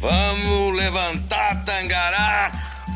Vamos levantar Tangará.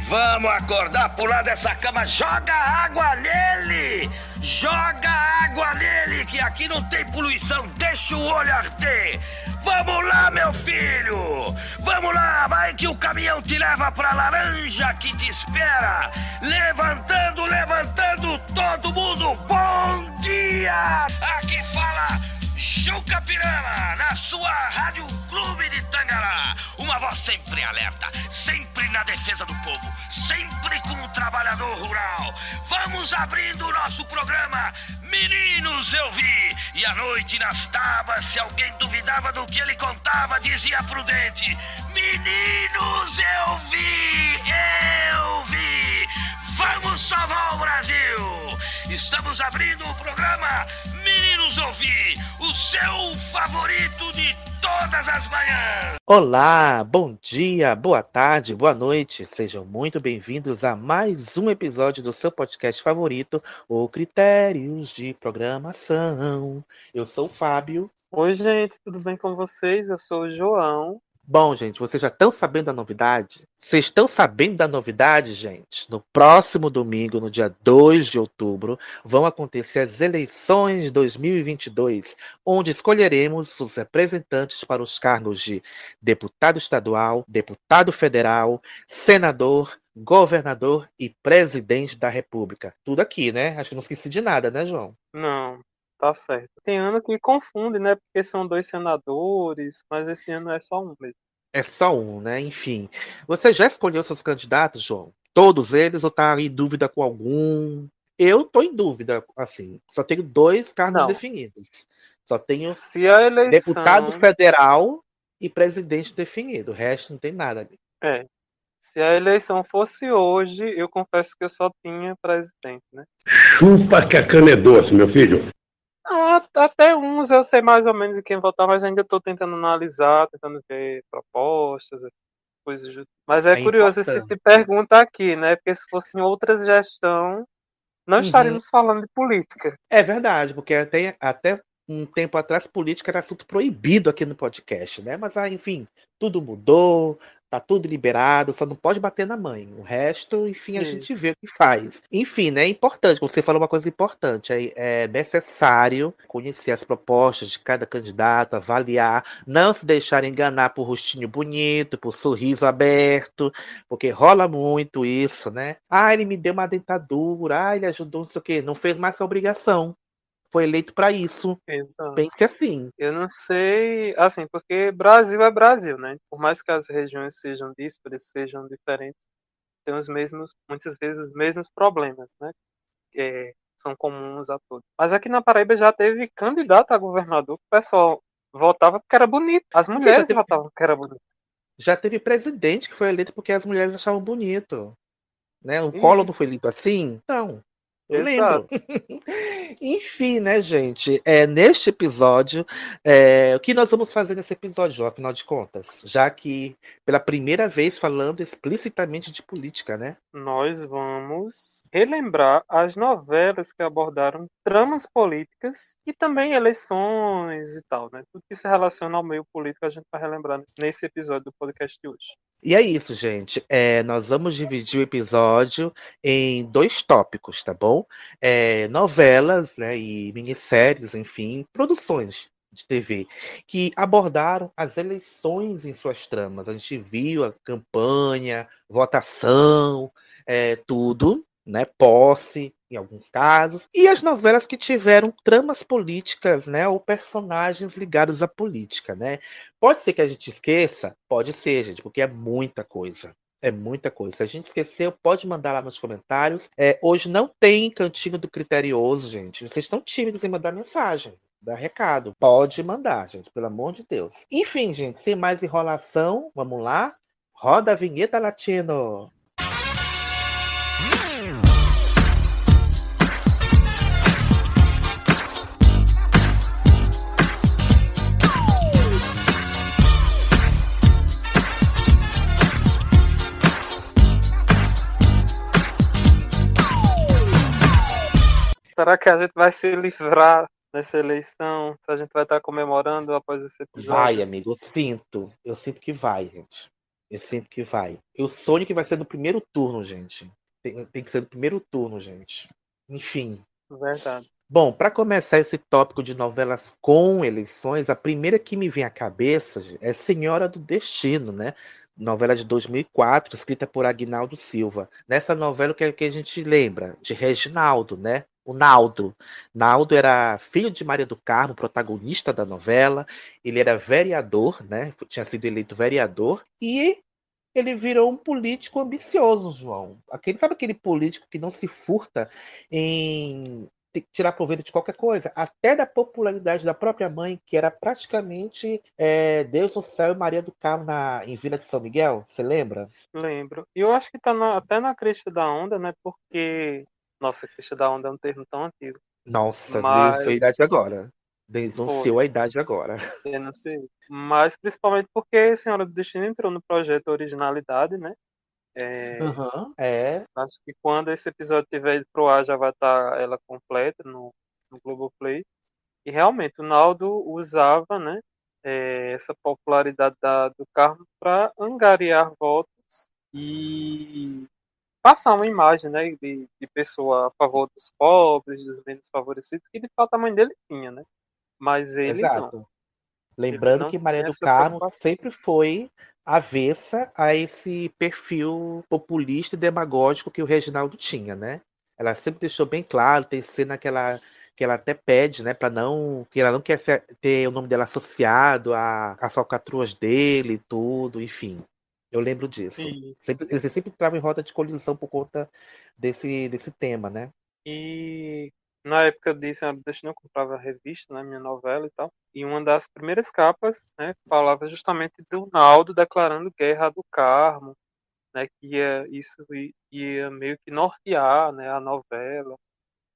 Vamos acordar, pular dessa cama. Joga água nele. Joga água nele, que aqui não tem poluição. Deixa o olho arder. Vamos lá, meu filho! Vamos lá, vai que o caminhão te leva pra laranja que te espera! Levantando, levantando todo mundo! Bom dia! Aqui fala Juca Pirama, na sua Rádio Clube de Tangará. Uma voz sempre alerta, sempre na defesa do povo, sempre com o trabalhador rural. Vamos abrindo o nosso programa. Meninos, eu vi. E à noite nas tábuas, se alguém duvidava do que ele contava, dizia prudente: Meninos, eu vi, eu vi. Vamos salvar o Brasil. Estamos abrindo o programa Meninos Ouvir, o seu favorito de todas as manhãs. Olá, bom dia, boa tarde, boa noite. Sejam muito bem-vindos a mais um episódio do seu podcast favorito, o Critérios de Programação. Eu sou o Fábio. Oi, gente, tudo bem com vocês? Eu sou o João. Bom, gente, vocês já estão sabendo da novidade? Vocês estão sabendo da novidade, gente? No próximo domingo, no dia 2 de outubro, vão acontecer as eleições 2022, onde escolheremos os representantes para os cargos de deputado estadual, deputado federal, senador, governador e presidente da República. Tudo aqui, né? Acho que não esqueci de nada, né, João? Não, Tá certo. Tem ano que confunde, né? Porque são dois senadores, mas esse ano é só um mesmo. É só um, né? Enfim. Você já escolheu seus candidatos, João? Todos eles ou tá em dúvida com algum? Eu tô em dúvida, assim. Só tenho dois cargos Não. definidos. Só tenho Se a eleição. deputado federal e presidente definido. O resto não tem nada ali. É. Se a eleição fosse hoje, eu confesso que eu só tinha presidente, né? Chupa que a cana é doce, meu filho. Não, a- até uns eu sei mais ou menos em quem votar, mas ainda estou tentando analisar, tentando ver propostas, coisas. do- Mas é, É curioso esse importante. tipo de pergunta aqui, né? Porque se fosse em outra gestão, não Uhum. estaríamos falando de política. É verdade, porque até, até um tempo atrás política era assunto proibido aqui no podcast, né? Mas, ah, enfim, tudo mudou, tá tudo liberado, só não pode bater na mãe. O resto, enfim, a Isso. gente vê o que faz. Enfim, né? É importante, você falou uma coisa importante, é, é necessário conhecer as propostas de cada candidato, avaliar, não se deixar enganar por rostinho bonito, por sorriso aberto, porque rola muito isso, né? Ah, ele me deu uma dentadura, ah, ele ajudou, não sei o quê, não fez mais sua obrigação. Foi eleito para isso. Exato. Pense assim. Eu não sei, assim, porque Brasil é Brasil, né? Por mais que as regiões sejam díspares, sejam diferentes, tem os mesmos, muitas vezes os mesmos problemas, né? Que são comuns a todos. Mas aqui na Paraíba já teve candidato a governador, que o pessoal votava porque era bonito. As mulheres teve- votavam porque era bonito. Já teve presidente que foi eleito porque as mulheres achavam bonito. Né? O Collor não foi eleito assim? Não. Lembro. Enfim, né, gente? É, neste episódio, é, o que nós vamos fazer nesse episódio, afinal de contas? Já que pela primeira vez falando explicitamente de política, né? Nós vamos relembrar as novelas que abordaram tramas políticas e também eleições e tal, né? Tudo que se relaciona ao meio político a gente vai relembrar nesse episódio do podcast de hoje. E é isso, gente. É, nós vamos dividir o episódio em dois tópicos, tá bom? É, novelas né, e minisséries, enfim, produções de TV que abordaram as eleições em suas tramas. A gente viu a campanha, votação, é, tudo, né? Posse, em alguns casos, e as novelas que tiveram tramas políticas, né? Ou personagens ligados à política, né? Pode ser que a gente esqueça? Pode ser, gente, porque é muita coisa. É muita coisa. Se a gente esqueceu, pode mandar lá nos comentários. É, hoje não tem cantinho do criterioso, gente. Vocês estão tímidos em mandar mensagem. Dá recado. Pode mandar, gente, pelo amor de Deus. Enfim, gente, sem mais enrolação, vamos lá. Roda a vinheta, Latino. Será que a gente vai se livrar nessa eleição? Se a gente vai estar comemorando após esse episódio? Vai, amigo, eu sinto. Eu sinto que vai, gente. Eu sinto que vai. Eu sonho que vai ser no primeiro turno, gente. Tem, tem que ser no primeiro turno, gente. Enfim. Verdade. Bom, para começar esse tópico de novelas com eleições, a primeira que me vem à cabeça é Senhora do Destino, né? Novela de 2004, escrita por Agnaldo Silva. Nessa novela, o que, que a gente lembra? De Reginaldo, né? O Naldo. Naldo era filho de Maria do Carmo, protagonista da novela. Ele era vereador, né? Tinha sido eleito vereador. E ele virou um político ambicioso, João. Aquele, sabe aquele político que não se furta em tirar proveito de qualquer coisa, até da popularidade da própria mãe, que era praticamente é, Deus do céu e Maria do Carmo na, em Vila de São Miguel, você lembra? Lembro. E eu acho que tá na, até na crista da onda, né? Porque. Nossa, crista da onda é um termo tão antigo. Nossa, Mas- denunciou a idade agora. Denunciou a idade agora. Eu não sei. Mas principalmente porque Senhora do Destino entrou no projeto Originalidade, né? É, Aham, é. Acho que quando esse episódio tiver ido pro ar já vai estar ela completa no, no Globoplay. E realmente o Naldo usava, né, é, essa popularidade da, do Carmo para angariar votos e passar uma imagem, né, de, de pessoa a favor dos pobres, dos menos favorecidos, que de fato a mãe dele tinha, né? Mas ele não. Exato. Lembrando não que Maria do Carmo sempre foi avessa a esse perfil populista e demagógico que o Reginaldo tinha, né? Ela sempre deixou bem claro, tem cena que ela, que ela até pede, né, para não, que ela não quer ser- ter o nome dela associado a- às falcatruas dele e tudo, enfim. Eu lembro disso. Sempre, eles sempre entravam em rota de colisão por conta desse, desse tema, né? e na época de Senhora do Destino eu comprava revista, né, minha novela e tal. E uma das primeiras capas, né, falava justamente do Naldo declarando guerra do Carmo, né, que ia, isso ia meio que nortear, né, a novela,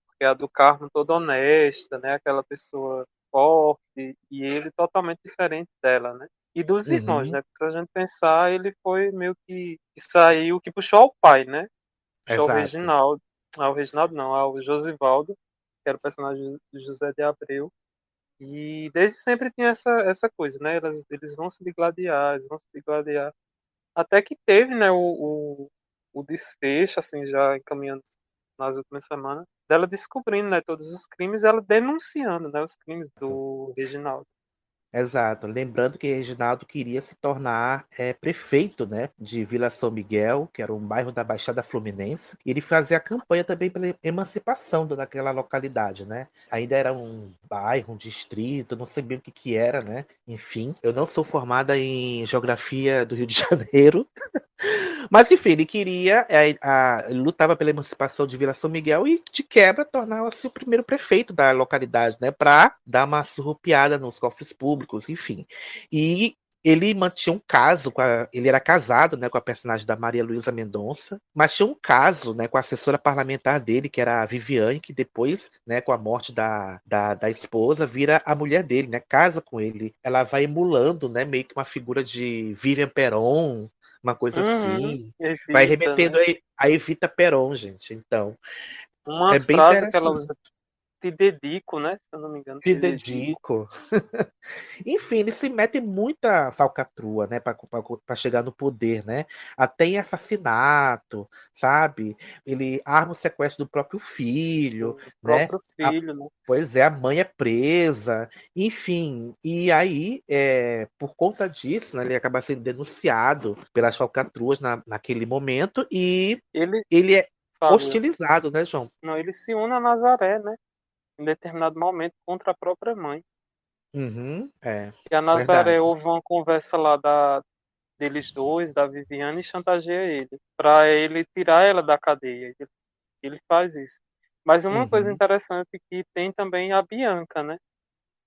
porque a do Carmo toda honesta, né, aquela pessoa forte e ele totalmente diferente dela, né? E dos Uhum. irmãos, né? Porque se a gente pensar, ele foi meio que, que saiu, que puxou ao pai, né? Puxou ao. Reginaldo, ao Reginaldo não, ao Josivaldo, que era o personagem do José de Abreu. E desde sempre tinha essa, essa coisa, né? Eles, eles vão se digladiar, eles vão se digladiar. Até que teve, né, o, o, o desfecho, assim, já encaminhando nas últimas semanas, dela descobrindo, né, todos os crimes, ela denunciando, né, os crimes do Reginaldo. Exato. Lembrando que Reginaldo queria se tornar é, prefeito né, de Vila São Miguel, que era um bairro da Baixada Fluminense. E ele fazia campanha também pela emancipação daquela localidade, né? Ainda era um bairro, um distrito, não bem o que, que era, né? Enfim, eu não sou formada em geografia do Rio de Janeiro. Mas enfim, ele queria, é, a- ele lutava pela emancipação de Vila São Miguel e, de quebra, tornava-se o primeiro prefeito da localidade, né? Para dar uma surrupiada nos cofres públicos, enfim. E ele mantinha um caso com a, ele era casado, né, com a personagem da Maria Luísa Mendonça, mas tinha um caso, né, com a assessora parlamentar dele, que era a Viviane, que depois, né, com a morte da, da, da esposa, vira a mulher dele, né, casa com ele. Ela vai emulando, né, meio que uma figura de Vivian Peron, uma coisa Uhum. assim. Evita, Vai remetendo né? a, a Evita Peron, gente. Então, Uma é bem frase que ela usa, te dedico, né? Se eu não me engano. Te dedico. Enfim, ele se mete muita falcatrua, né, para chegar no poder, né? Até em assassinato, sabe? Ele arma o sequestro do próprio filho, O né? próprio A- filho, né? Pois é, a mãe é presa, enfim. E aí, é, por conta disso, né, ele acaba sendo denunciado pelas falcatruas na, naquele momento e Ele, ele é Fábio, hostilizado, né, João? não, ele se une a Nazaré, né? Em determinado momento contra a própria mãe. Uhum, é. E a Nazaré Verdade. ouve uma conversa lá da, deles dois, da Viviane, e chantageia ele, para ele tirar ela da cadeia. Ele, ele faz isso. Mas uma Uhum. coisa interessante que tem também a Bianca, né?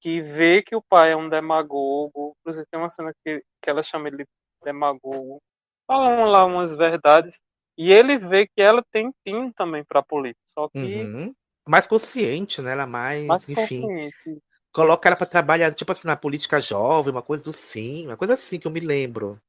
Que vê que o pai é um demagogo. Inclusive tem uma cena que, que ela chama ele de demagogo. Falam lá umas verdades. E ele vê que ela tem tino também para política. Só que Uhum. Mais consciente, né? Ela mais, mais enfim, consciente. coloca ela pra trabalhar, tipo assim, na política jovem, uma coisa assim, uma coisa assim que eu me lembro.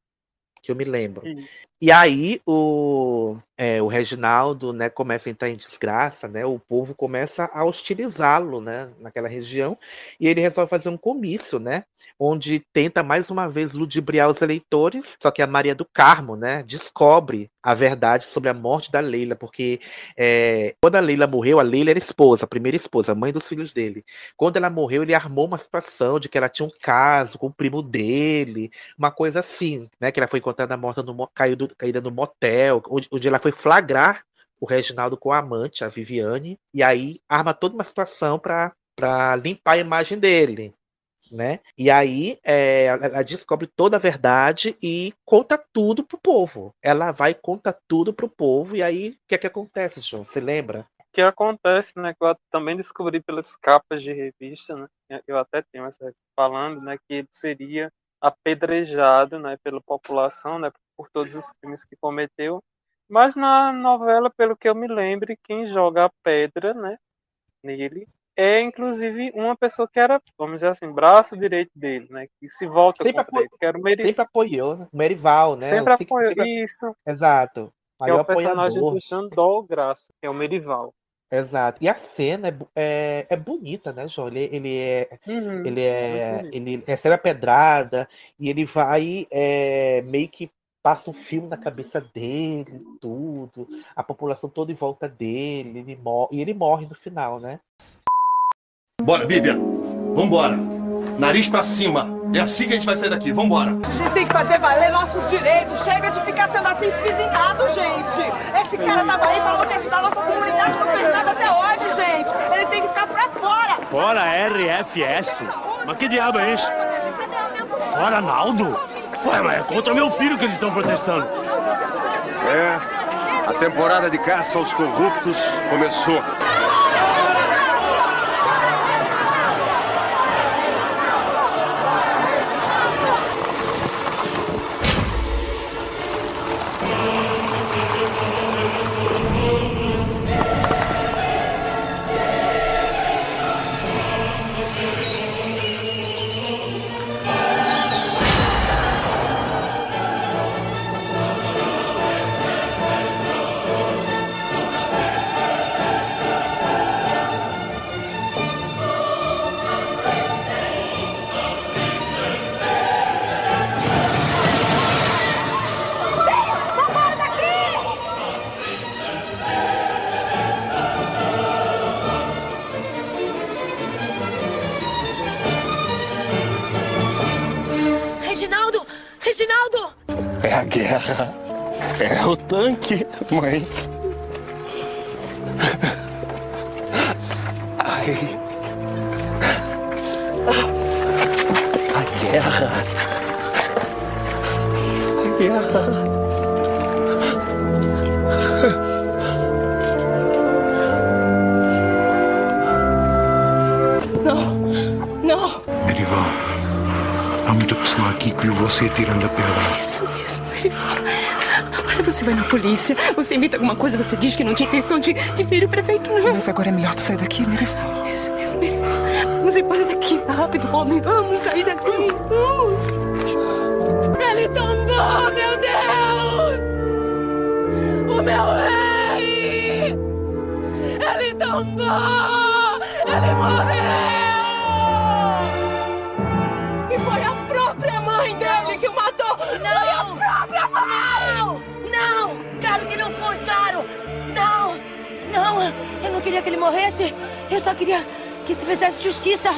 Que eu me lembro. E- E aí, o, é, o Reginaldo, né, começa a entrar em desgraça, né, o povo começa a hostilizá-lo, né, naquela região, e ele resolve fazer um comício, né, onde tenta mais uma vez ludibriar os eleitores, só que a Maria do Carmo, né, descobre a verdade sobre a morte da Leila, porque é, quando a Leila morreu, a Leila era esposa, a primeira esposa, a mãe dos filhos dele. Quando ela morreu, ele armou uma situação de que ela tinha um caso com o primo dele, uma coisa assim, né, que ela foi encontrada morta no caído, caída no motel, onde, onde ela foi foi flagrar o Reginaldo com a amante, a Viviane, e aí arma toda uma situação para limpar a imagem dele. Né? E aí é, ela descobre toda a verdade e conta tudo pro povo. Ela vai e conta tudo pro povo, e aí o que é que acontece, João? Você lembra? O que acontece, né? Que eu também descobri pelas capas de revista, né? Eu até tenho essa falando, né? Que ele seria apedrejado, né? Pela população, né? Por todos os crimes que cometeu mas na novela, pelo que eu me lembre, quem joga a pedra, né, nele, é inclusive uma pessoa que era, vamos dizer assim, braço direito dele, né, que se volta sempre contra ele, que era o Meri... Sempre apoiou, né? Merival, né? Sempre apoiou, sempre... isso. Exato. Que é o personagem apoiador. do Xandol Graça, que é o Merival. Exato. E a cena é, é, é bonita, né, João? Ele, ele é, uhum, ele é, ele é cena pedrada e ele vai é, meio que passa um filme na cabeça dele, tudo, a população toda em volta dele, ele morre, e ele morre no final, né? Bora, Bíblia! Vambora! Nariz pra cima! É assim que a gente vai sair daqui, vambora! A gente tem que fazer valer nossos direitos, chega de ficar sendo assim espizinhado, gente! Esse cara tava aí falou que ajudar a nossa comunidade não fez nada até hoje, gente! Ele tem que ficar pra fora! Fora RFS? Mas que diabo é isso? Fora Naldo? Ué, mas é contra meu filho que eles estão protestando. É, a temporada de caça aos corruptos começou. Você imita alguma coisa, você diz que não tinha intenção de, de ferir o prefeito, não. Mas agora é melhor tu sair daqui, Merival. Isso mesmo, Merival. Vamos embora daqui, rápido, homem. Vamos sair daqui, vamos. Ele tombou, meu Deus! O meu rei! Ele tombou! Ele morreu! Não queria que ele morresse. Eu só queria que se fizesse justiça.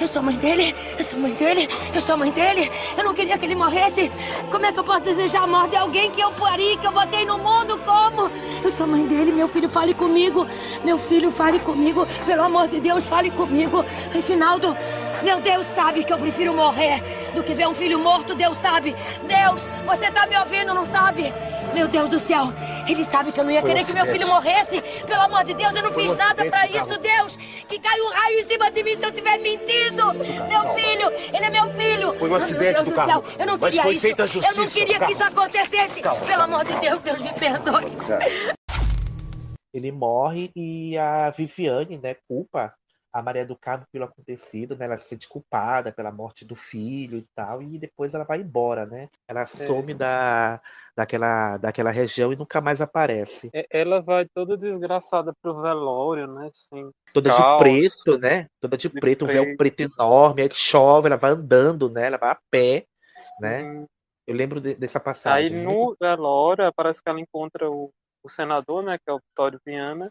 Eu sou mãe dele, eu sou mãe dele, eu sou mãe dele. Eu não queria que ele morresse. Como é que eu posso desejar a morte de alguém que eu pari, que eu botei no mundo? Como? Eu sou mãe dele, meu filho, fale comigo. Meu filho, fale comigo. Pelo amor de Deus, fale comigo. Reginaldo, meu Deus sabe que eu prefiro morrer do que ver um filho morto, Deus sabe. Deus, você tá me ouvindo, não sabe? Meu Deus do céu, ele sabe que eu não ia Foi querer um que meu filho morresse. Pelo amor de Deus, eu não Foi fiz um nada para isso, Deus. Que caiu um raio em cima de mim se eu tiver mentido. Meu filho, ele é meu filho. Foi um acidente do, carro. Eu não Mas foi isso. feita a justiça. Eu não queria que isso acontecesse. Calma. Pelo amor de Deus, Deus me perdoe. Ele morre e a Viviane, né, culpa a Maria do Carmo pelo acontecido, né? Ela se sente culpada pela morte do filho e tal, e depois ela vai embora, né? Ela some da, daquela, daquela região e nunca mais aparece. É, Ela vai toda desgraçada pro velório, né? Assim, Toda de preto, né? Toda de, preto, um véu preto enorme, aí chove, ela vai andando, né? Ela vai a pé, né? Sim. Eu lembro de- dessa Aí passagem. no velório parece que ela encontra o, o senador, né? Que é o Vitório Viana.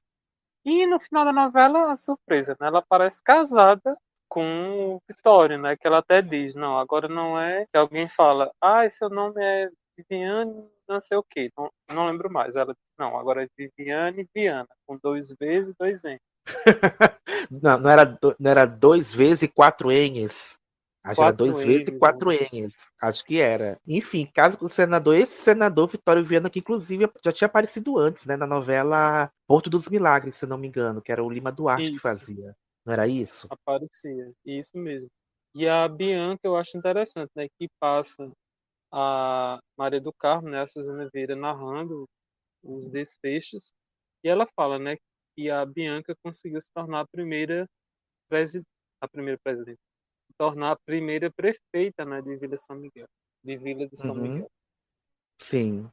E no final da novela, a surpresa, né? Ela aparece casada com o Vitório, né? Que ela até diz, não, agora não é. Que alguém fala, ah, seu nome é Viviane, não sei o quê. Não, não lembro mais. Ela diz, não, agora é Viviane Viana, com dois V's e dois N. Não, não era, não era dois vezes e quatro N's. Acho que era Quatro dois vezes e N's, quatro N's. Acho que era. Enfim, caso com o senador, esse senador Vitório Viana, que inclusive já tinha aparecido antes, né? Na novela Porto dos Milagres, se não me engano, que era o Lima Duarte que Isso. fazia. Não era isso? Aparecia, isso mesmo. E a Bianca eu acho interessante, né? Que passa a Maria do Carmo, né? A Suzana Vieira narrando os desfechos. E ela fala, né? Que a Bianca conseguiu se tornar a primeira presi a primeira presidente, tornar a primeira prefeita, né? De Vila São Miguel, de Vila de São Uhum. Miguel. Sim,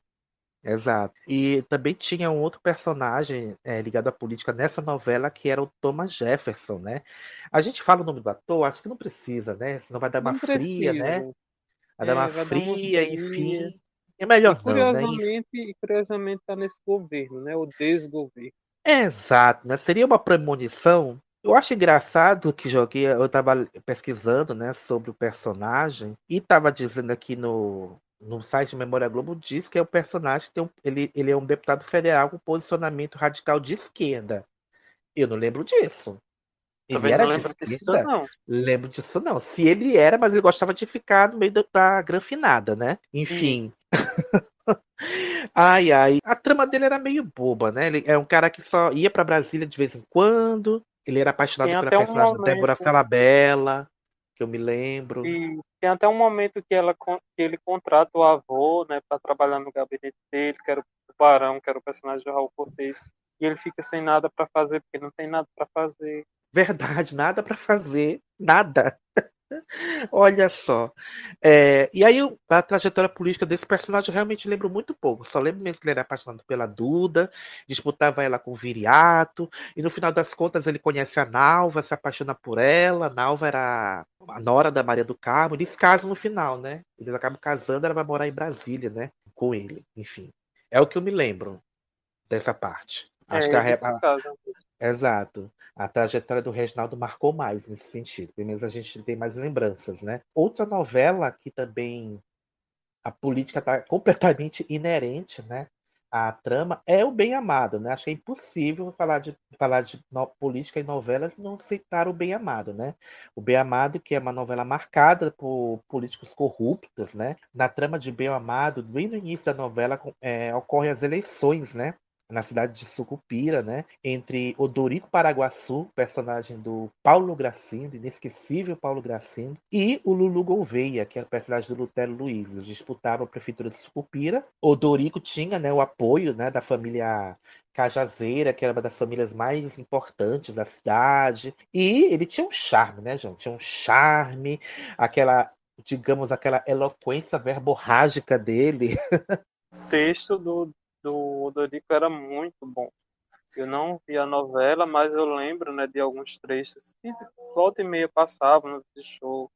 exato. E também tinha um outro personagem é, ligado à política nessa novela que era o Thomas Jefferson, né? A gente fala o nome do ator, acho que não precisa, né? Senão vai dar uma Não fria, né? precisa. Vai dar É, uma vai dar uma fria, fria. enfim. É melhor E não, né? curiosamente, curiosamente tá nesse governo, né? O desgoverno. Exato, né? Seria uma premonição. Eu acho engraçado que joguei, eu estava pesquisando, né, sobre o personagem e estava dizendo aqui no, no site Memória Globo diz que é o personagem tem um, ele, ele é um deputado federal com posicionamento radical de esquerda. Eu não lembro disso. Ele Também era não de lembro disso, esquerda? não. Lembro disso não. Se ele era, mas ele gostava de ficar no meio da, da granfinada, né? Enfim. Ai, ai. A trama dele era meio boba, né? Ele é um cara que só ia pra Brasília de vez em quando. Ele era apaixonado Tem pela até um personagem da Débora Falabella, que eu me lembro. E tem até um momento que, ela, que ele contrata o avô, né, para trabalhar no gabinete dele, que era o Barão, que era o personagem do Raul Cortez, e ele fica sem nada para fazer, porque não tem nada para fazer. Verdade, nada pra fazer, nada. Olha só. É, e aí, a trajetória política desse personagem eu realmente lembro muito pouco. Só lembro mesmo que ele era apaixonado pela Duda, disputava ela com o Viriato, e no final das contas ele conhece a Nalva, se apaixona por ela. A Nalva era a nora da Maria do Carmo, eles casam no final, né? Eles acabam casando, ela vai morar em Brasília, né? Com ele, enfim. É o que eu me lembro dessa parte. Acho é, que a, nesse a- caso, Exato. A trajetória do Reginaldo marcou mais nesse sentido. Pelo menos a gente tem mais lembranças, né? Outra novela que também a política está completamente inerente, né? À trama é o Bem Amado, né? Achei impossível falar de falar de no- política e novelas e não citar o Bem Amado, né? O Bem Amado, que é uma novela marcada por políticos corruptos, né? Na trama de Bem Amado, bem no início da novela, é, ocorrem as eleições, né? Na cidade de Sucupira, né? Entre Odorico Paraguaçu, personagem do Paulo Gracindo, inesquecível Paulo Gracindo, e o Lulu Gouveia, que era o personagem do Lutero Luiz. Eles disputavam a prefeitura de Sucupira. Odorico tinha né, o apoio né, da família Cajazeira, que era uma das famílias mais importantes da cidade. E ele tinha um charme, né, gente? Tinha um charme, aquela, digamos, aquela eloquência verborrágica dele. texto do Odorico era muito bom. Eu não vi a novela, mas eu lembro né, de alguns trechos que volta e meia passavam no show.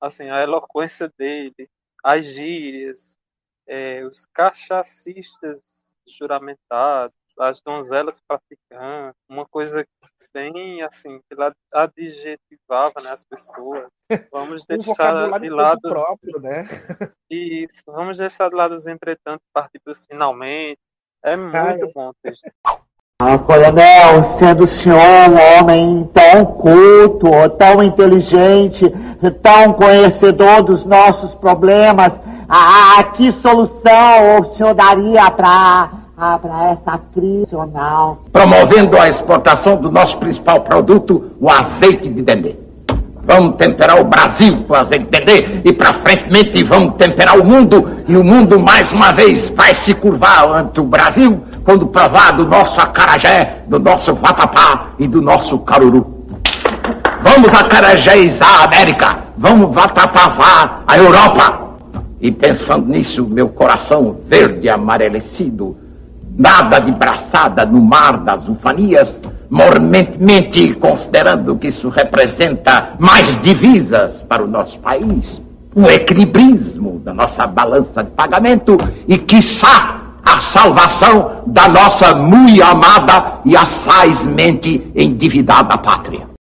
Assim, a eloquência dele, as gírias, é, os cachacistas juramentados, as donzelas praticantes, uma coisa bem assim, que lá adjetivava né, as pessoas. Vamos Um deixar vocabulário de lado próprio, né? isso, vamos deixar de lado os entretanto e partir para os finalmente. É muito é. bom o texto. Ah, coronel, sendo o senhor um homem tão culto, tão inteligente, tão conhecedor dos nossos problemas, ah, que solução o senhor daria para essa crise nacional? promovendo a exportação do nosso principal produto, o azeite de dendê. Vamos temperar o Brasil com azeite de dendê e para frente vamos temperar o mundo e o mundo mais uma vez vai se curvar ante o Brasil quando provar do nosso acarajé, do nosso vatapá e do nosso caruru. Vamos acarajéis a América. Vamos vatapazar a Europa. E pensando nisso, meu coração verde amarelecido, nada de braçada no mar das ufanias, mormentemente considerando que isso representa mais divisas para o nosso país, um equilibrismo da nossa balança de pagamento e, quiçá, a salvação da nossa muito amada e assazmente endividada pátria.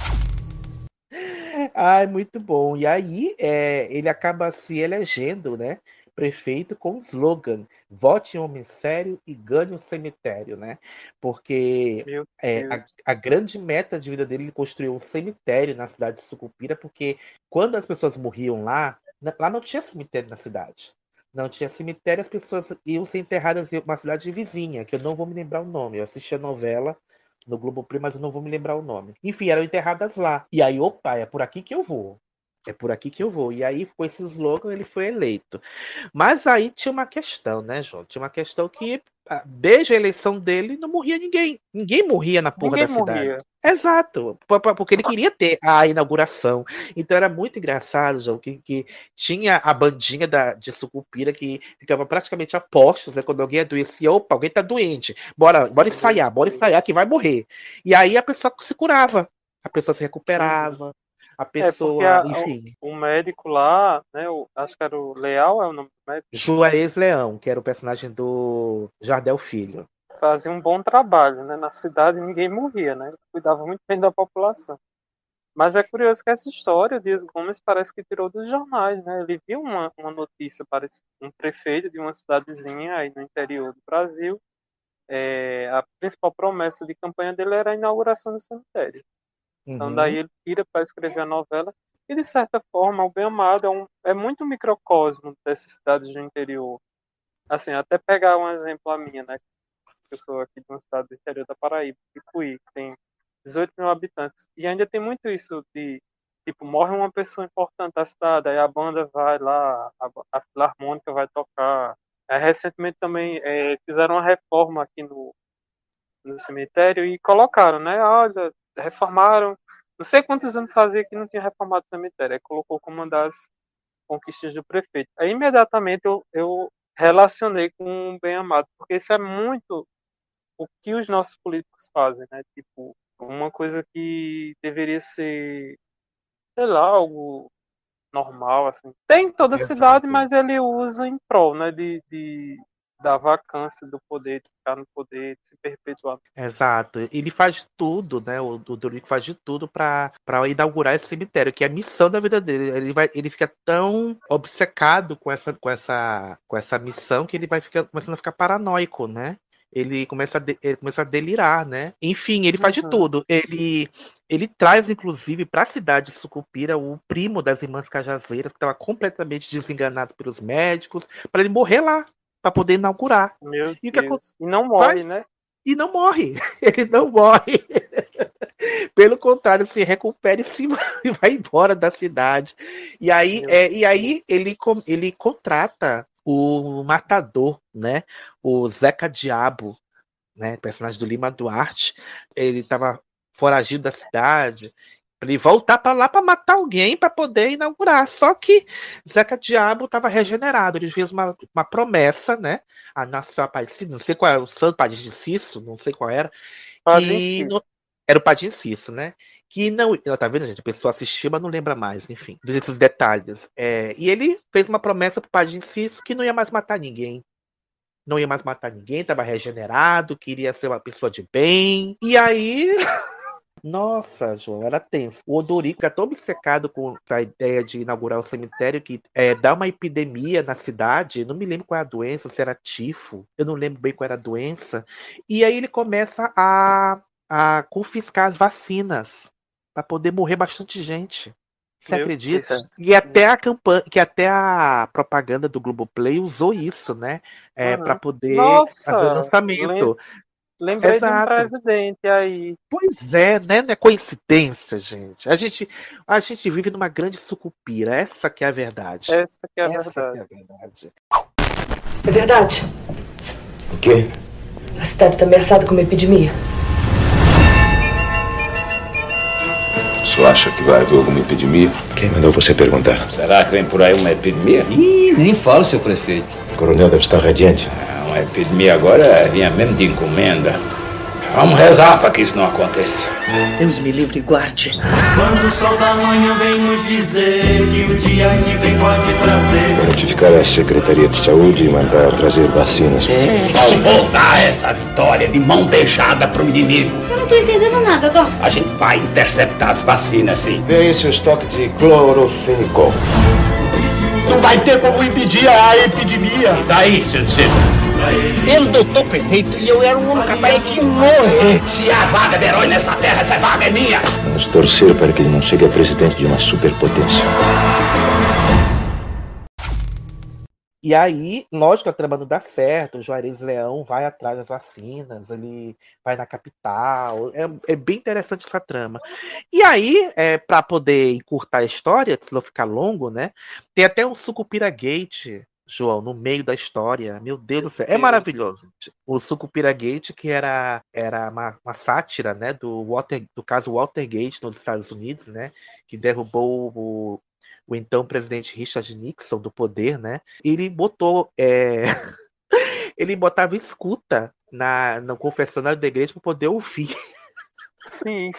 Ai, muito bom. E aí, é, ele acaba se elegendo, né? Prefeito com o slogan: vote em homem sério e ganhe um cemitério, né? Porque é, a, a grande meta de vida dele, ele construiu um cemitério na cidade de Sucupira, porque quando as pessoas morriam lá, lá não tinha cemitério na cidade. Não tinha cemitério, as pessoas iam ser enterradas em uma cidade vizinha, que eu não vou me lembrar o nome. Eu assisti a novela no Globoplay, mas eu não vou me lembrar o nome. Enfim, eram enterradas lá. E aí, opa, é por aqui que eu vou. É por aqui que eu vou. E aí, com esse slogan, ele foi eleito. Mas aí tinha uma questão, né, João? Tinha uma questão que, ah, desde a eleição dele, não morria ninguém. Ninguém morria na porra Ninguém da cidade. morria. Exato, po- po- porque ele queria ter a inauguração. Então era muito engraçado, João, que, que tinha a bandinha da, de Sucupira que ficava praticamente a postos, né? Quando alguém adoecia, opa, alguém tá doente, bora, bora ensaiar, bora ensaiar que vai morrer. E aí a pessoa se curava, a pessoa se recuperava, a É, pessoa, a- enfim. o, o médico lá, né, o- acho que era o Leal, é o nome do médico, Juarez Leão, que era o personagem do Jardel Filho. fazia um bom trabalho, né? Na cidade ninguém morria, né? Ele cuidava muito bem da população. Mas é curioso que essa história, o Dias Gomes parece que tirou dos jornais, né? Ele viu uma, uma notícia, parece um prefeito de uma cidadezinha aí no interior do Brasil. é, a principal promessa de campanha dele era a inauguração do cemitério. Então Uhum. daí ele tira para escrever a novela e de certa forma o Bem Amado é, um, é muito microcosmo dessas cidades do interior. Assim, até pegar um exemplo a minha, né? Eu sou aqui de uma cidade do interior da Paraíba, Picuí, que tem 18 mil habitantes. E ainda tem muito isso de, tipo, morre uma pessoa importante da cidade, aí a banda vai lá, a, a filarmônica vai tocar. Aí, recentemente também é, fizeram uma reforma aqui no, no cemitério e colocaram, né? Olha, reformaram. Não sei quantos anos fazia que não tinha reformado o cemitério. Aí colocou como uma das conquistas do prefeito. Aí imediatamente eu, eu relacionei com o Bem Amado, porque isso é muito o que os nossos políticos fazem, né? Tipo, uma coisa que deveria ser, sei lá, algo normal, assim. Tem em toda a cidade, mas ele usa em prol, né? De, de, da vacância do poder, de ficar no poder, de se perpetuar. Exato. Ele faz de tudo, né? O, o Dorico faz de tudo para inaugurar esse cemitério, que é a missão da vida dele. Ele, vai, ele fica tão obcecado com essa, com, essa, com essa missão que ele vai ficar, começando a ficar paranoico, né? Ele começa, a de- ele começa a delirar, né? Enfim, ele faz de Uhum. tudo. Ele, ele traz, inclusive, para a cidade de Sucupira o primo das irmãs Cajazeiras, que estava completamente desenganado pelos médicos, para ele morrer lá, para poder inaugurar. Meu E. E não morre, faz- né? e não morre. Ele não morre. Pelo contrário, se recupera e se vai embora da cidade. E aí, é, e aí ele, ele contrata o matador, né? O Zeca Diabo, né? Personagem do Lima Duarte. Ele estava foragido da cidade. Pra ele voltar para lá para matar alguém para poder inaugurar. Só que Zeca Diabo estava regenerado. Ele fez uma, uma promessa, né? A Nossa Aparecida, não sei qual era, o Santo Padre de Cisso, não sei qual era. Não- era o Padre Cisso, né? Que não. Tá vendo, gente? A pessoa assistiu, mas não lembra mais, enfim, desses detalhes. É, e ele fez uma promessa pro Padre Cisso que não ia mais matar ninguém. Não ia mais matar ninguém, estava regenerado, queria ser uma pessoa de bem. E aí. Nossa, João, era tenso. O Odorico fica tão obcecado com essa ideia de inaugurar o cemitério que é, dá uma epidemia na cidade. Não me lembro qual é a doença, se era tifo. Eu não lembro bem qual era a doença. E aí ele começa a, a confiscar as vacinas para poder morrer bastante gente. Você Meu acredita? Deus. E até a campanha, que até a propaganda do Globoplay usou isso, né? É, Uhum. para poder Nossa, fazer o lançamento. Lembrei Exato. de um presidente aí. Pois é, né? Não é coincidência, gente. A gente, a gente vive numa grande sucupira. Essa que é a verdade. Essa que é a Essa verdade. que é a verdade. É verdade. O quê? A cidade está ameaçada com uma epidemia. Tu acha que vai haver alguma epidemia? Quem mandou você perguntar? Será que vem por aí uma epidemia? Ih, nem fala, seu prefeito. O coronel deve estar radiante. É, uma epidemia agora vinha mesmo de encomenda. Vamos rezar para que isso não aconteça. Deus me livre e guarde. Quando o sol da manhã vem nos dizer que o dia que vem pode trazer. Vou notificar a Secretaria de Saúde e mandar trazer vacinas. Não vou dar essa vitória de mão beijada pro inimigo. Eu não tô entendendo nada, Doc. A gente vai interceptar as vacinas, sim. Vê aí seu estoque de clorofenicol. Não vai ter como impedir a epidemia. E daí, seu Ciro? Ele doutor perfeito e eu era um homem capaz de morrer. Se há vaga de herói nessa terra, essa vaga é minha. Vamos torcer para que ele não chegue a presidente de uma superpotência. E aí, lógico, a trama não dá certo. O Juarez Leão vai atrás das vacinas, ele vai na capital. É, é bem interessante essa trama. E aí, é, para poder encurtar a história, se não ficar longo, né? Tem até o Sucupira Gate, João, no meio da história. Meu Deus do céu, é maravilhoso. O Sucupira Gate, que era, era uma, uma sátira, né, do, Water, do caso Watergate nos Estados Unidos, né, que derrubou o, o então presidente Richard Nixon do poder, né? Ele botou, é... ele botava escuta na no confessionário da igreja para poder ouvir. Sim.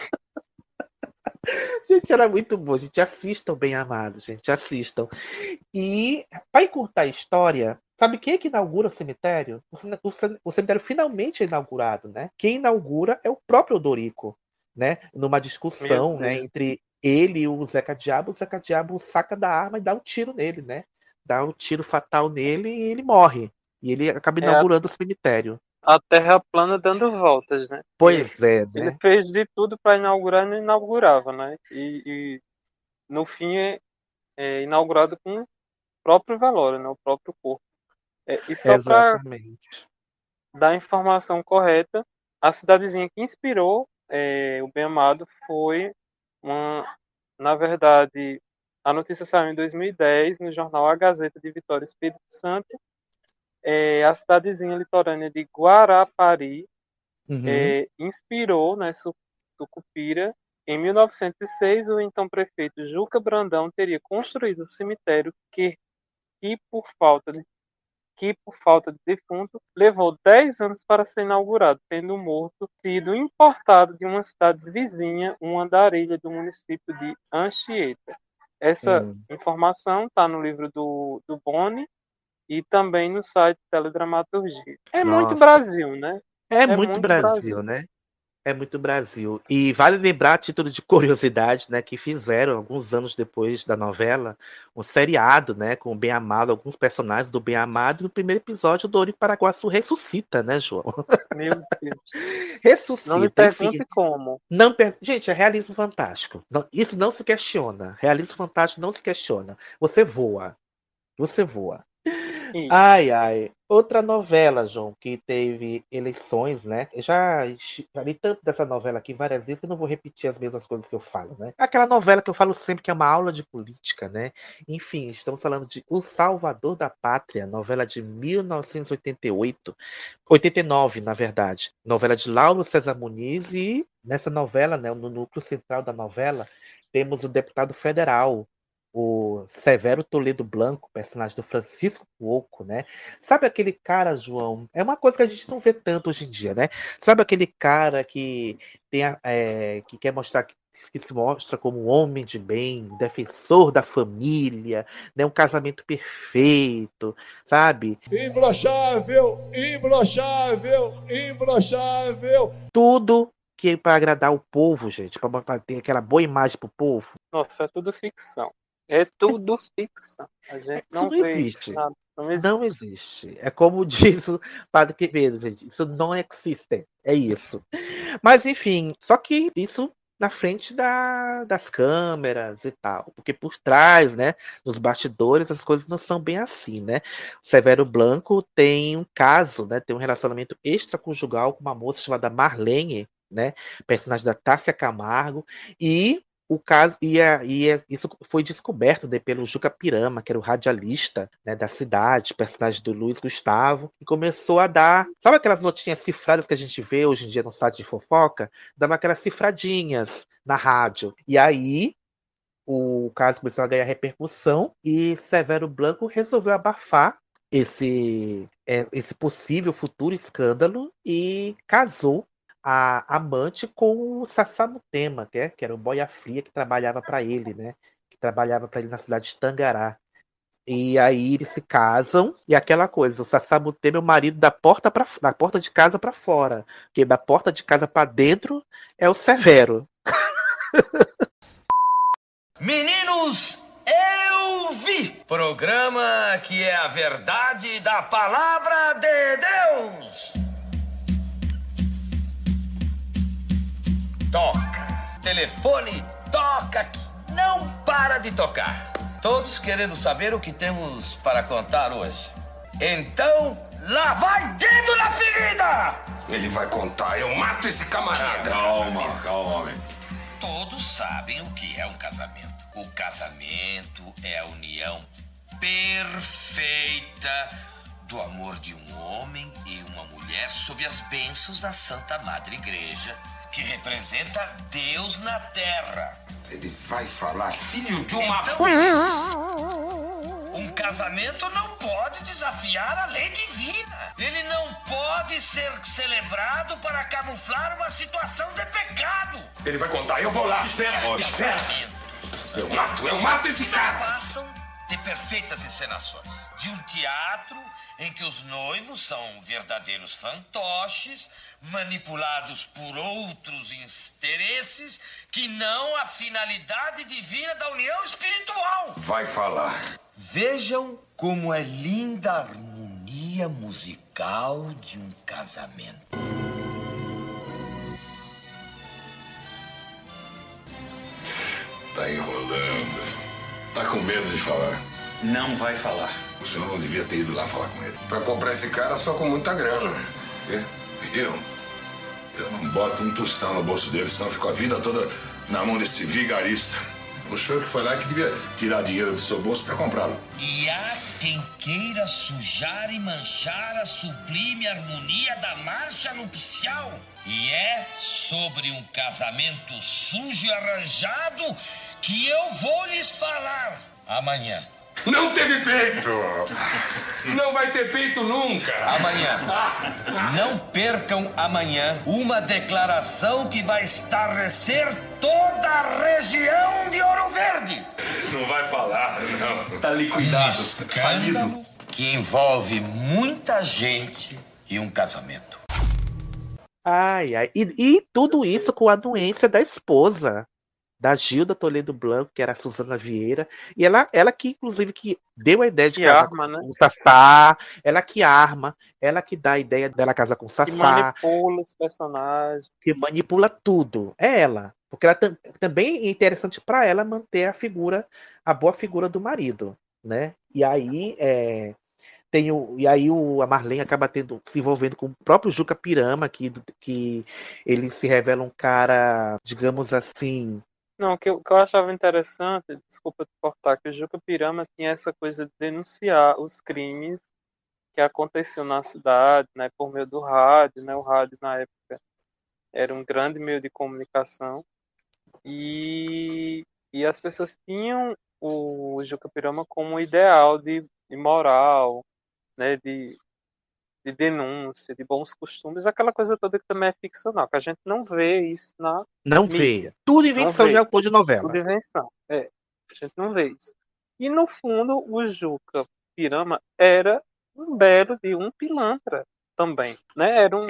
Gente, era muito bom. Gente, assistam, bem amados, gente, assistam. E para encurtar a história, sabe quem é que inaugura o cemitério? O, cemitério finalmente é inaugurado, né? Quem inaugura é o próprio Odorico, né? Numa discussão, né, entre ele e o Zeca Diabo, o Zeca Diabo saca da arma e dá um tiro nele, né? Dá um tiro fatal nele e ele morre. E ele acaba inaugurando é o cemitério. A Terra plana dando voltas, né? Pois é, né? Ele fez de tudo para inaugurar e não inaugurava, né? E, e no fim é, é, inaugurado com o próprio velório, né? O próprio corpo. É, e só para dar a informação correta, a cidadezinha que inspirou é, o Bem Amado foi uma, na verdade, a notícia saiu em 2010 no jornal A Gazeta de Vitória Espírito Santo. É, a cidadezinha litorânea de Guarapari uhum. é, inspirou né, Sucupira. Em 1906, o então prefeito Juca Brandão teria construído o cemitério que, que por falta de que, por falta de defunto, levou 10 anos para ser inaugurado, tendo o morto sido importado de uma cidade vizinha, uma andarilha do município de Anchieta. Essa informação está no livro do, do Boni e também no site Teledramaturgia. É Nossa. muito Brasil, né? É, é muito, muito Brasil, Brasil, né? É muito Brasil. E vale lembrar, a título de curiosidade, né, que fizeram, alguns anos depois da novela, um seriado, né, com o Bem Amado, alguns personagens do Bem Amado. No primeiro episódio, o Dorico Paraguaçu ressuscita, né, João? Meu Deus. ressuscita. Não me pergunte enfim. como. Não per... Gente, é realismo fantástico. Não, isso não se questiona. Realismo fantástico não se questiona. Você voa. Você voa. Ai, ai. Outra novela, João, que teve eleições, né? Eu já, li tanto dessa novela aqui várias vezes que eu não vou repetir as mesmas coisas que eu falo, né? Aquela novela que eu falo sempre que é uma aula de política, né? Enfim, estamos falando de O Salvador da Pátria, novela de 1988, 89, na verdade. Novela de Lauro César Muniz e nessa novela, né, no núcleo central da novela, temos o deputado federal, o Severo Toledo Blanco, personagem do Francisco Cuoco, né? Sabe aquele cara, João? É uma coisa que a gente não vê tanto hoje em dia, né? Sabe aquele cara que tem a, é, que quer mostrar que, que se mostra como um homem de bem, defensor da família, né? Um casamento perfeito, sabe? Imbrochável, imbrochável, imbrochável. Tudo que é para agradar o povo, gente, para ter aquela boa imagem pro povo. Nossa, é tudo ficção. É tudo ficção. A gente não, não existe. Nada. Não existe. Não existe. É como diz o Padre Quevedo, gente. Isso não existe. É isso. Mas, enfim, só que isso na frente da, das câmeras e tal. Porque por trás, né, nos bastidores, as coisas não são bem assim, né? O Severo Blanco tem um caso, né? Tem um relacionamento extraconjugal com uma moça chamada Marlene, né? Personagem da Tássia Camargo. E o caso e, a, e a, isso foi descoberto né, pelo Juca Pirama, que era o radialista né, da cidade, personagem do Luiz Gustavo, e começou a dar, sabe aquelas notinhas cifradas que a gente vê hoje em dia no site de fofoca? Dava aquelas cifradinhas na rádio. E aí o caso começou a ganhar repercussão e Severo Blanco resolveu abafar esse, é, esse possível futuro escândalo e casou a amante com o Sassamutema, que, é, que era o boia fria que trabalhava para ele, né? Que trabalhava para ele na cidade de Tangará. E aí eles se casam e aquela coisa, o Sassamutema é o marido da porta para da porta de casa para fora, porque da porta de casa para dentro é o Severo. Meninos, eu vi! Programa que é a verdade da palavra de Deus! Toca! Telefone toca que não para de tocar. Todos querendo saber o que temos para contar hoje. Então, lá vai dedo na ferida! Ele vai contar, eu mato esse camarada. Calma, calma, Todos sabem o que é um casamento. O casamento é a união perfeita do amor de um homem e uma mulher sob as bênçãos da Santa Madre Igreja, que representa Deus na terra. Ele vai falar, filho de uma. Então, um casamento não pode desafiar a lei divina. Ele não pode ser celebrado para camuflar uma situação de pecado. Ele vai contar, eu vou lá. Espera, espera. Eu mato, eu mato esse cara. Passam de perfeitas encenações. De um teatro em que os noivos são verdadeiros fantoches, manipulados por outros interesses que não a finalidade divina da união espiritual. Vai falar. Vejam como é linda a harmonia musical de um casamento. Tá enrolando. Tá com medo de falar. Não vai falar. O senhor não devia ter ido lá falar com ele. Pra comprar esse cara só com muita grana. Eu? Eu não boto um tostão no bolso dele, senão fico a vida toda na mão desse vigarista. O senhor que foi lá que devia tirar dinheiro do seu bolso para comprá-lo. E há quem queira sujar e manchar a sublime harmonia da marcha nupcial. E é sobre um casamento sujo e arranjado que eu vou lhes falar amanhã. Não teve peito! Não vai ter peito nunca! Amanhã. Não percam amanhã uma declaração que vai estarrecer toda a região de Ouro Verde. Não vai falar, não. Tá liquidado. Um escândalo que envolve muita gente e um casamento. Ai, ai. E, e tudo isso com a anuência da esposa da Gilda Toledo Blanco, que era a Suzana Vieira, e ela, ela que, inclusive, que deu a ideia de Que casar arma, né? com o Sassá, ela que arma, ela que dá a ideia dela casar com o Que Sassá, manipula os personagens. que manipula tudo. É ela. Porque ela tam- também é interessante para ela manter a figura, a boa figura do marido, né? E aí é, tem o, e aí o, a Marlene acaba tendo, se envolvendo com o próprio Juca Pirama, que, que ele se revela um cara, digamos assim, Não, o que, eu- o que eu achava interessante, desculpa te cortar, que o Juca Pirama tinha essa coisa de denunciar os crimes que aconteciam na cidade, né, por meio do rádio, né, o rádio na época era um grande meio de comunicação e, e as pessoas tinham o Juca Pirama como um ideal de, de moral, né, de, de denúncia, de bons costumes, aquela coisa toda que também é ficcional, que a gente não vê isso na não mídia. vê. Tudo invenção de autor de novela. Tudo invenção. É. A gente não vê isso. E no fundo, o Juca Pirama era um belo de um pilantra também. Né? Era um,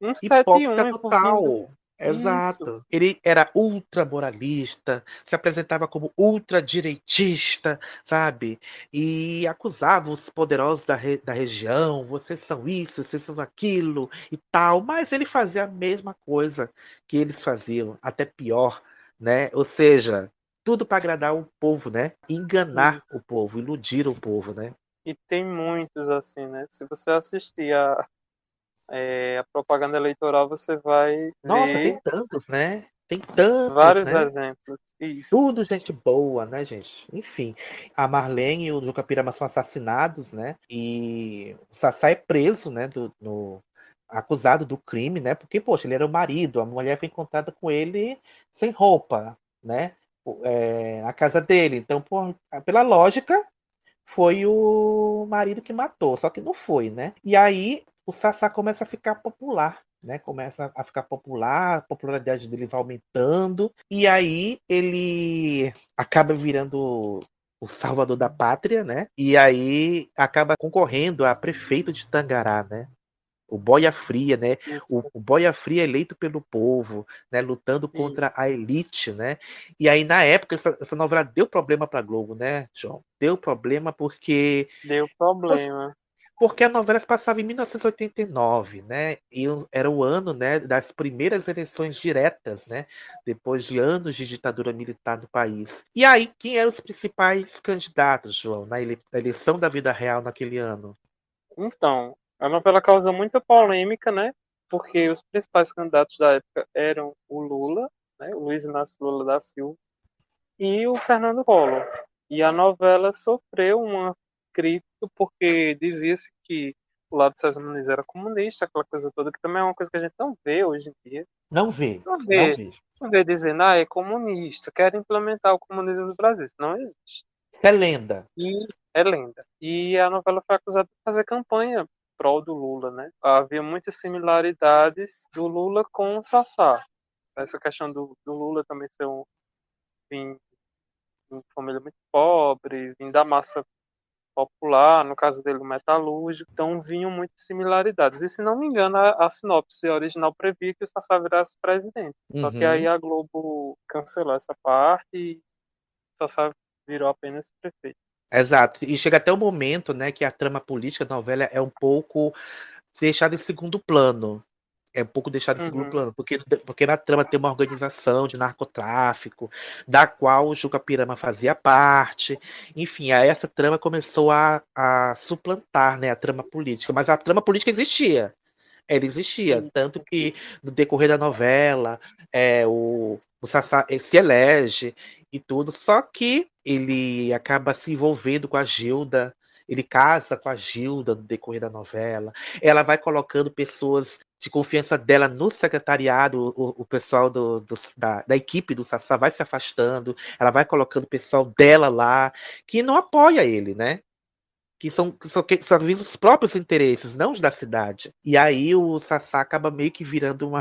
um 71 Hipócrita total. Exato. Ele era ultra moralista, se apresentava como ultra direitista, sabe? E acusava os poderosos da, re- da região, vocês são isso, vocês são aquilo e tal. Mas ele fazia a mesma coisa que eles faziam, até pior, né? Ou seja, tudo para agradar o povo, né? Enganar o povo, iludir o povo, né? E tem muitos assim, né? Se você assistir a, é, a propaganda eleitoral, você vai Nossa, ver tem tantos, né? Tem tantos, Vários né? exemplos. Isso. Tudo gente boa, né, gente? Enfim, a Marlene e o Juca Pirama são assassinados, né? E o Sassá é preso, né? Do, no, acusado do crime, né? Porque, poxa, ele era o marido, a mulher foi encontrada com ele sem roupa, né? É, na casa dele. Então, por, pela lógica, foi o marido que matou, só que não foi, né? E aí o Sassá começa a ficar popular, né? Começa a ficar popular, a popularidade dele vai aumentando, e aí ele acaba virando o salvador da pátria, né? E aí acaba concorrendo a prefeito de Tangará, né? O Boia Fria, né? O, o, Boia Fria eleito pelo povo, né? Lutando contra a elite, né? E aí, na época, essa, essa novela deu problema pra Globo, né, João? Deu problema porque. Deu problema. Porque a novela se passava em 1989, né? E era o ano, né, das primeiras eleições diretas, né? Depois de anos de ditadura militar no país. E aí, quem eram os principais candidatos, João, na eleição da vida real naquele ano? Então, a novela causou muita polêmica, né? Porque os principais candidatos da época eram o Lula, né? o Luiz Inácio Lula da Silva, e o Fernando Collor. E a novela sofreu uma crítica porque dizia-se que o lado de César Muniz era comunista, aquela coisa toda, que também é uma coisa que a gente não vê hoje em dia. Não vê. Não vê. Não vê, não vê dizendo, ah, é comunista, quer implementar o comunismo no Brasil. Isso não existe. É lenda. E é lenda. E a novela foi acusada de fazer campanha prol do Lula, né? Havia muitas similaridades do Lula com o Sassá. Essa questão do, do Lula também ser um vim de família muito pobre, vim da massa popular, no caso dele o metalúrgico, então vinham muitas similaridades. E se não me engano, a, a sinopse original previa que o Sassá virasse presidente. Uhum. Só que aí a Globo cancelou essa parte e o Sassá virou apenas prefeito. Exato. E chega até o momento, né, que a trama política da novela é um pouco deixada em segundo plano. É um pouco deixada em segundo Uhum. plano, porque, porque na trama tem uma organização de narcotráfico, da qual o Juca Pirama fazia parte. Enfim, essa trama começou a, a suplantar né, a trama política. Mas a trama política existia. Ela existia. Tanto que no decorrer da novela, é, o, o Sassá se elege e tudo, só que ele acaba se envolvendo com a Gilda, ele casa com a Gilda no decorrer da novela, ela vai colocando pessoas de confiança dela no secretariado, o, o pessoal do, do, da, da, equipe do Sassá vai se afastando, ela vai colocando o pessoal dela lá, que não apoia ele, né? Que são, só, que só visam os próprios interesses, não os da cidade. E aí o Sassá acaba meio que virando uma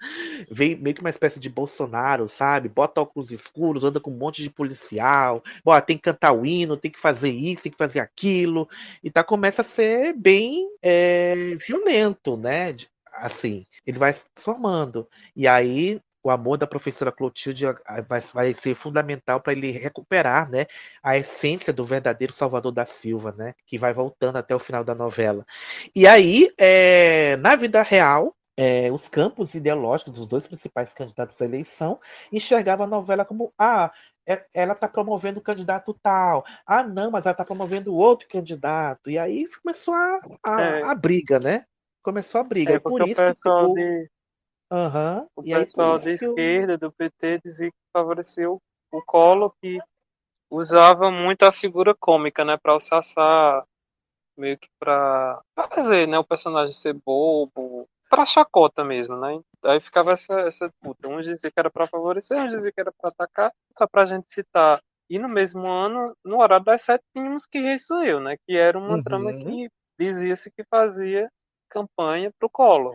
vem meio que uma espécie de Bolsonaro, sabe? Bota óculos escuros, anda com um monte de policial, Bora, tem que cantar o hino, tem que fazer isso, tem que fazer aquilo, e tá começa a ser bem é, violento, né? Assim, ele vai se formando. E aí o amor da professora Clotilde vai, vai ser fundamental para ele recuperar, né, a essência do verdadeiro Salvador da Silva, né, que vai voltando até o final da novela. E aí, é, na vida real, é, os campos ideológicos dos dois principais candidatos à eleição enxergavam a novela como ah, ela está promovendo o candidato tal. Ah, não, mas ela está promovendo outro candidato. E aí começou a, a, É. a briga, né? Começou a briga. É, e por porque o isso que pessoal o- de- Aham, O e aí pessoal isso que o- esquerda, do PT, dizia que favoreceu o Collor, que usava muito a figura cômica, né, para Sassá, meio que para fazer, né, o personagem ser bobo, para chacota mesmo, né? Aí ficava essa, essa disputa. Uns diziam que era para favorecer, uns diziam que era para atacar, só para a gente citar. E no mesmo ano, no horário das sete, tínhamos que Eu, né? Que era uma Uhum. trama que dizia-se que fazia campanha pro Collor.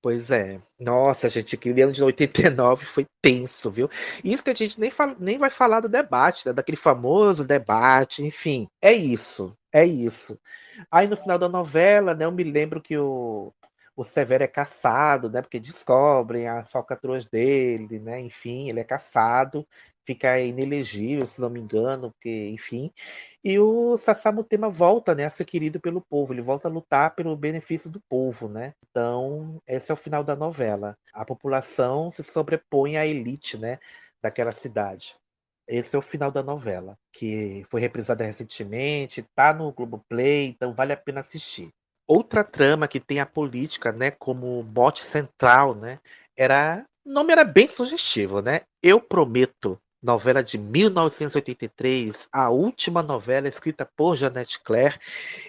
Pois é. Nossa, gente, aquele ano de 89 foi tenso, viu? Isso que a gente nem, fala, nem vai falar do debate, né? daquele famoso debate, enfim. É isso, é isso. Aí no final da novela, né, eu me lembro que o, o Severo é caçado, né? Porque descobrem as falcatruas dele, né? Enfim, ele é caçado, fica inelegível, se não me engano, porque, enfim. E o Sassamutema volta, né, a ser querido pelo povo, ele volta a lutar pelo benefício do povo, né? Então, esse é o final da novela. A população se sobrepõe à elite, né, daquela cidade. Esse é o final da novela, que foi reprisada recentemente, tá no Globoplay, então vale a pena assistir. Outra trama que tem a política, né, como mote central, né, era nome era bem sugestivo, né? Eu prometo novela de 1983, a última novela escrita por Jeanette Claire,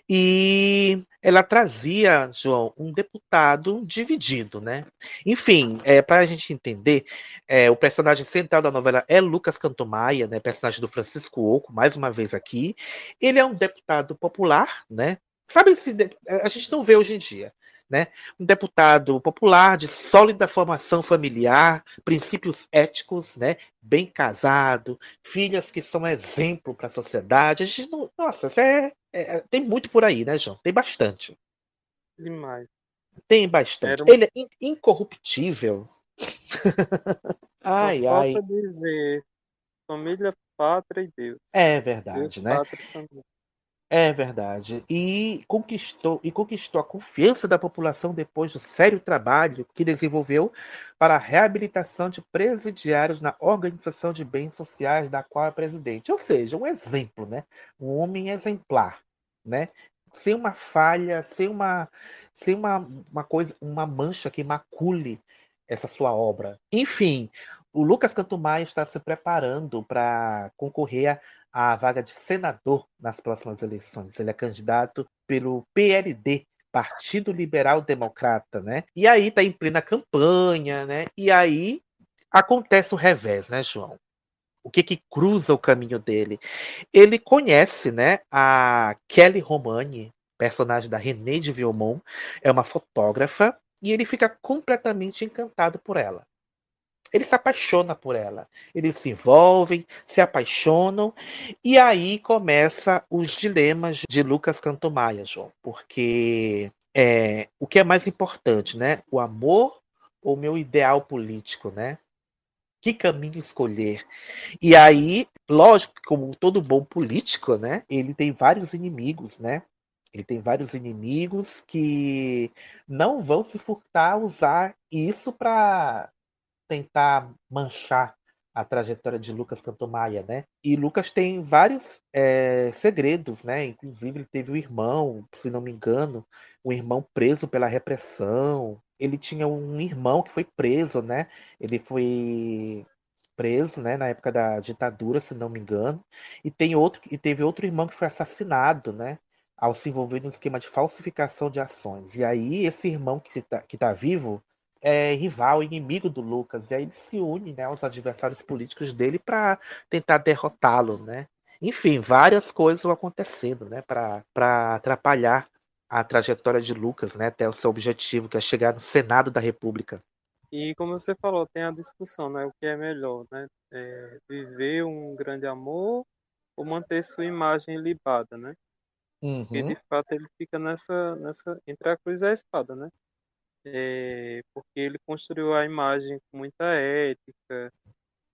e ela trazia, João, um deputado dividido, né? Enfim, é, para a gente entender, é, o personagem central da novela é Lucas Cantomaia, né? Personagem do Francisco Oco, mais uma vez aqui. Ele é um deputado popular, né? Sabe se a gente não vê hoje em dia né? Um deputado popular de sólida formação familiar, princípios éticos, né? Bem casado, filhas que são exemplo para a sociedade. A gente não, nossa, é, é, tem muito por aí, né, João? Tem bastante. Demais. Tem bastante. Um... Ele é incorruptível. ai, ai. dizer família, pátria e Deus. É verdade, Deus, né? Pátria. É verdade. E conquistou, e conquistou a confiança da população depois do sério trabalho que desenvolveu para a reabilitação de presidiários na organização de bens sociais da qual é presidente. Ou seja, um exemplo, né? Um homem exemplar, né? Sem uma falha, sem uma, sem uma, uma coisa, uma mancha que macule essa sua obra. Enfim, o Lucas Cantumai está se preparando para concorrer à vaga de senador nas próximas eleições. Ele é candidato pelo PLD, Partido Liberal Democrata, né? E aí está em plena campanha, né? E aí acontece o revés, né, João? O que que cruza o caminho dele? Ele conhece, né, a Kelly Romani, personagem da René de Vilmont, é uma fotógrafa e ele fica completamente encantado por ela ele se apaixona por ela. Eles se envolvem, se apaixonam, e aí começa os dilemas de Lucas Cantomaia, João. Porque é, o que é mais importante, né? O amor ou meu ideal político, né? Que caminho escolher? E aí, lógico, como todo bom político, né? Ele tem vários inimigos, né? Ele tem vários inimigos que não vão se furtar a usar isso para tentar manchar a trajetória de Lucas Cantomaia, né? E Lucas tem vários é, segredos, né? Inclusive ele teve um irmão, se não me engano, um irmão preso pela repressão. Ele tinha um irmão que foi preso, né? Ele foi preso, né, na época da ditadura, se não me engano. E tem outro e teve outro irmão que foi assassinado, né? Ao se envolver no esquema de falsificação de ações. E aí esse irmão que está que tá vivo é, rival, inimigo do Lucas. E aí ele se une né, aos adversários políticos dele para tentar derrotá-lo. Né? Enfim, várias coisas vão acontecendo né, para atrapalhar a trajetória de Lucas né, até o seu objetivo, que é chegar no Senado da República. E como você falou, tem a discussão, né? O que é melhor, né? É viver um grande amor ou manter sua imagem libada, né? Uhum. Porque de fato ele fica nessa, nessa entre a cruz e a espada, né? É, porque ele construiu a imagem com muita ética,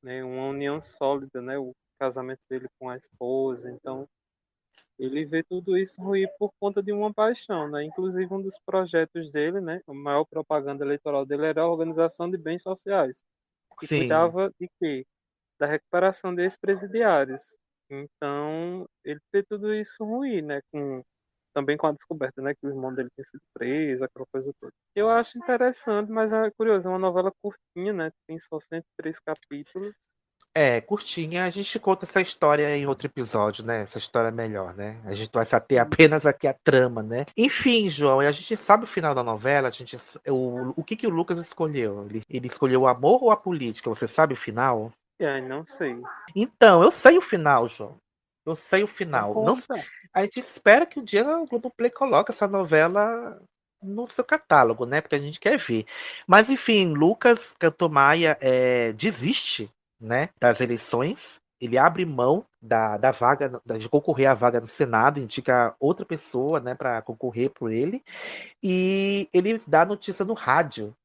né, uma união sólida, né, o casamento dele com a esposa, então ele vê tudo isso ruir por conta de uma paixão, né? Inclusive um dos projetos dele, né, a maior propaganda eleitoral dele era a organização de bens sociais, que Sim. cuidava de quê? Da recuperação de ex-presidiários. Então ele vê tudo isso ruir, né, com também com a descoberta, né, que o irmão dele tinha sido preso, aquela coisa toda. Eu acho interessante, mas é curioso, é uma novela curtinha, né, tem só 103 capítulos. É, curtinha, a gente conta essa história em outro episódio, né? Essa história melhor, né? A gente vai se ater apenas aqui à trama, né? Enfim, João, a gente sabe o final da novela, a gente, o, o que, que o Lucas escolheu? Ele, ele escolheu o amor ou a política? Você sabe o final? É, não sei. Então, eu sei o final, João. Eu sei o final. Não, a gente espera que um dia o Globoplay coloque essa novela no seu catálogo, né? Porque a gente quer ver. Mas enfim, Lucas Cantomaia é, desiste, né, das eleições. Ele abre mão da, da vaga, de concorrer à vaga no Senado, indica outra pessoa, né, para concorrer por ele. E ele dá notícia no rádio.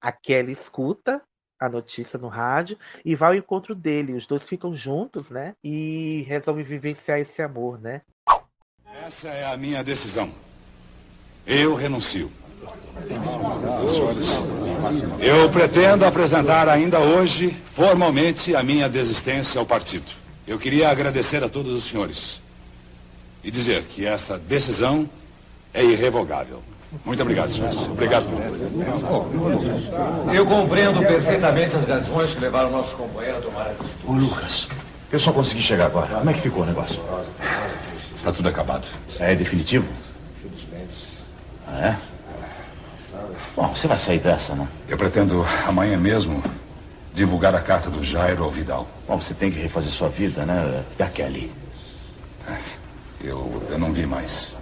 A Kelly escuta a notícia no rádio e vai ao encontro dele. Os dois ficam juntos, né? E resolvem vivenciar esse amor, né? Essa é a minha decisão. Eu renuncio. Senhores, eu pretendo apresentar ainda hoje, formalmente, a minha desistência ao partido. Eu queria agradecer a todos os senhores e dizer que essa decisão é irrevogável. Muito obrigado, senhores. Obrigado. Eu compreendo perfeitamente as razões que levaram o nosso companheiro a tomar essa Ô, Lucas, eu só consegui chegar agora. Como é que ficou o negócio? Está tudo acabado. É definitivo? Ah, é? Bom, você vai sair dessa, né? Eu pretendo amanhã mesmo divulgar a carta do Jairo ao Vidal. Bom, você tem que refazer sua vida, né? E a Kelly? Eu, eu não vi mais.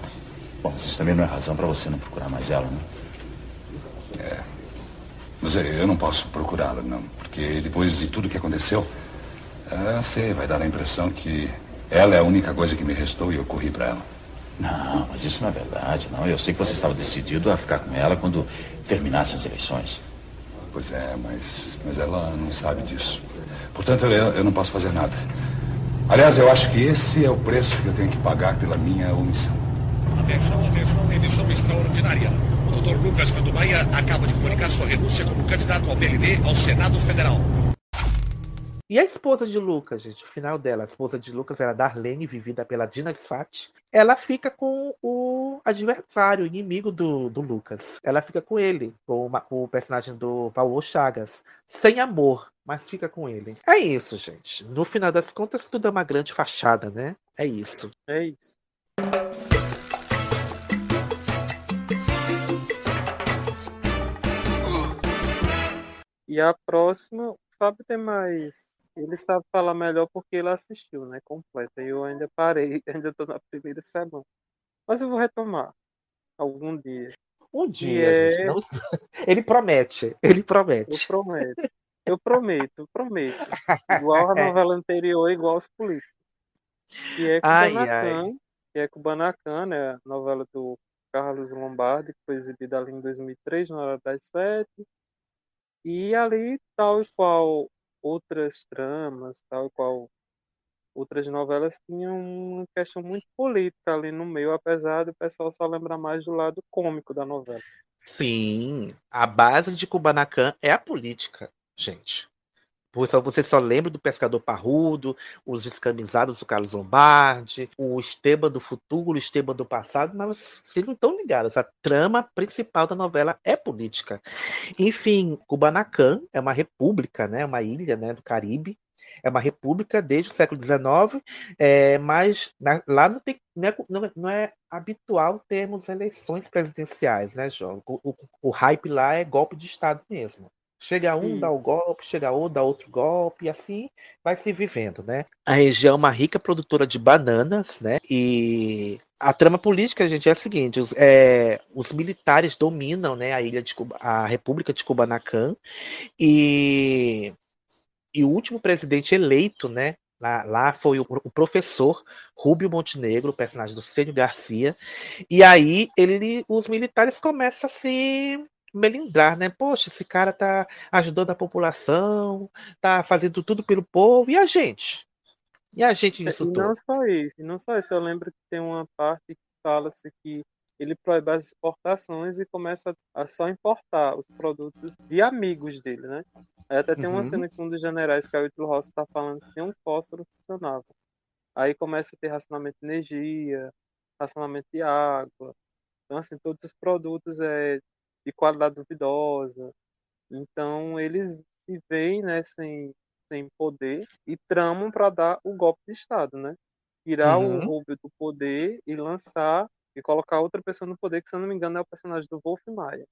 Bom, mas isso também não é razão para você não procurar mais ela, né? É. Mas eu eu não posso procurá-la, não. Porque depois de tudo que aconteceu, ah, você vai dar a impressão que ela é a única coisa que me restou e eu corri para ela. Não, mas isso não é verdade, não. Eu sei que você estava decidido a ficar com ela quando terminassem as eleições. Pois é, mas, mas ela não sabe disso. Portanto, eu, eu não posso fazer nada. Aliás, eu acho que esse é o preço que eu tenho que pagar pela minha omissão. Atenção, atenção, edição extraordinária. O Dr. Lucas Cantubaia acaba de comunicar sua renúncia como candidato ao PLD ao Senado Federal. E a esposa de Lucas, gente, o final dela, a esposa de Lucas era Darlene, vivida pela Dina Sfat. Ela fica com o adversário, o inimigo do, do Lucas. Ela fica com ele, com uma- com o personagem do Valor Chagas. Sem amor, mas fica com ele. É isso, gente. No final das contas, tudo é uma grande fachada, né? É isso. É isso. E a próxima, o Fábio tem mais. Ele sabe falar melhor porque ele assistiu, né? Completa. E eu ainda parei, ainda tô na primeira semana. Mas eu vou retomar algum dia. Um dia, é- gente. não- Ele promete. Ele Eu promete. prometo. Eu prometo, eu prometo. Igual a novela anterior, igual aos políticos. Que é Ai, Kubanacan, que é Kubanacan, né? A novela do Carlos Lombardi, que foi exibida ali em 2003, na hora das sete. E ali, tal e qual outras tramas, tal e qual outras novelas, tinham uma questão muito política ali no meio, apesar do pessoal só lembrar mais do lado cômico da novela. Sim, a base de Kubanacan é a política, gente. Você só lembra do Pescador Parrudo, os descamisados do Carlos Lombardi, o Esteban do futuro, o Esteban do passado, mas vocês não estão ligados. A trama principal da novela é política. Enfim, Kubanacan é uma república, né? uma ilha né? do Caribe. É uma república desde o século XIX, é, mas na- lá não, tem, é, não é- não é habitual termos eleições presidenciais, né, João? O, o- o hype lá é golpe de Estado mesmo. Chega um, Sim. dá o golpe, chega outro, dá outro golpe, e assim vai se vivendo, né? A região é uma rica produtora de bananas, né? E a trama política, gente, é a seguinte: os, é, os militares dominam, né, a ilha de Cuba, a República de Kubanacan, e, e o último presidente eleito, né? Lá, lá foi o, o professor Rubio Montenegro, o personagem do Cênio Garcia. E aí ele, os militares começam a se melindrar, né? Poxa, esse cara tá ajudando a população, tá fazendo tudo pelo povo, e a gente? E a gente nisso É, E não tudo? só isso, não só isso, eu lembro que tem uma parte que fala-se que ele proíbe as exportações e começa a só importar os produtos de amigos dele, né? Aí até tem uma Uhum. cena que um dos generais, que é o Ítalo Rossi, tá falando que nem um fósforo funcionava. Aí começa a ter racionamento de energia, racionamento de água. Então, assim, todos os produtos é de qualidade duvidosa. Então, eles se veem, né, sem, sem poder e tramam para dar o golpe de Estado, né? Tirar o Uhum. Rubio do poder e lançar e colocar outra pessoa no poder, que se eu não me engano é o personagem do Wolf Maia.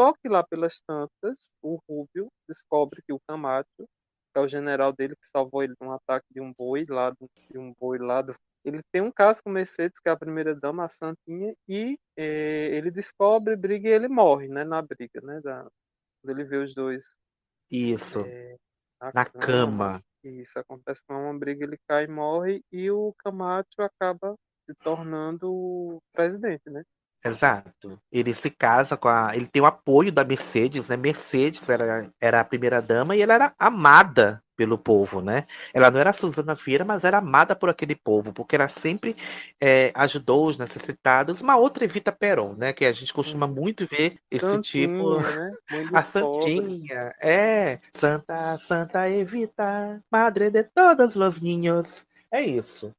Só que lá pelas tantas, o Rubio descobre que o Camacho, que é o general dele que salvou ele de um ataque de um boi lá, de um boi lá do ele tem um caso com Mercedes, que é a primeira dama, a Santinha, e eh, ele descobre, briga e ele morre, né, na briga, né, da, quando ele vê os dois Isso, eh, na cama. Isso, acontece com uma briga, ele cai e morre, e o Camacho acaba se tornando presidente, né? Exato. Ele se casa com a. Ele tem o apoio da Mercedes, né? Mercedes era, era a primeira dama e ela era amada pelo povo, né? Ela não era a Suzana Vieira, mas era amada por aquele povo, porque ela sempre eh, ajudou os necessitados. Uma outra Evita Peron, né? Que a gente costuma muito ver esse tipo. Santinha, né? Mãe dos A. Santinha, é. Santa, Santa Evita, Madre de todos los niños. É isso.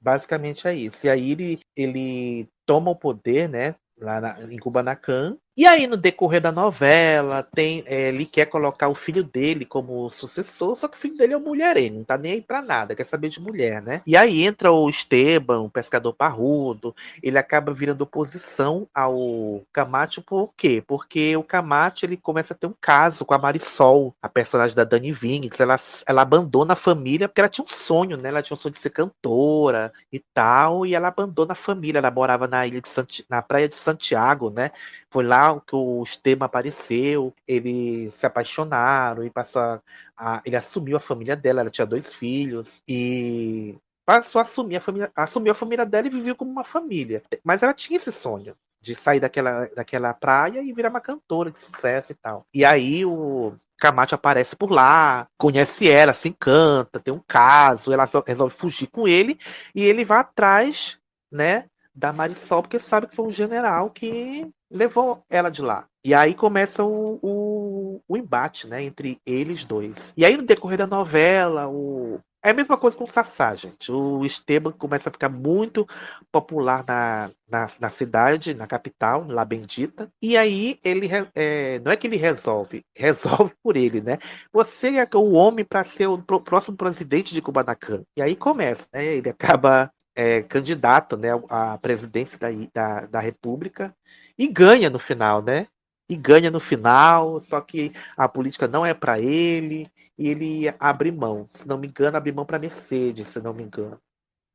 Basicamente é isso. E aí ele, ele toma o poder, né? lá na, em Kubanacan. E aí, no decorrer da novela, tem, é, ele quer colocar o filho dele como sucessor, só que o filho dele é um mulherengo, não tá nem aí pra nada, quer saber de mulher, né? E aí entra o Esteban, o pescador parrudo, ele acaba virando oposição ao Camacho, por quê? Porque o Camacho, ele começa a ter um caso com a Marisol, a personagem da Dani Vinges, ela, ela abandona a família porque ela tinha um sonho, né? Ela tinha um sonho de ser cantora e tal, e ela abandona a família, ela morava na ilha de Santi, na praia de Santiago, né? Foi lá que o Esteban apareceu, eles se apaixonaram e passou a, a, ele assumiu a família dela, ela tinha dois filhos e passou a assumir a família, assumiu a família dela e viveu como uma família. Mas ela tinha esse sonho de sair daquela, daquela praia e virar uma cantora de sucesso e tal. E aí o Camacho aparece por lá, conhece ela, se encanta, tem um caso, ela resolve fugir com ele e ele vai atrás, né, da Marisol, porque sabe que foi um general que levou ela de lá. E aí começa o, o, o, embate, né, entre eles dois. E aí no decorrer da novela, o... é a mesma coisa com o Sassá, gente. O Esteban começa a ficar muito popular na, na, na cidade, na capital, lá bendita. E aí ele é, não é que ele resolve, resolve por ele, né? Você é o homem para ser o próximo presidente de Kubanacan. E aí começa, né? Ele acaba é, candidato né, à presidência da, da, da República e ganha no final, né? E ganha no final, só que a política não é para ele, e ele abre mão. Se não me engano, abre mão para Mercedes, se não me engano.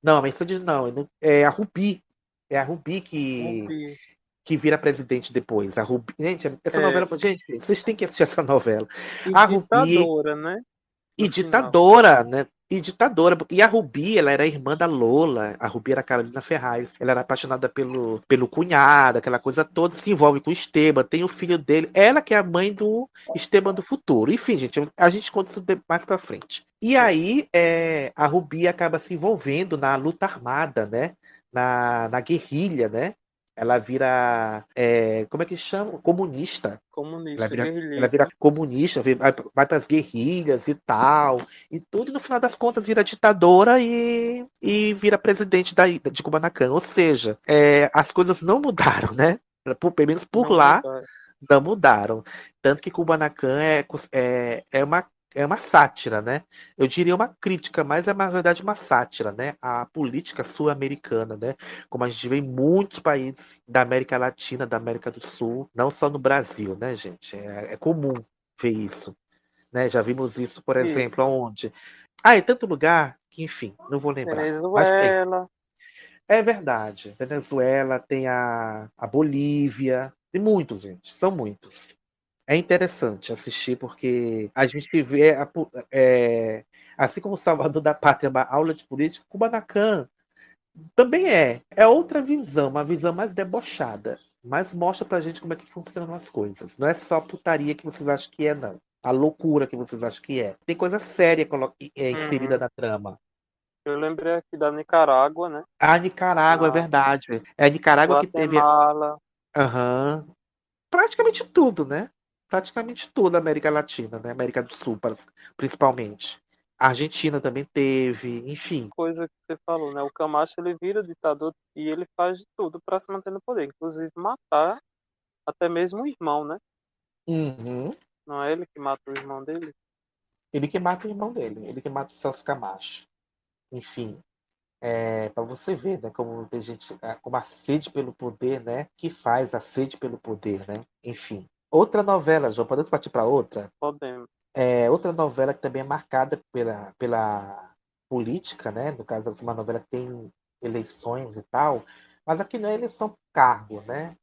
Não, a Mercedes não, é a Rubi. É a Rubi que, Rubi. que vira presidente depois. A Rubi, gente, essa é. novela, gente, vocês têm que assistir essa novela. E a ditadora, Rubi, né? E ditadora, né? E ditadora. E a Rubi, ela era irmã da Lola. A Rubi era a Carolina Ferraz. Ela era apaixonada pelo, pelo cunhado, aquela coisa toda. Se envolve com o Esteban, tem o filho dele. Ela que é a mãe do Esteban do futuro. Enfim, gente, a gente conta isso mais pra frente. E aí, é, a Rubi acaba se envolvendo na luta armada, né? Na, na guerrilha, né? Ela vira. É, como é que chama? Comunista. Comunista, ela vira, ela vira comunista, vai, vai para as guerrilhas e tal. E tudo, e no final das contas, vira ditadora e, e vira presidente da, de Kubanacan. Ou seja, é, as coisas não mudaram, né? Por, pelo menos por não lá. Mudaram. Não mudaram. Tanto que Kubanacan é, é, é uma é uma sátira, né? Eu diria uma crítica, mas é na verdade uma sátira, né? A política sul-americana, né? Como a gente vê em muitos países da América Latina, da América do Sul, não só no Brasil, né, gente? É, é comum ver isso, né? Já vimos isso, por isso. exemplo, aonde? Ah, em tanto lugar que, enfim, não vou lembrar. Venezuela. É verdade. Venezuela, tem a, a Bolívia, tem muitos, gente, são muitos é interessante assistir porque a gente vê, é, assim como Salvador da Pátria, uma aula de política, Kubanacan também é. É outra visão, uma visão mais debochada, mas mostra pra gente como é que funcionam as coisas. Não é só a putaria que vocês acham que é, não. A loucura que vocês acham que é. Tem coisa séria é, inserida uhum. na trama. Eu lembrei aqui da Nicarágua, né? A Nicarágua, ah. é verdade. É a Nicarágua Guatemala. que teve. Aham. Uhum. Praticamente tudo, né? Praticamente toda a América Latina, né? América do Sul, principalmente. A Argentina também teve, enfim. Coisa que você falou, né? O Camacho ele vira ditador e ele faz de tudo para se manter no poder, inclusive matar até mesmo o irmão, né? Uhum. Não é ele que mata o irmão dele? Ele que mata o irmão dele, ele que mata o Celso Camacho. Enfim, é, para você ver, né, como tem gente, é, como a sede pelo poder, né, que faz a sede pelo poder, né? Enfim, Outra novela, João, podemos partir para outra? Podemos. É, outra novela que também é marcada pela, pela política, né? No caso, uma novela que tem eleições e tal, mas aqui não é eleição cargo, né?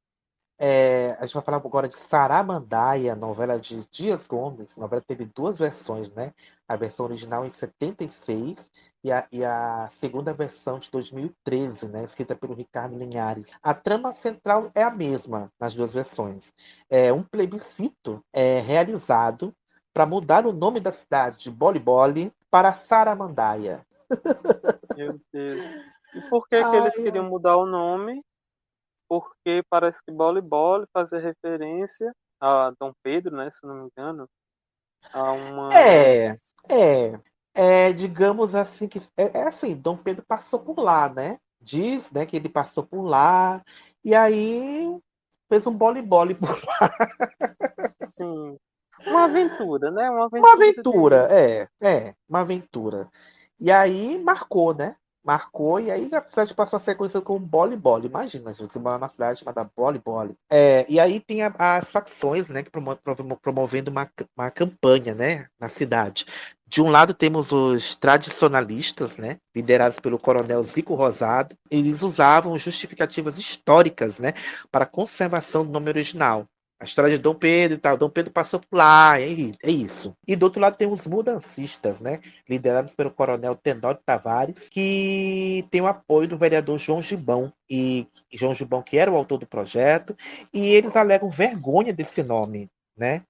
É, a gente vai falar agora de Saramandaia, novela de Dias Gomes. A novela teve duas versões, né? A versão original em 76 e a, e a segunda versão de 2013, né? Escrita pelo Ricardo Linhares. A trama central é a mesma nas duas versões. É um plebiscito é, realizado para mudar o nome da cidade de Boliboli para Saramandaia. Meu Deus. E por que, que eles queriam mudar o nome? Porque parece que voleibol fazia referência a Dom Pedro, né, se não me engano, a uma É, é, é digamos assim que é, é assim, Dom Pedro passou por lá, né? Diz, né, que ele passou por lá e aí fez um bole-bole por lá. Sim. Uma aventura, né? Uma aventura. Uma aventura, é, é, uma aventura. E aí marcou, né? Marcou, e aí a cidade passou a ser conhecida como Boli. Imagina, você mora numa cidade chamada Boli Boli. É, e aí tem a, as facções, né, que promo, promovendo uma, uma campanha, né, na cidade. De um lado temos os tradicionalistas, né, liderados pelo coronel Zico Rosado. Eles usavam justificativas históricas, né, para a conservação do nome original a história de Dom Pedro e tal. Dom Pedro passou por lá, é, é isso. E do outro lado tem os mudancistas, né? Liderados pelo coronel Tenório Tavares, que tem o apoio do vereador João Gibão. E João Gibão, que era o autor do projeto, e eles alegam vergonha desse nome, né?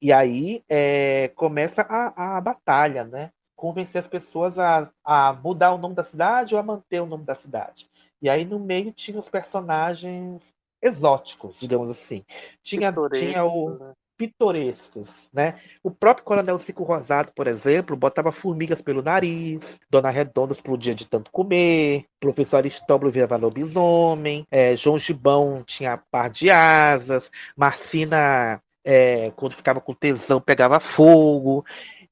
E aí é, começa a, a batalha, né? Convencer as pessoas a, a mudar o nome da cidade ou a manter o nome da cidade. E aí no meio tinha os personagens exóticos, digamos assim. Tinha, tinha o né? pitorescos, né? O próprio Coronel Cico Rosado, por exemplo, botava formigas pelo nariz, Dona Redonda explodia de tanto comer, Professor Aristóbulo virava lobisomem, é, João Gibão tinha par de asas, Marcina, é, quando ficava com tesão, pegava fogo.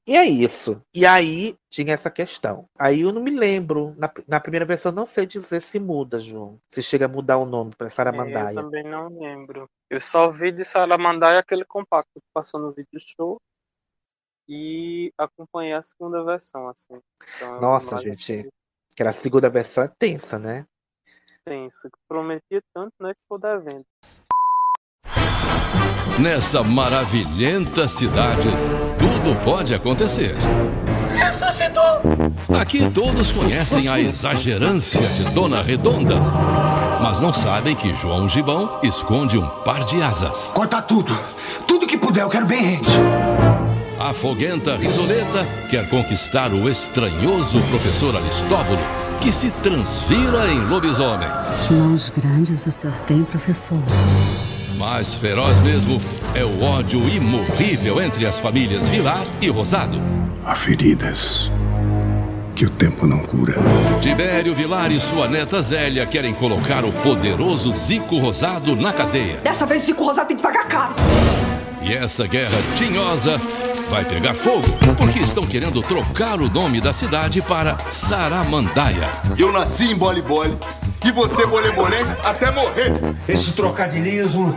E é isso. E aí tinha essa questão. Aí eu não me lembro. Na, na primeira versão, não sei dizer se muda, João. Se chega a mudar o nome para Saramandaia. Eu também não lembro. Eu só vi de Saramandaia aquele compacto que passou no vídeo show e acompanhei a segunda versão, assim. Então, Nossa, gente. Que era a segunda versão é tensa, né? Tensa. Prometia tanto, né? Que ficou devendo. Nessa maravilhenta cidade, tudo pode acontecer. Ressuscitou! Aqui todos conhecem a exagerância de Dona Redonda, mas não sabem que João Gibão esconde um par de asas. Corta tudo! Tudo que puder, eu quero bem rente! A foguenta Risoleta quer conquistar o estranhoso professor Aristóbulo, que se transvira em lobisomem. Que mãos grandes o senhor tem, professor. Mais feroz mesmo é o ódio imorrível entre as famílias Vilar e Rosado. Há feridas que o tempo não cura. Tibério Vilar e sua neta Zélia querem colocar o poderoso Zico Rosado na cadeia. Dessa vez Zico Rosado tem que pagar caro. E essa guerra tinhosa vai pegar fogo porque estão querendo trocar o nome da cidade para Saramandaia. Eu nasci em Boli Boli e você bolemolense até morrer. Esse trocadilhismo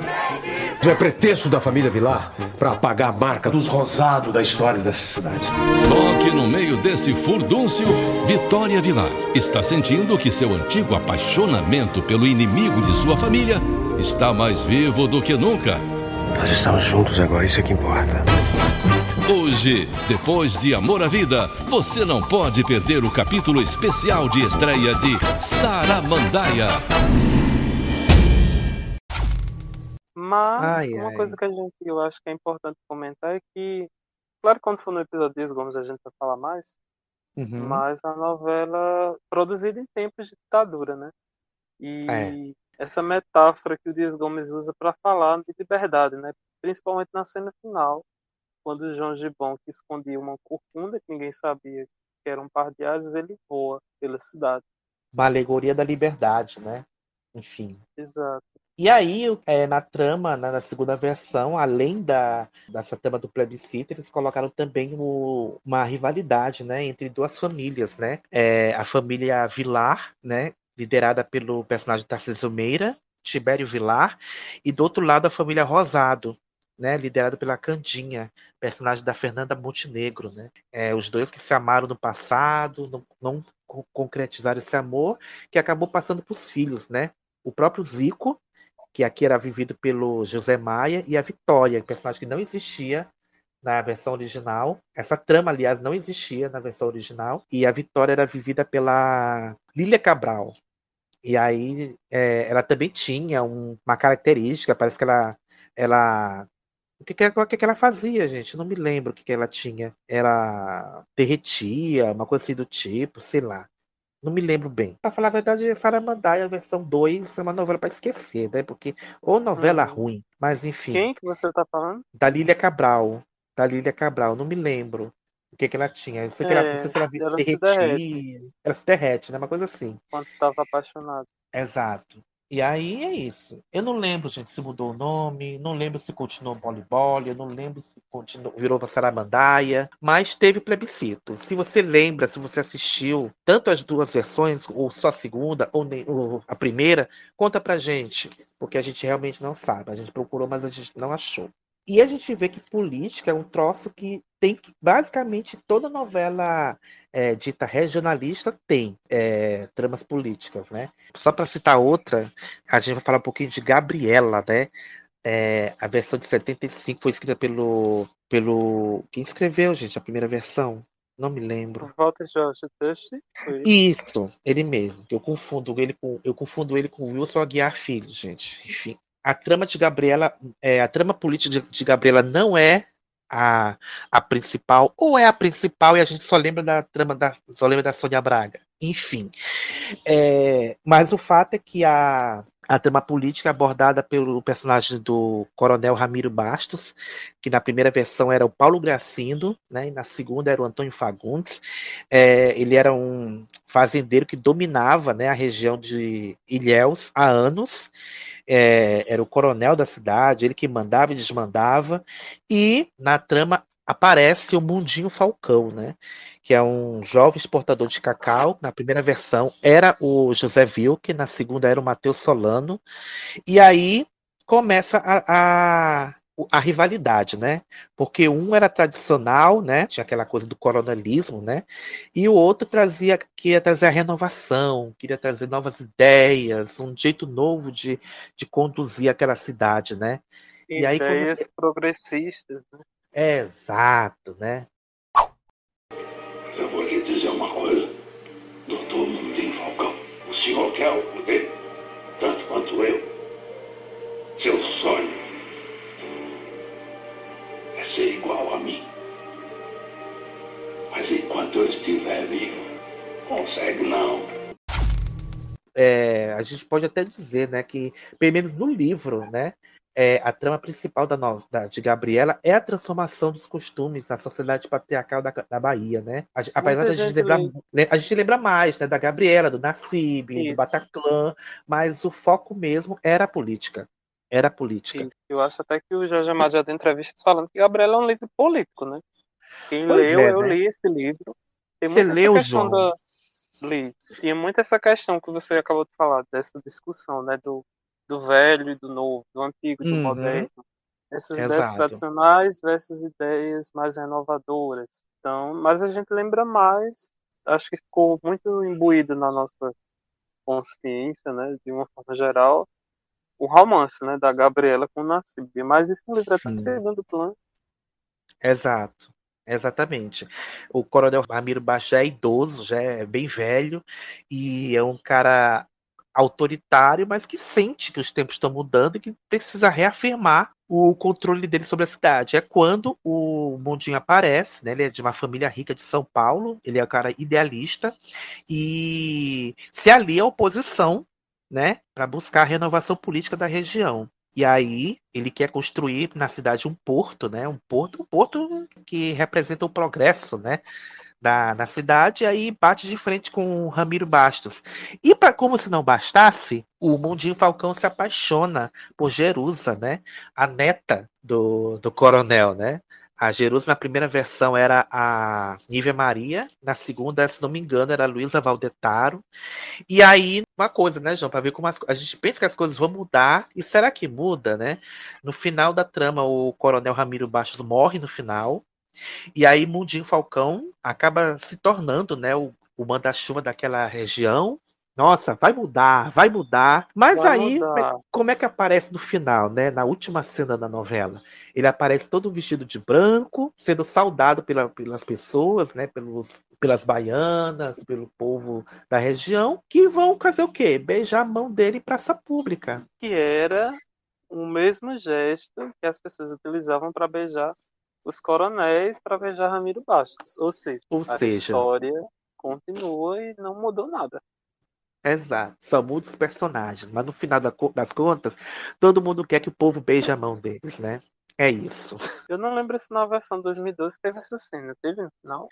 é pretexto da família Vilar para apagar a marca dos rosados da história dessa cidade. Só que no meio desse furdúncio, Vitória Vilar está sentindo que seu antigo apaixonamento pelo inimigo de sua família está mais vivo do que nunca. Nós estamos juntos agora, isso é que importa. Hoje, depois de Amor à Vida, você não pode perder o capítulo especial de estreia de Saramandaia. Mas Ai, uma ai. coisa que a gente eu acho que é importante comentar é que, claro, quando for no episódio de Gomes a gente vai falar mais, Uhum. mas a novela produzida em tempos de ditadura, né? E É. essa metáfora que o Dias Gomes usa para falar de liberdade, né? Principalmente na cena final, quando o João Gibão, que escondia uma corcunda que ninguém sabia que era um par de asas, ele voa pela cidade. Uma alegoria da liberdade, né? Enfim. Exato. E aí, é, na trama, na, na segunda versão, além da, dessa trama do plebiscito, eles colocaram também o- uma rivalidade, né, entre duas famílias, né? É, a família Vilar, né, liderada pelo personagem Tarcísio Meira, Tibério Vilar, e do outro lado a família Rosado, né, liderada pela Candinha, personagem da Fernanda Montenegro, né? É, os dois que se amaram no passado, não, não co- concretizaram esse amor, que acabou passando para os filhos, né? O próprio Zico, que aqui era vivido pelo José Maia, e a Vitória, personagem que não existia na versão original. Essa trama, aliás, não existia na versão original. E a Vitória era vivida pela Lília Cabral. E aí é, ela também tinha um- uma característica, parece que ela. ela o que, que, o que, que ela fazia, gente? Não me lembro o que, que ela tinha. Ela derretia, uma coisa assim do tipo, sei lá. Não me lembro bem. Pra falar a verdade, Saramandaia, a versão 2, é uma novela pra esquecer, né? Porque, ou novela Uhum. ruim, mas enfim. Quem que você tá falando? Da Lília Cabral. Da Lília Cabral, não me lembro o que, que ela tinha. Eu sei que ela, É, não sei se ela vi- ela se derretia. derrete. Ela se derrete, né? Uma coisa assim. Quando tava apaixonado. Exato. E aí é isso. Eu não lembro, gente, se mudou o nome, não lembro se continuou voleibol, eu não lembro se continuou, virou para Saramandaia, mas teve plebiscito. Se você lembra, se você assistiu tanto as duas versões, ou só a segunda, ou, nem, ou a primeira, conta pra gente, porque a gente realmente não sabe. A gente procurou, mas a gente não achou. E a gente vê que política é um troço que tem que, basicamente, toda novela é, dita regionalista tem é, tramas políticas, né? Só para citar outra, a gente vai falar um pouquinho de Gabriela, né? É, a versão de 75 foi escrita pelo, pelo. Quem escreveu, gente, a primeira versão? Não me lembro. Walter George Tush. Isso, ele mesmo. Eu confundo ele com eu confundo ele com Wilson Aguiar Filho, gente. Enfim, a trama de Gabriela, é, a trama política de, de, Gabriela não é a, a principal, ou é a principal e a gente só lembra da trama da, só lembra da Sônia Braga. Enfim. É, mas o fato é que a, a trama política abordada pelo personagem do Coronel Ramiro Bastos, que na primeira versão era o Paulo Gracindo, né, e na segunda era o Antônio Fagundes. É, ele era um fazendeiro que dominava né, a região de Ilhéus há anos é, era o coronel da cidade, ele que mandava e desmandava, e na trama aparece o Mundinho Falcão, né? Que é um jovem exportador de cacau. Na primeira versão era o José Vilke, na segunda era o Matheus Solano. E aí começa a, a a rivalidade, né? Porque um era tradicional, né? Tinha aquela coisa do coronelismo, né? E o outro trazia queria trazer a renovação, queria trazer novas ideias, um jeito novo de, de conduzir aquela cidade, né? E aí ideias quando... progressistas, né? Exato, né? Eu vou lhe dizer uma coisa, doutor Mundinho Falcão. O senhor quer o poder, tanto quanto eu. Seu sonho é ser igual a mim. Mas enquanto eu estiver vivo, consegue não. É, a gente pode até dizer, né, que pelo menos no livro, né, é, a trama principal da, da, de Gabriela é a transformação dos costumes na sociedade patriarcal da, da Bahia, né? A, apesar da gente lembrar, a gente lembra mais, né, da Gabriela, do Nassib, do Bataclan, mas o foco mesmo era a política era política. Isso. Eu acho até que o Jorge Amado já tem entrevistas falando que Gabriela é um livro político, né? Quem pois leu, é, eu né? li esse livro. Tem você leu, João? Da... Li. E muito essa questão que você acabou de falar, dessa discussão, né? Do, do velho e do novo, do antigo e do uhum. moderno. Essas Exato. ideias tradicionais versus ideias mais renovadoras. Então, mas a gente lembra mais, acho que ficou muito imbuído na nossa consciência, né, de uma forma geral, o romance, né, da Gabriela com o Nassib. Mas isso no livro é segundo plano. Exato. Exatamente. O coronel Ramiro Baixo é idoso, já é bem velho, e é um cara autoritário, mas que sente que os tempos estão mudando e que precisa reafirmar o controle dele sobre a cidade. É quando o Mundinho aparece, né? Ele é de uma família rica de São Paulo, ele é um cara idealista e se alia à oposição né, para buscar a renovação política da região. E aí ele quer construir na cidade um porto, né, um porto, um porto que representa o progresso, né, da, na cidade, aí bate de frente com o Ramiro Bastos. E para como se não bastasse, o Mundinho Falcão se apaixona por Jerusa, né, a neta do, do coronel, né, a Jerusa, na primeira versão, era a Nívia Maria. Na segunda, se não me engano, era a Luísa Valdetaro. E aí, uma coisa, né, João? Para ver como as, a gente pensa que as coisas vão mudar. E será que muda, né? No final da trama, o Coronel Ramiro Bastos morre no final. E aí, Mundinho Falcão acaba se tornando, né, o, o manda-chuva daquela região nossa, vai mudar, vai mudar. Mas vai aí, mudar. como é que aparece no final, né? Na última cena da novela? Ele aparece todo vestido de branco, sendo saudado pela, pelas pessoas, né? Pelos, pelas baianas, pelo povo da região, que vão fazer o quê? Beijar a mão dele em praça pública. Que era o mesmo gesto que as pessoas utilizavam para beijar os coronéis, para beijar Ramiro Bastos. Ou seja, Ou a seja... história continua e não mudou nada. Exato, são muitos personagens, mas no final das contas, todo mundo quer que o povo beije a mão deles, né? É isso. Eu não lembro se na versão 2012 teve essa cena, teve? Não?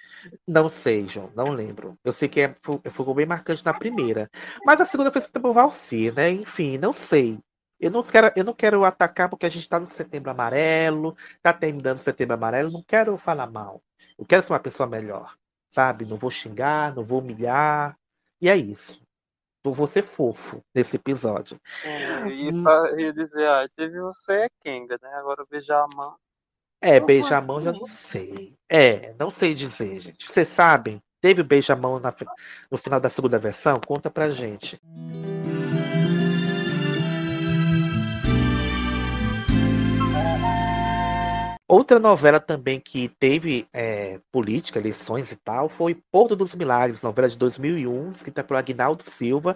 Não sei, João, não lembro. Eu sei que é, ficou bem marcante na primeira. Mas a segunda foi feita por Valci, né? Enfim, não sei. Eu não quero, eu não quero atacar porque a gente está no setembro amarelo, tá terminando o setembro amarelo, não quero falar mal. Eu quero ser uma pessoa melhor, sabe? Não vou xingar, não vou humilhar. E é isso. Eu vou ser fofo nesse episódio. É, e ia, ia dizer, ah, teve você é Kenga, né? Agora beijar a mão. É, beijar a mão já não sei. É, não sei dizer, gente. Vocês sabem? Teve o beija-mão no final da segunda versão? Conta pra gente. Outra novela também que teve é, política, eleições e tal, foi Porto dos Milagres, novela de 2001, escrita por Agnaldo Silva.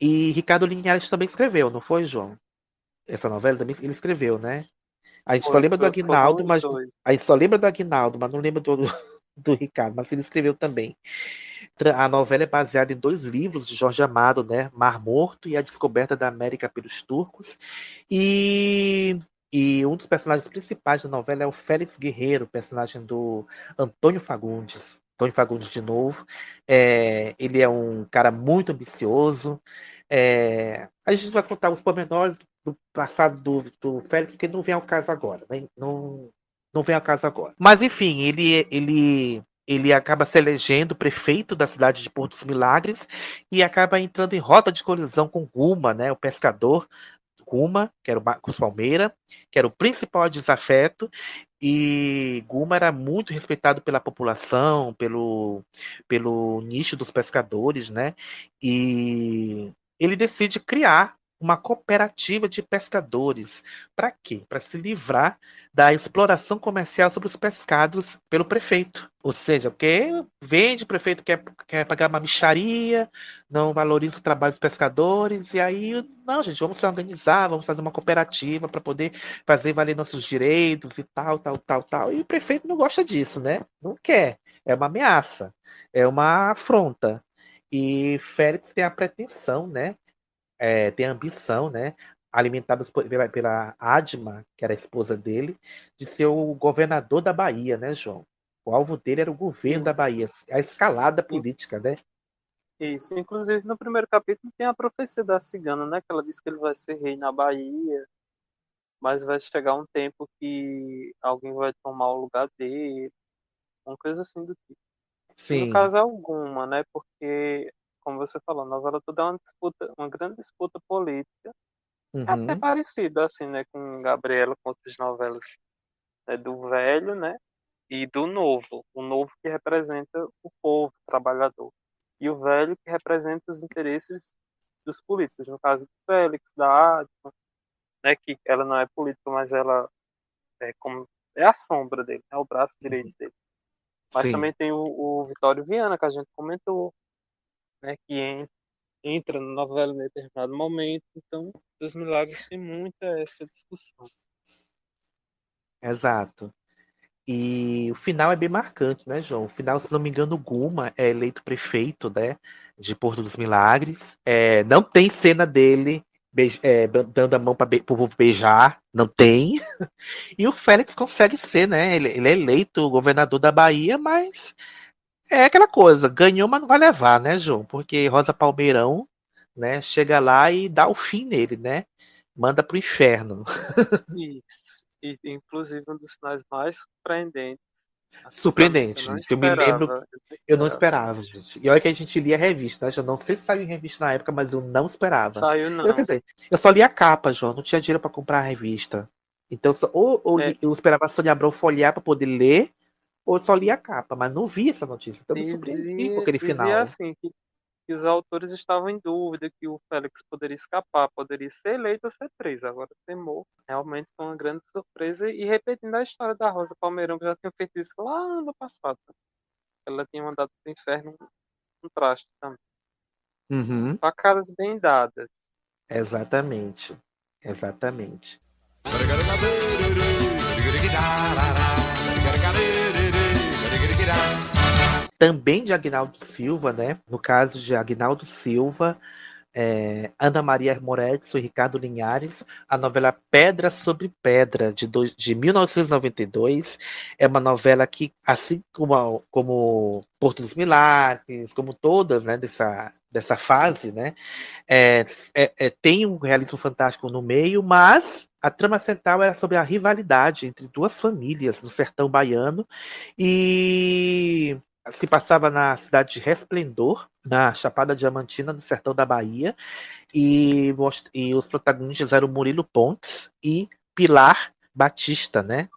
E Ricardo Linhares também escreveu, não foi, João? Essa novela também ele escreveu, né? A gente foi, só lembra do Agnaldo, mas a gente só lembra do Agnaldo, mas não lembra do, do Ricardo, mas ele escreveu também. A novela é baseada em dois livros de Jorge Amado, né? Mar Morto e A Descoberta da América pelos Turcos. E e um dos personagens principais da novela é o Félix Guerreiro, personagem do Antônio Fagundes. Antônio Fagundes de novo. É, ele é um cara muito ambicioso. É, a gente vai contar os pormenores do passado do, do Félix, porque não vem ao caso agora. Né? Não, não vem ao caso agora. Mas, enfim, ele, ele, ele acaba se elegendo prefeito da cidade de Porto dos Milagres e acaba entrando em rota de colisão com Guma, né, o pescador, Guma, que era o Marcos Palmeira, que era o principal desafeto, e Guma era muito respeitado pela população, pelo, pelo nicho dos pescadores, né? E ele decide criar uma cooperativa de pescadores. Para quê? Para se livrar da exploração comercial sobre os pescados pelo prefeito. Ou seja, porque vende, o prefeito quer, quer pagar uma micharia, não valoriza o trabalho dos pescadores, e aí, não, gente, vamos se organizar, vamos fazer uma cooperativa para poder fazer valer nossos direitos e tal, tal, tal, tal. E o prefeito não gosta disso, né? Não quer. É uma ameaça, é uma afronta. E Félix tem a pretensão, né, é, tem a ambição, né, alimentada pela, pela Adma, que era a esposa dele, de ser o governador da Bahia, né, João? O alvo dele era o governo Isso. da Bahia, a escalada política, né? Isso, inclusive no primeiro capítulo tem a profecia da cigana, né? Que ela diz que ele vai ser rei na Bahia, mas vai chegar um tempo que alguém vai tomar o lugar dele, uma coisa assim do tipo. Sim. No caso alguma, né? Porque como você falou, a novela toda é uma disputa, uma grande disputa política, uhum. até parecida assim, né, com Gabriela com outras novelas né, do velho, né, e do novo, o novo que representa o povo o trabalhador e o velho que representa os interesses dos políticos, no caso do Félix, da Adma, né, que ela não é política, mas ela é como é a sombra dele, é o braço direito dele. Mas Sim. também tem o, o Vitório Viana, que a gente comentou, né, que entra na novela em determinado momento. Então, dos milagres tem muita essa discussão. Exato. E o final é bem marcante, né, João? O final, se não me engano, Guma é eleito prefeito, né, de Porto dos Milagres. É, não tem cena dele é, dando a mão para o povo beijar, não tem. E o Félix consegue ser, né? Ele, ele é eleito governador da Bahia, mas é aquela coisa, ganhou, mas não vai levar, né, João? Porque Rosa Palmeirão, né, chega lá e dá o fim nele, né? Manda pro inferno. Isso. E, inclusive, um dos sinais mais surpreendentes. Surpreendente, eu, eu me lembro. Eu não esperava, gente. E olha que a gente lia revista, né? Eu não sei se saiu em revista na época, mas eu não esperava. Saiu não. Eu, dizer, eu só lia a capa, João. Não tinha dinheiro para comprar a revista. Então, ou, ou é. eu esperava a Sônia Abrão folhear para poder ler, ou só li a capa, mas não vi essa notícia. Então me surpreendi com aquele final. E assim, que, que, os autores estavam em dúvida que o Félix poderia escapar, poderia ser eleito ou ser preso. Agora temor. Realmente foi uma grande surpresa. E repetindo a história da Rosa Palmeirão, que já tinha feito isso lá no passado. Ela tinha mandado pro inferno um traste também. Uhum. Facadas bem dadas. Exatamente. Exatamente. Também de Agnaldo Silva, né? No caso de Agnaldo Silva, é, Ana Maria Moretz e Ricardo Linhares, a novela Pedra sobre Pedra, de, do, de 1992. É uma novela que, assim como, como Porto dos Milagres, como todas né, dessa, dessa fase, né, é, é, é, tem um realismo fantástico no meio, mas a trama central era sobre a rivalidade entre duas famílias no sertão baiano e se passava na cidade de Resplendor, na Chapada Diamantina, no sertão da Bahia, e, e os protagonistas eram Murilo Pontes e Pilar Batista, né?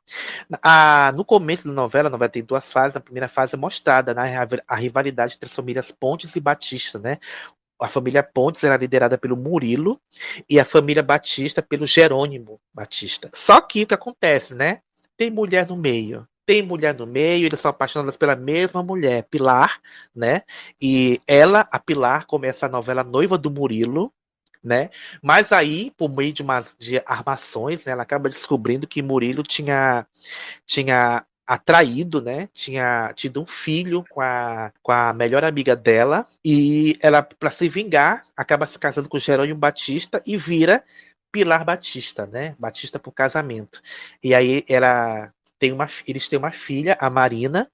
A, no começo da novela, a novela tem duas fases. A primeira fase é mostrada né, a rivalidade entre as famílias Pontes e Batista, né? A família Pontes era liderada pelo Murilo e a família Batista pelo Jerônimo Batista. Só que o que acontece, né? Tem mulher no meio tem mulher no meio, eles são apaixonados pela mesma mulher, Pilar, né? E ela, a Pilar, começa a novela Noiva do Murilo, né? Mas aí, por meio de umas de armações, né, ela acaba descobrindo que Murilo tinha tinha atraído, né? Tinha tido um filho com a, com a melhor amiga dela e ela, para se vingar, acaba se casando com Jerônimo Batista e vira Pilar Batista, né? Batista por casamento. E aí ela tem uma, eles têm uma filha, a Marina,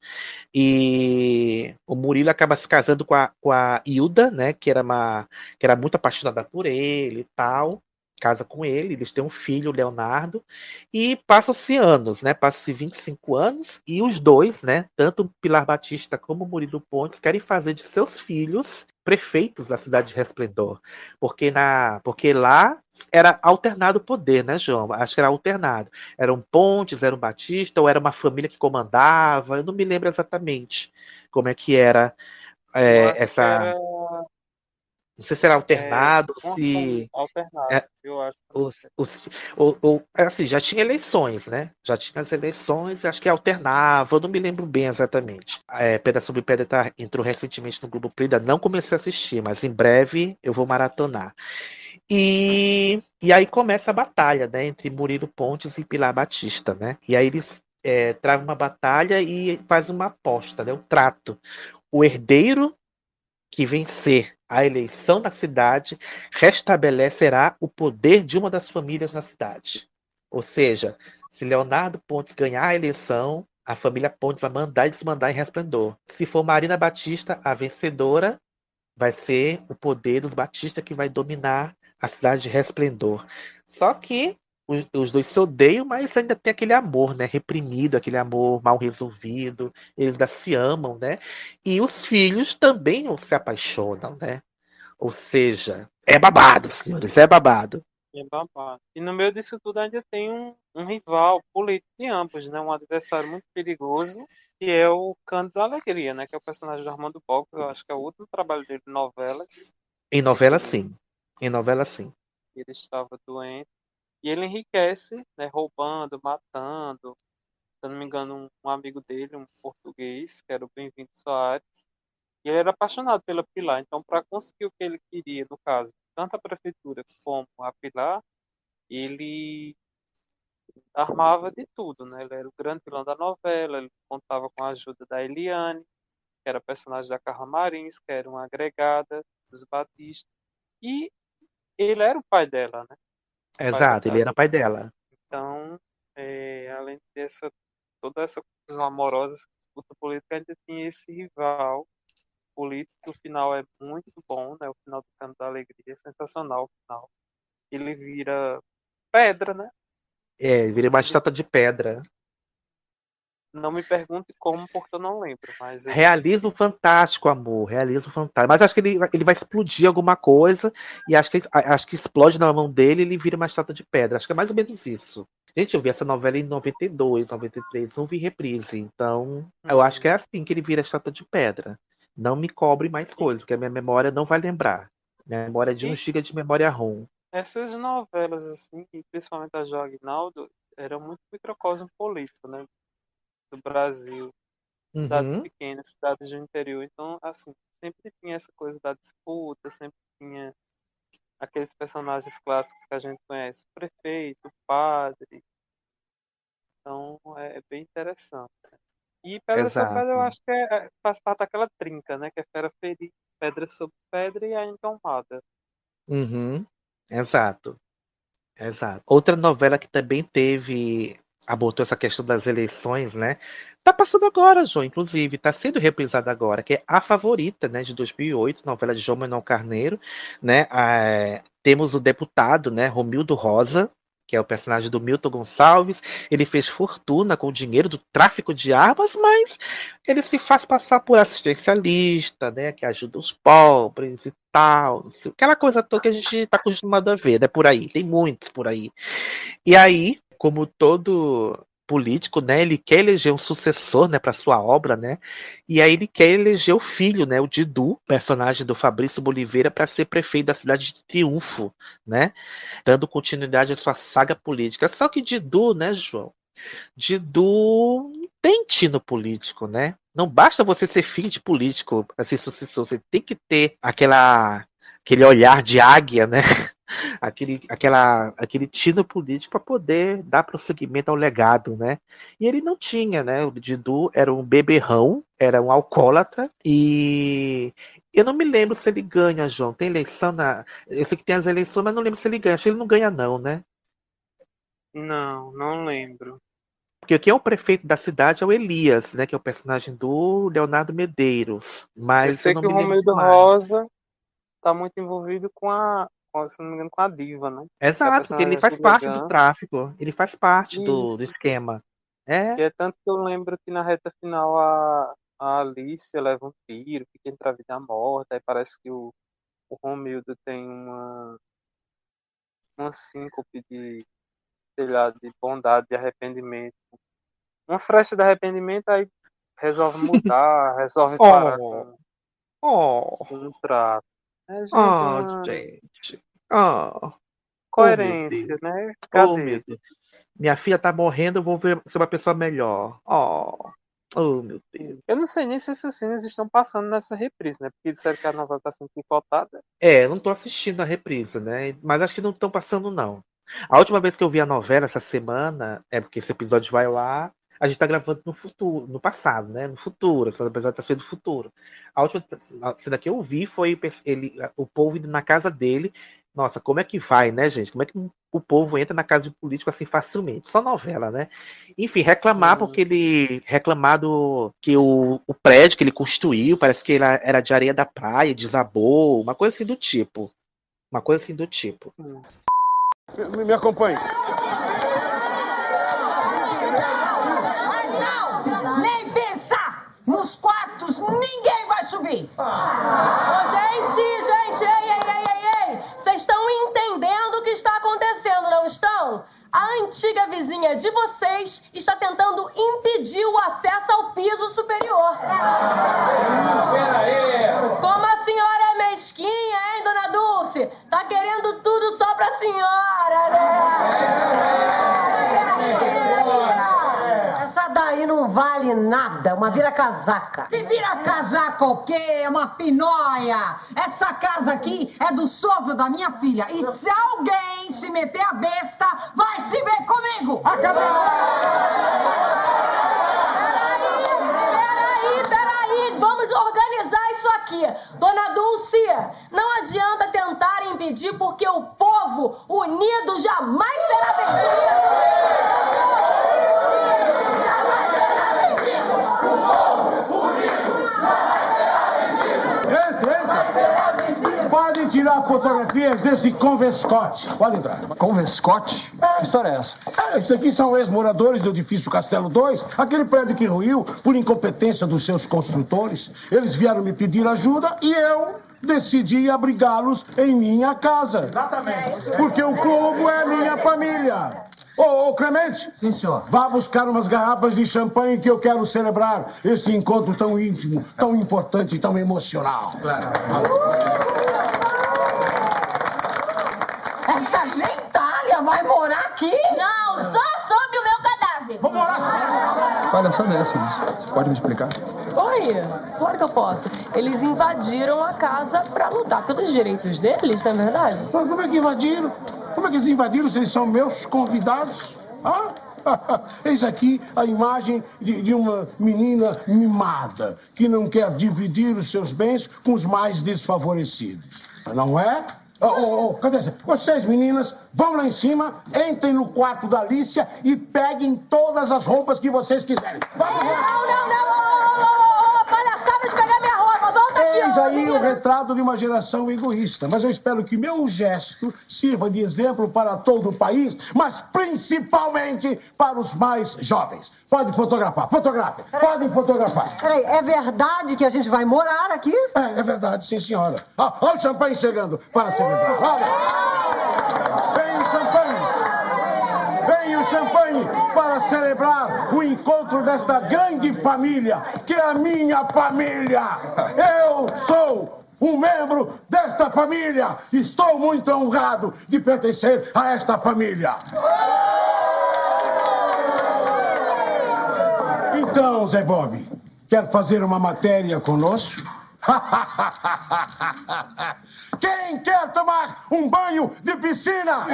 e o Murilo acaba se casando com a, com a Hilda, né, que era, uma, que era muito apaixonada por ele e tal casa com ele, eles têm um filho, Leonardo, e passam-se anos, né? Passam-se 25 anos, e os dois, né? Tanto Pilar Batista como Murilo Pontes querem fazer de seus filhos prefeitos da cidade de Resplendor. Porque, na, porque lá era alternado o poder, né, João? Acho que era alternado. Eram Pontes, era um Batista, ou era uma família que comandava, eu não me lembro exatamente como é que era é, essa. Era não sei se era alternado, é, se. Alternado, é, eu acho. O, o, o, é assim, já tinha eleições, né? Já tinha as eleições, acho que alternava, eu não me lembro bem exatamente. É, Pedra sobre Pedra tá, entrou recentemente no Globo Play, não comecei a assistir, mas em breve eu vou maratonar. E, e aí começa a batalha, né? Entre Murilo Pontes e Pilar Batista, né? E aí eles é, travam uma batalha e fazem uma aposta, né? Um trato. O herdeiro que vencer a eleição na cidade restabelecerá o poder de uma das famílias na cidade. Ou seja, se Leonardo Pontes ganhar a eleição, a família Pontes vai mandar e desmandar em resplendor. Se for Marina Batista a vencedora, vai ser o poder dos Batista que vai dominar a cidade de Resplendor. Só que os, os, dois se odeiam, mas ainda tem aquele amor, né? Reprimido, aquele amor mal resolvido. Eles ainda se amam, né? E os filhos também se apaixonam, né? Ou seja, é babado, senhores, é babado. É babado. E no meio disso tudo ainda tem um, um rival político de ambos, né? Um adversário muito perigoso, que é o Cândido Alegria, né? Que é o personagem do Armando Box. Eu acho que é o último trabalho dele em novelas. Em novela, sim. Em novela, sim. Ele estava doente e ele enriquece, né, roubando, matando. Se não me engano, um, um amigo dele, um português, que era o Bem-vindo Soares. E ele era apaixonado pela Pilar. Então, para conseguir o que ele queria, no caso, tanto a prefeitura como a Pilar, ele armava de tudo, né? Ele era o grande vilão da novela, ele contava com a ajuda da Eliane, que era personagem da Carla Marins, que era uma agregada dos Batistas. E ele era o pai dela, né? Exato, ele era pai dela. Então, é, além dessa toda essa confusão amorosa, disputa política, ainda tinha esse rival político. O final é muito bom, né? O final do Canto da Alegria é sensacional. O final. Ele vira pedra, né? É, vira uma estátua de pedra. Não me pergunte como, porque eu não lembro. Mas eu... Realismo fantástico, amor. Realismo fantástico. Mas acho que ele, ele vai explodir alguma coisa. E acho que, acho que explode na mão dele e ele vira uma estátua de pedra. Acho que é mais ou menos isso. Gente, eu vi essa novela em 92, 93. Não vi reprise. Então, eu acho que é assim que ele vira estátua de pedra. Não me cobre mais coisas, porque a minha memória não vai lembrar. Minha memória é de 1 GB de memória ROM. Essas novelas, assim, principalmente a Joagnaldo, eram muito microcosmo político, né? Do Brasil, cidades Uhum. pequenas, cidades do interior. Então, assim, sempre tinha essa coisa da disputa, sempre tinha aqueles personagens clássicos que a gente conhece, o prefeito, o padre. Então, é, é bem interessante. E Pedra sobre Pedra, eu Exato. acho que é- é- faz parte daquela trinca, né? Que é Fera Feri, Pedra sobre Pedra e a Indomada. Uhum. Exato. Exato. Outra novela que também teve, abordou essa questão das eleições, né? Tá passando agora, João, inclusive, tá sendo reprisada agora, que é A Favorita, né, de 2008, novela de João Manuel Carneiro, né? Ah, temos o deputado, né, Romildo Rosa, que é o personagem do Milton Gonçalves. Ele fez fortuna com o dinheiro do tráfico de armas, mas ele se faz passar por assistencialista, né? Que ajuda os pobres e tal. Aquela coisa toda que a gente está acostumado a ver, né? Por aí. Tem muitos por aí. E aí, como todo político, né? Ele quer eleger um sucessor, né, para sua obra, né? E aí ele quer eleger o filho, né, o Didu, personagem do Fabrício Boliveira, para ser prefeito da cidade de Triunfo, né? Dando continuidade à sua saga política. Só que Didu, né, João? Didu tem tino político, né? Não basta você ser filho de político ser sucessor, você tem que ter aquela aquele olhar de águia, né? Aquele, aquela, aquele tino político para poder dar prosseguimento ao legado, né? E ele não tinha, né? O Didu era um beberrão, era um alcoólatra e eu não me lembro se ele ganha, João. Tem eleição na. Eu sei que tem as eleições, mas não lembro se ele ganha. Acho que ele não ganha, não, né? Não, não lembro. Porque quem é o prefeito da cidade é o Elias, né? Que é o personagem do Leonardo Medeiros. Mas eu sei eu que o Romildo. Rosa tá muito envolvido com a, se não me engano, com a diva, né? É Exato, porque ele faz parte do tráfico. Ele faz parte do, do esquema. É. Que é tanto que eu lembro que na reta final a, a Alicia leva um tiro, fica entre a vida e a morte, aí parece que o, o Romildo tem uma, uma síncope de, sei lá, de bondade, de arrependimento. Uma frecha de arrependimento, aí resolve mudar, resolve parar com, Oh, com o trato. É, gente, oh. Oh, coerência, oh, né? Oh, Cadê? Deus. Minha filha tá morrendo, eu vou ver ser uma pessoa melhor. Oh, oh meu Deus. Eu não sei nem se essas cenas estão passando nessa reprise, né? Porque disseram que a novela está sendo picotada. É, eu não tô assistindo a reprise, né? Mas acho que não estão passando, não. A última vez que eu vi a novela essa semana, é porque esse episódio vai lá, a gente tá gravando no futuro, no passado, né? No futuro, esse episódio tá sendo do futuro. A última cena que eu vi foi ele, o povo indo na casa dele. Nossa, como é que vai, né, gente? Como é que o povo entra na casa de político assim facilmente? Só novela, né? Enfim, reclamar Sim. porque ele reclamar do que o, o prédio que ele construiu, parece que era, era de areia da praia, desabou, uma coisa assim do tipo. Uma coisa assim do tipo. Me, me acompanhe. Não! Nem pensar! Nos quartos ninguém vai subir! Ô, gente, gente, ei, ei, ei, ei, ei! Vocês estão entendendo o que está acontecendo, não estão? A antiga vizinha de vocês está tentando impedir o acesso ao piso superior. Como a senhora é mesquinha, hein, dona Dulce? Tá querendo tudo só pra senhora, né? Daí não vale nada, uma vira-casaca. Que vira casaca o quê? É uma pinóia. Essa casa aqui é do sogro da minha filha. E se alguém se meter a besta, vai se ver comigo. Peraí, peraí, vamos organizar isso aqui. Dona Dulce, não adianta tentar impedir, porque o povo unido jamais será vencido. Entra, entra. Pode tirar fotografias desse convescote. Pode entrar. Convescote? Que história é essa? É, Isso aqui são ex-moradores do edifício Castelo 2, aquele prédio que ruiu por incompetência dos seus construtores. Eles vieram me pedir ajuda e eu decidi abrigá-los em minha casa. Exatamente. Porque o povo é minha família. Ô, ô, Clemente. Sim, senhor. Vá buscar umas garrafas de champanhe que eu quero celebrar este encontro tão íntimo, tão importante e tão emocional. Essa gentalha vai morar aqui? Não, só sobre o meu cadáver. Vou morar Palhaçada é essa? Você pode me explicar? Oi, claro que eu posso. Eles invadiram a casa pra lutar pelos direitos deles, não é verdade? Mas como é que invadiram? Como é que eles invadiram se eles são meus convidados? Ah? Eis aqui a imagem de, de uma menina mimada que não quer dividir os seus bens com os mais desfavorecidos. Não é? Ô, ô, ô, cadê você? Vocês, meninas, vão lá em cima, entrem no quarto da Alicia e peguem todas as roupas que vocês quiserem. Vamos lá! Não, não, não, ô, ô, aí o retrato de uma geração egoísta. Mas eu espero que meu gesto sirva de exemplo para todo o país, mas principalmente para os mais jovens. Podem fotografar, fotografem, podem fotografar. Peraí, é verdade que a gente vai morar aqui? É, é verdade, sim, senhora. Ah, olha o champanhe chegando para celebrar. Olha! Vem o champanhe! Vem o champanhe para celebrar o encontro desta grande família, que é a minha família! Eu sou um membro desta família! Estou muito honrado de pertencer a esta família! Então, Zé Bob, quer fazer uma matéria conosco? Quem quer tomar um banho de piscina?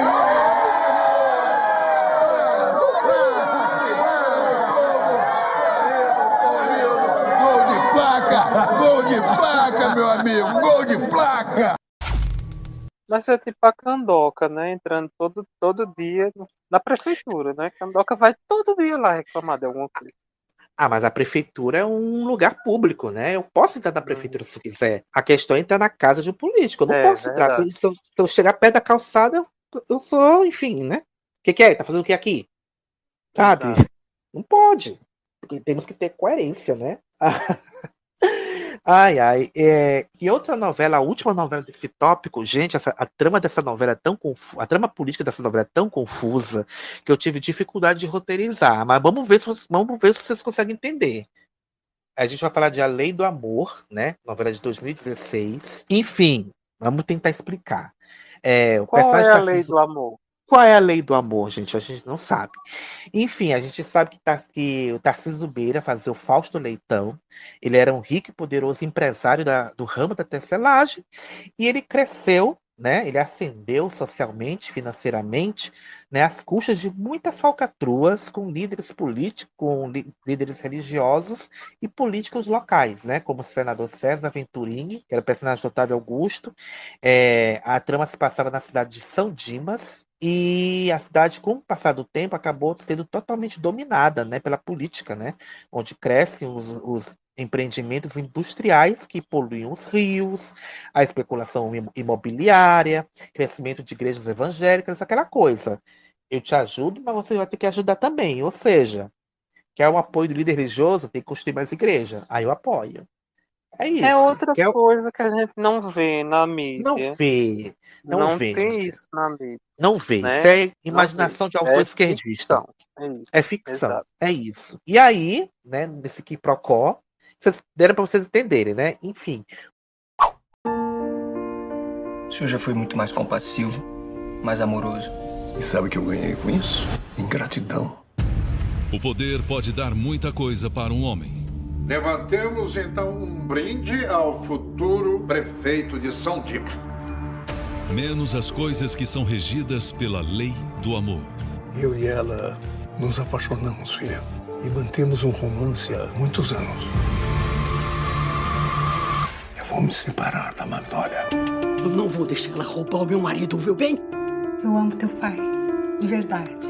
Gol de placa! Gol de placa, meu amigo! Gol de placa! Mas é tipo a Candoca, né? Entrando todo, todo dia na prefeitura, né? Candoca vai todo dia lá reclamar de alguma coisa. Ah, mas a prefeitura é um lugar público, né? Eu posso entrar na prefeitura se eu quiser. A questão é entrar na casa de um político. Eu não É, posso entrar. Se eu, se eu chegar perto da calçada, eu, eu sou, enfim, né? O que, que é? Tá fazendo o que aqui? Sabe? Não pode. Porque Temos que ter coerência, né? Ai, ai. É, e outra novela, a última novela desse tópico, gente, essa- a trama dessa novela é tão confusa, a trama política dessa novela é tão confusa que eu tive dificuldade de roteirizar. Mas vamos ver se, vocês- vamos ver se vocês conseguem entender. A gente vai falar de A Lei do Amor, né? Novela de 2016. Enfim, vamos tentar explicar. É, o Qual é a Tarcísio- lei do amor? Qual é a lei do amor, gente? A gente não sabe. Enfim, a gente sabe que, que o Tarcísio Beira fazia o Fausto Leitão. Ele era um rico e poderoso empresário da- do ramo da tecelagem. E ele cresceu, né? Ele ascendeu socialmente, financeiramente, né? Às custas de muitas falcatruas com líderes políticos, com lí- líderes religiosos e políticos locais, né? Como o senador César Venturini, que era personagem do Otávio Augusto. É, a trama se passava na cidade de São Dimas, e a cidade, com o passar do tempo, acabou sendo totalmente dominada, né, pela política, né, onde crescem os, os empreendimentos industriais que poluem os rios, a especulação imo- imobiliária, crescimento de igrejas evangélicas, aquela coisa. Eu te ajudo, mas você vai ter que ajudar também. Ou seja, quer o apoio do líder religioso, tem que construir mais igreja. Aí eu apoio. É isso. É outra Quer- coisa que a gente não vê na mídia. Não vê. Não, Não vê. tem isso na mídia. Não vê. né? Isso é imaginação de autor É esquerdista. ficção. É isso. É ficção. Exato. É isso. E aí, né, nesse quiprocó, vocês deram para vocês entenderem, né? Enfim, O senhor já foi muito mais compassivo, mais amoroso. E sabe o que eu ganhei com isso? Ingratidão. O poder pode dar muita coisa para um homem. Levantemos então um brinde ao futuro prefeito de São Dimas. Menos as coisas que são regidas pela lei do amor. Eu e ela nos apaixonamos, filha. E mantemos um romance há muitos anos. Eu vou me separar da Magnolia. Eu não vou deixar ela roubar o meu marido, viu bem? Eu amo teu pai, de verdade.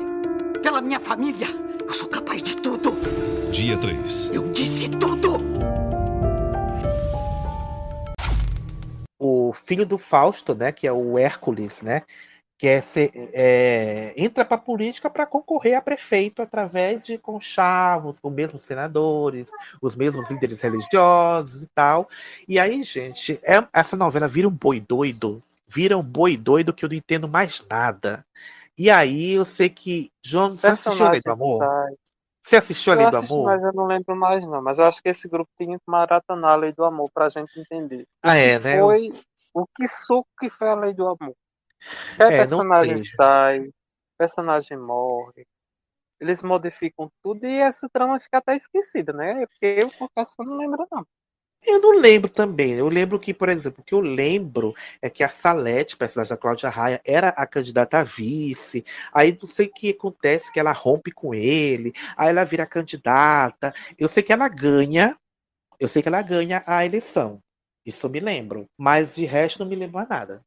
Pela minha família, eu sou capaz de tudo. Dia 3. Eu disse tudo! o filho do Fausto, né, que é o Hércules, né, quer ser, é, entra para a política para concorrer a prefeito através de conchavos, os mesmos senadores, os mesmos líderes religiosos e tal. E aí, gente, é- essa novela vira um boi doido, vira um boi doido que eu não entendo mais nada. E aí eu sei que João, você assistiu a Lei do Amor? sai. Você assistiu a Eu Lei do assisti, Amor? mas eu não lembro mais, não. Mas eu acho que esse grupo tinha que maratonar a lei do amor pra gente entender. Ah, é, né? Foi, o que suco que foi a lei do amor? É, não personagem sai, personagem morre. Eles modificam tudo e essa trama fica até esquecida, né? Porque eu confesso que eu não lembro, não. Eu não lembro também. Eu lembro que, por exemplo, o que eu lembro é que a Salete, personagem da Cláudia Raia, era a candidata a vice. Aí não sei o que acontece, que ela rompe com ele, aí ela vira candidata. Eu sei que ela ganha, eu sei que ela ganha a eleição. Isso eu me lembro. Mas de resto não me lembro mais nada.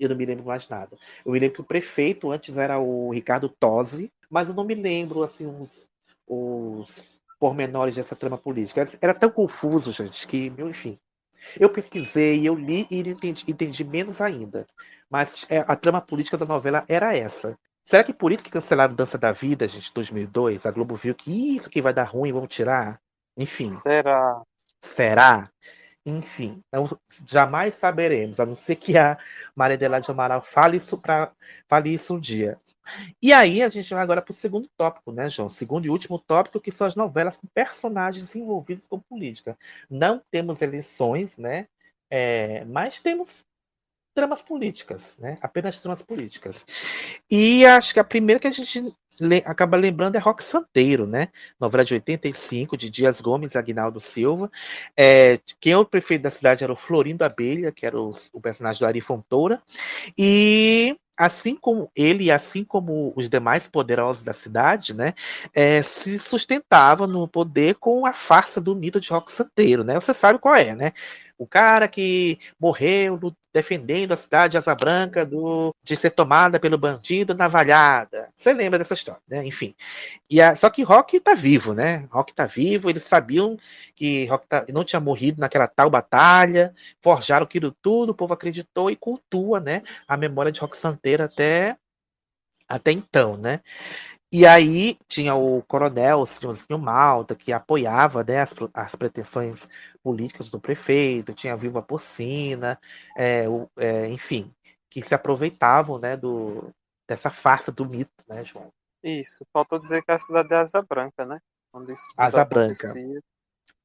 eu não me lembro mais nada. Eu me lembro que o prefeito antes era o Ricardo Tosi, mas eu não me lembro assim os, os pormenores dessa trama política. Era, tão confuso, gente, que, enfim. Eu pesquisei, eu li e entendi, entendi menos ainda. Mas é, a trama política da novela era essa. Será que por isso que cancelaram Dança da Vida, gente, 2002? A Globo viu que isso aqui vai dar ruim, vamos tirar? Enfim. Será? Será? Enfim, jamais saberemos, a não ser que a Maria Adelaide Amaral fale isso, pra, fale isso um dia. E aí a gente vai agora para o segundo tópico, né, João? Segundo e último tópico, que são as novelas com personagens envolvidos com política. Não temos eleições, né? É, mas temos tramas políticas, né? Apenas tramas políticas. E acho que a primeira que a gente le acaba lembrando é Rock Santeiro, né? Novela de 85, de Dias Gomes e Aguinaldo Silva. É, quem é o prefeito da cidade era o Florindo Abelha, que era o, o personagem do Ari Fontoura. E assim como ele, assim como os demais poderosos da cidade, né, é, se sustentava no poder com a farsa do mito de Rock Santeiro, né? Você sabe qual é, né? O cara que morreu defendendo a cidade de Asa Branca do, de ser tomada pelo bandido navalhada. Você lembra dessa história, né? Enfim. E a, só que Rock tá vivo, né? Rock tá vivo, eles sabiam que Rock tá, não tinha morrido naquela tal batalha, forjaram aquilo tudo, o povo acreditou e cultua, né? A memória de Rock Santeiro até até então, né? E aí tinha o coronel Silvio Malta, que apoiava né, as, as, pretensões políticas do prefeito, tinha a Viva Porcina, é, o, é, enfim, que se aproveitavam né, do, dessa farsa do mito, né, João? Isso, faltou dizer que a cidade é Asa Branca, né? Onde isso Asa Branca.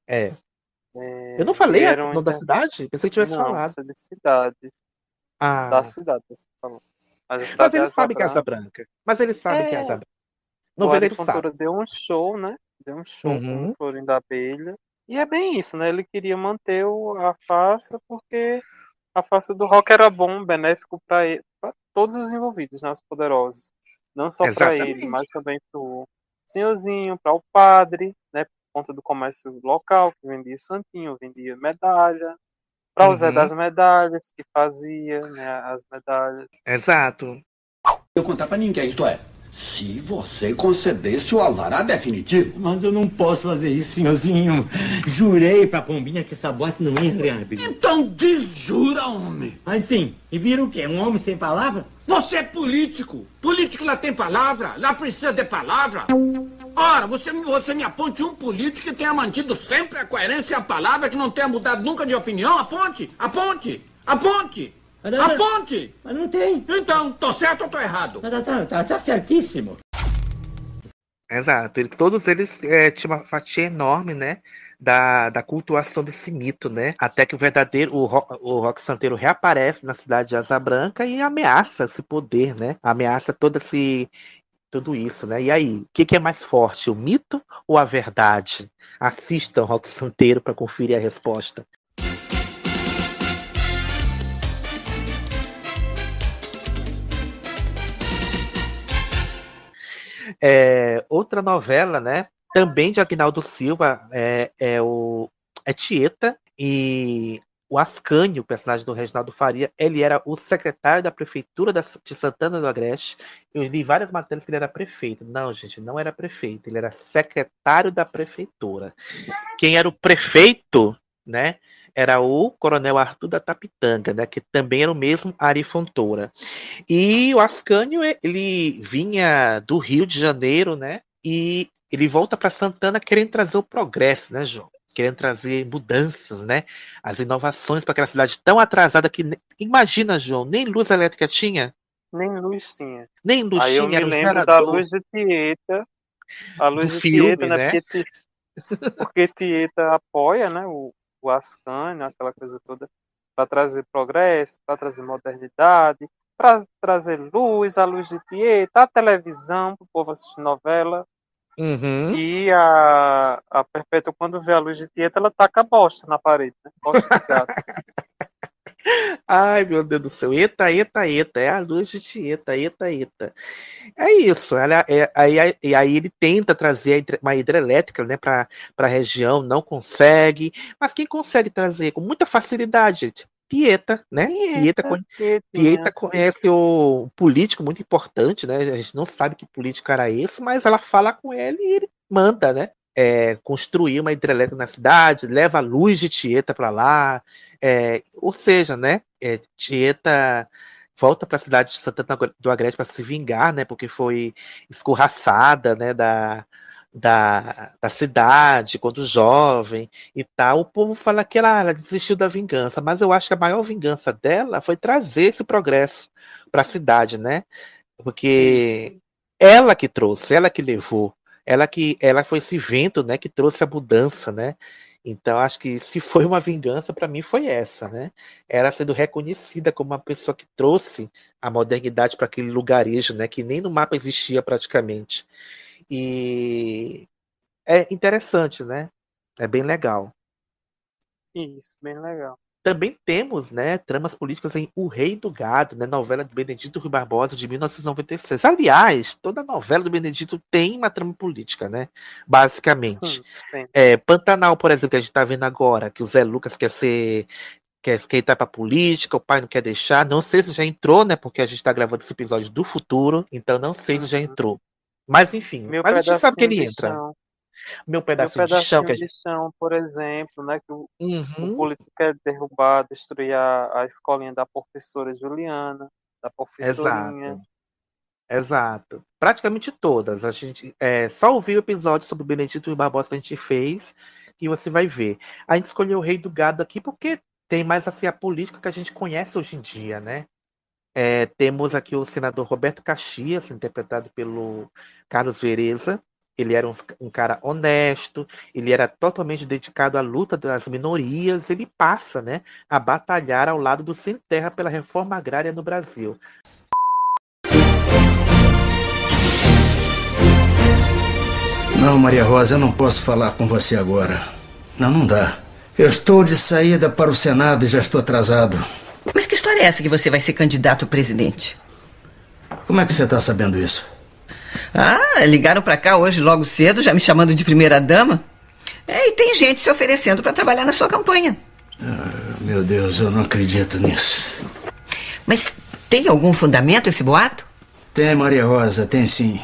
É. é. Eu não falei o nome da cidade? Pensei que tivesse não, falado. Não, de cidade. Ah. Da cidade, você falou. Mas, Mas ele sabe que é Asa Branca. Mas ele sabe é... que é Asa Branca. Noveleiro Fontoura deu um show, né? Deu um show uhum. com o Florinho da Abelha. E é bem isso, né? Ele queria manter o, a farsa porque a farsa do rock era bom, benéfico para todos os envolvidos, né? Os poderosos. Não só para ele, mas também para o senhorzinho, para o padre, né? Por conta do comércio local, que vendia santinho, vendia medalha. Para o uhum. Zé das Medalhas, que fazia né, as medalhas. Exato. Eu contar para ninguém, isto é. Se você concedesse o alvará definitivo. Mas eu não posso fazer isso, senhorzinho. Jurei pra Pombinha que essa boate não ia reabrir. Então desjura, homem. Mas sim, e vira o quê? Um homem sem palavra? Você é político. Político lá tem palavra, lá precisa de palavra. Ora, você, você me aponte um político que tenha mantido sempre a coerência e a palavra, que não tenha mudado nunca de opinião. Aponte, aponte, aponte. A ponte! Mas não tem. Então, tô certo ou tô errado? Tá, tá, tá, tá certíssimo. Exato. Ele, todos eles é, tinham uma fatia enorme, né? Da, da cultuação desse mito, né? Até que o verdadeiro, o, o Rock Santeiro reaparece na cidade de Asa Branca e ameaça esse poder, né? Ameaça todo esse tudo isso, né? E aí, o que, que, é mais forte, o mito ou a verdade? Assista o Rock Santeiro para conferir a resposta. É, outra novela, né? Também de Agnaldo Silva, é, é o é Tieta e o Ascânio, o personagem do Reginaldo Faria, ele era o secretário da prefeitura de Santana do Agreste. Eu li várias matérias que ele era prefeito. Não, gente, não era prefeito, ele era secretário da prefeitura. Quem era o prefeito, né? Era o Coronel Arthur da Tapitanga, né, que também era o mesmo Ari Fontoura. E o Ascânio, ele vinha do Rio de Janeiro, né, e ele volta para Santana querendo trazer o progresso, né, João? Querendo trazer mudanças, né? As inovações para aquela cidade tão atrasada que. Imagina, João, nem luz elétrica tinha. Nem luz tinha. Nem luz Aí tinha, eu me lembro da luz de Tieta. A luz Do de filme, Tieta, né? né? Porque, porque Tieta apoia, né? O, o Ascânio, aquela coisa toda, para trazer progresso, para trazer modernidade, para trazer luz, a luz de Tieta, a televisão, para o povo assistir novela. Uhum. E a, a Perpétua, quando vê a luz de Tieta, ela taca bosta na parede, né? Bosta de gato. Ai, meu Deus do céu. Eita, eita, eita. É a luz de Tieta, eita, eita. É isso. Ela, é, aí, aí, aí ele tenta trazer uma hidrelétrica né, para a região, não consegue. Mas quem consegue trazer com muita facilidade, gente? Tieta, né? Tieta, Tieta, Tieta conhece o político muito importante, né? A gente não sabe que político era esse, mas ela fala com ele e ele manda, né? É, construir uma hidrelétrica na cidade, leva a luz de Tieta para lá, é, ou seja, né? É, Tieta volta para a cidade de Santana do Agreste para se vingar, né? Porque foi escorraçada, né? Da, da, da cidade, quando jovem e tal, o povo fala que ela, ela, desistiu da vingança, mas eu acho que a maior vingança dela foi trazer esse progresso para a cidade, né? Porque ela que trouxe, ela que levou, ela que ela foi esse vento, né, que trouxe a mudança, né? Então acho que se foi uma vingança para mim foi essa, né? Ela sendo reconhecida como uma pessoa que trouxe a modernidade para aquele lugarejo, né, que nem no mapa existia praticamente. E é interessante, né? É bem legal. Isso, bem legal. Também temos, né, tramas políticas em O Rei do Gado, né, novela de Benedito Rui Barbosa de 1996. Aliás, toda novela do Benedito tem uma trama política, né? Basicamente. Sim, sim. É, Pantanal, por exemplo, que a gente está vendo agora, que o Zé Lucas quer ser quer, quer entrar pra política, o pai não quer deixar. Não sei se já entrou, né? Porque a gente está gravando esse episódio do futuro, então não sei se já entrou. Mas enfim, Meu mas a gente sabe que ele entra. chão. Meu Meu pedacinho, de chão de gente. chão, por exemplo, né, que o, Uhum. o político quer derrubar, destruir a, a escolinha da professora Juliana, da professorinha. Exato. Exato. Praticamente todas. A gente é, só ouvir o episódio sobre o Benedito e Barbosa que a gente fez e você vai ver. A gente escolheu o Rei do Gado aqui porque tem mais assim a política que a gente conhece hoje em dia, né? É, temos aqui o senador Roberto Caxias, interpretado pelo Carlos Vereza. Ele era um, um cara honesto, ele era totalmente dedicado à luta das minorias. Ele passa, né, a batalhar ao lado do Sem Terra pela reforma agrária no Brasil. Não, Maria Rosa, eu não posso falar com você agora. Não, não dá. Eu estou de saída para o Senado e já estou atrasado. Mas que história é essa que você vai ser candidato a presidente? Como é que você está sabendo isso? Ah, ligaram pra cá hoje logo cedo, já me chamando de primeira dama. É, e tem gente se oferecendo pra trabalhar na sua campanha. Meu Deus, eu não acredito nisso. Mas tem algum fundamento esse boato? Tem, Maria Rosa, tem sim.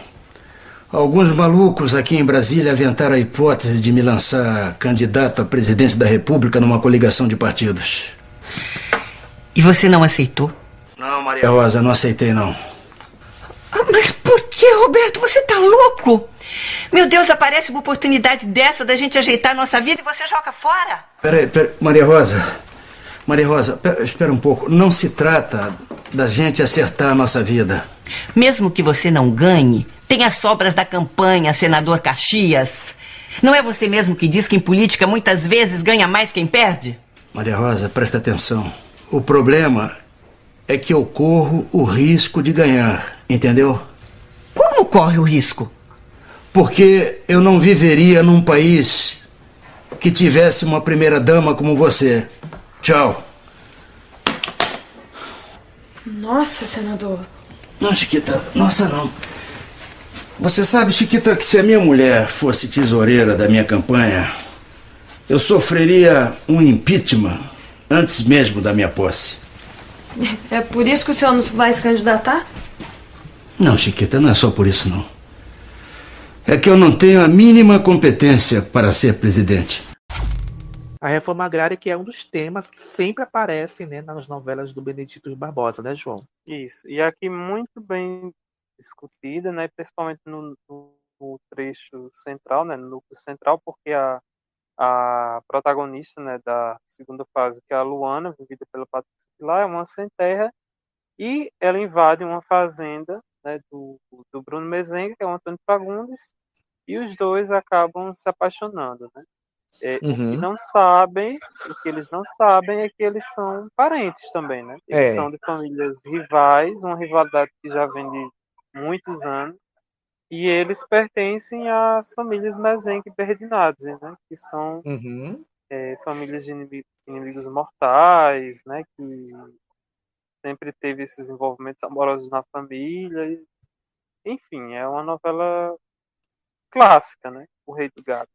Alguns malucos aqui em Brasília aventaram a hipótese de me lançar candidato a presidente da República numa coligação de partidos. E você não aceitou? Não, Maria Rosa, não aceitei não. Ah, mas por que, Roberto? Você tá louco? Meu Deus, aparece uma oportunidade dessa da gente ajeitar a nossa vida e você joga fora? Peraí, peraí, Maria Rosa. Maria Rosa, pe- espera um pouco. Não se trata da gente acertar a nossa vida. Mesmo que você não ganhe, tem as sobras da campanha, senador Caxias. Não é você mesmo que diz que em política muitas vezes ganha mais quem perde? Maria Rosa, presta atenção. O problema é que eu corro o risco de ganhar, entendeu? Como corre o risco? Porque eu não viveria num país que tivesse uma primeira dama como você. Tchau. Nossa, senador. Não, Chiquita, nossa não. Você sabe, Chiquita, que se a minha mulher fosse tesoureira da minha campanha, eu sofreria um impeachment antes mesmo da minha posse. É por isso que o senhor não vai se candidatar? Não, Chiquita, não é só por isso não. É que eu não tenho a mínima competência para ser presidente. A reforma agrária, que é um dos temas que sempre aparecem né, nas novelas do Benedito Barbosa, né, João? Isso. E aqui muito bem discutida, né, principalmente no, no- no trecho central, né, no núcleo central, porque a, a protagonista, né, da segunda fase, que é a Luana, vivida pela Patrícia Pilar, é uma sem terra e ela invade uma fazenda, né, do, do Bruno Mezenga, que é o Antônio Fagundes, e os dois acabam se apaixonando, né? É, O que Uhum. não sabem, o que eles não sabem é que eles são parentes também, né? Eles É. são de famílias rivais, uma rivalidade que já vem de muitos anos, e eles pertencem às famílias Mezengue e Berdinazzi, né? Que são Uhum. é, famílias de inimi- inimigos mortais, né? Que sempre teve esses envolvimentos amorosos na família. e- enfim, é uma novela clássica, né? O Rei do Gado.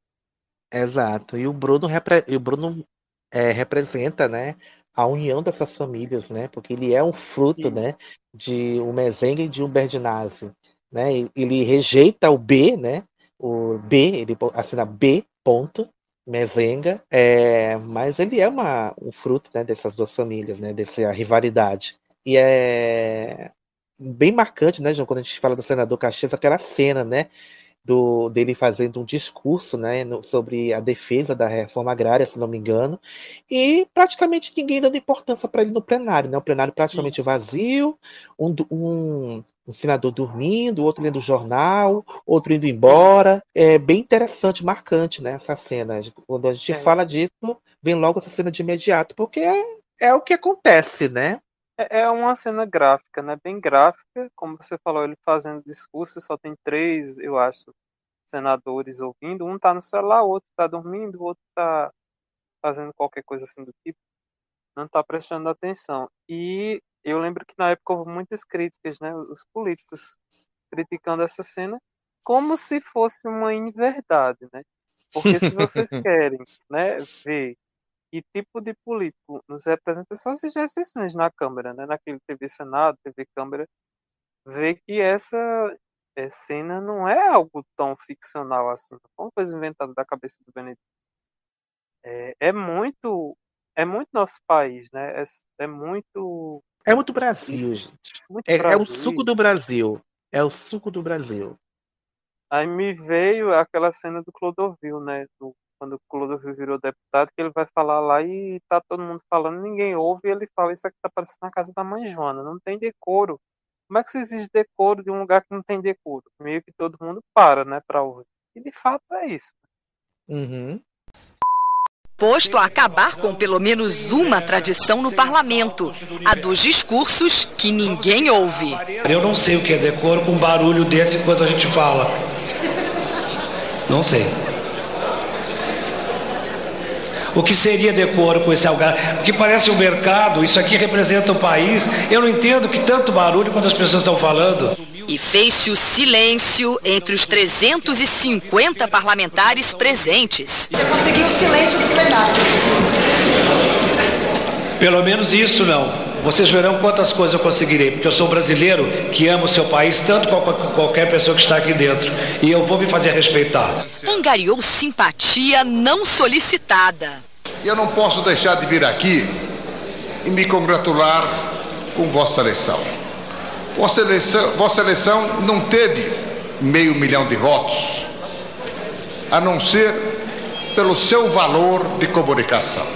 Exato. E o Bruno, repre- e o Bruno é, representa, né, a união dessas famílias, né? Porque ele é um fruto, né, de um Mezenga e de um Berdinazzi, né? Ele rejeita o B, né? O B, ele assina B ponto Mezenga, é, mas ele é uma, um fruto né, dessas duas famílias, né, dessa rivalidade. E é bem marcante, né, João, quando a gente fala do senador Caxias, aquela cena, né, do, dele fazendo um discurso né, no, sobre a defesa da reforma agrária, se não me engano, e praticamente ninguém dando importância para ele no plenário, né? O plenário praticamente Isso. vazio, um, um, um, senador dormindo, outro lendo o jornal, outro indo embora. É bem interessante, marcante, né? Essa cena. Quando a gente é. fala disso, vem logo essa cena de imediato, porque é, é o que acontece, né? É, é uma cena gráfica, né? Bem gráfica, como você falou, ele fazendo discurso, só tem três, eu acho, senadores ouvindo. Um tá no celular, o outro tá dormindo, o outro tá fazendo qualquer coisa assim do tipo. Não tá prestando atenção. E eu lembro que na época houve muitas críticas, né? Os políticos criticando essa cena como se fosse uma inverdade, né? Porque se vocês querem, né, ver que tipo de político nos representa são essas exceções na Câmara, né? naquele TV Senado, TV Câmara, vê que essa eh, cena não é algo tão ficcional assim, não foi uma coisa inventada da cabeça do Benedito. É, é muito é muito nosso país, né? É, é muito é muito Brasil, isso, gente. Muito é, Brasil, é o suco isso. do Brasil. É o suco do Brasil. Aí me veio aquela cena do Clodovil, né? Do quando o Clodovil virou deputado, que ele vai falar lá e tá todo mundo falando, ninguém ouve, e ele fala, isso aqui tá parecendo na casa da mãe Joana, não tem decoro. Como é que se exige decoro de um lugar que não tem decoro? Meio que todo mundo para, né, pra ouvir. E de fato é isso. Uhum. Posto a acabar com pelo menos uma tradição no parlamento, a dos discursos que ninguém ouve. Eu não sei o que é decoro com barulho desse enquanto a gente fala. Não sei. O que seria decoro com esse algar? Porque parece um mercado, isso aqui representa o país. Eu não entendo que tanto barulho quando as pessoas estão falando. E fez-se o silêncio entre os 350 parlamentares presentes. Você conseguiu o silêncio do plenário. Pelo menos isso não. Vocês verão quantas coisas eu conseguirei, porque eu sou brasileiro que amo o seu país tanto quanto qualquer pessoa que está aqui dentro. E eu vou me fazer respeitar. Angariou simpatia não solicitada. Eu não posso deixar de vir aqui e me congratular com vossa eleição. Vossa eleição, vossa eleição não teve meio milhão de votos, a não ser pelo seu valor de comunicação.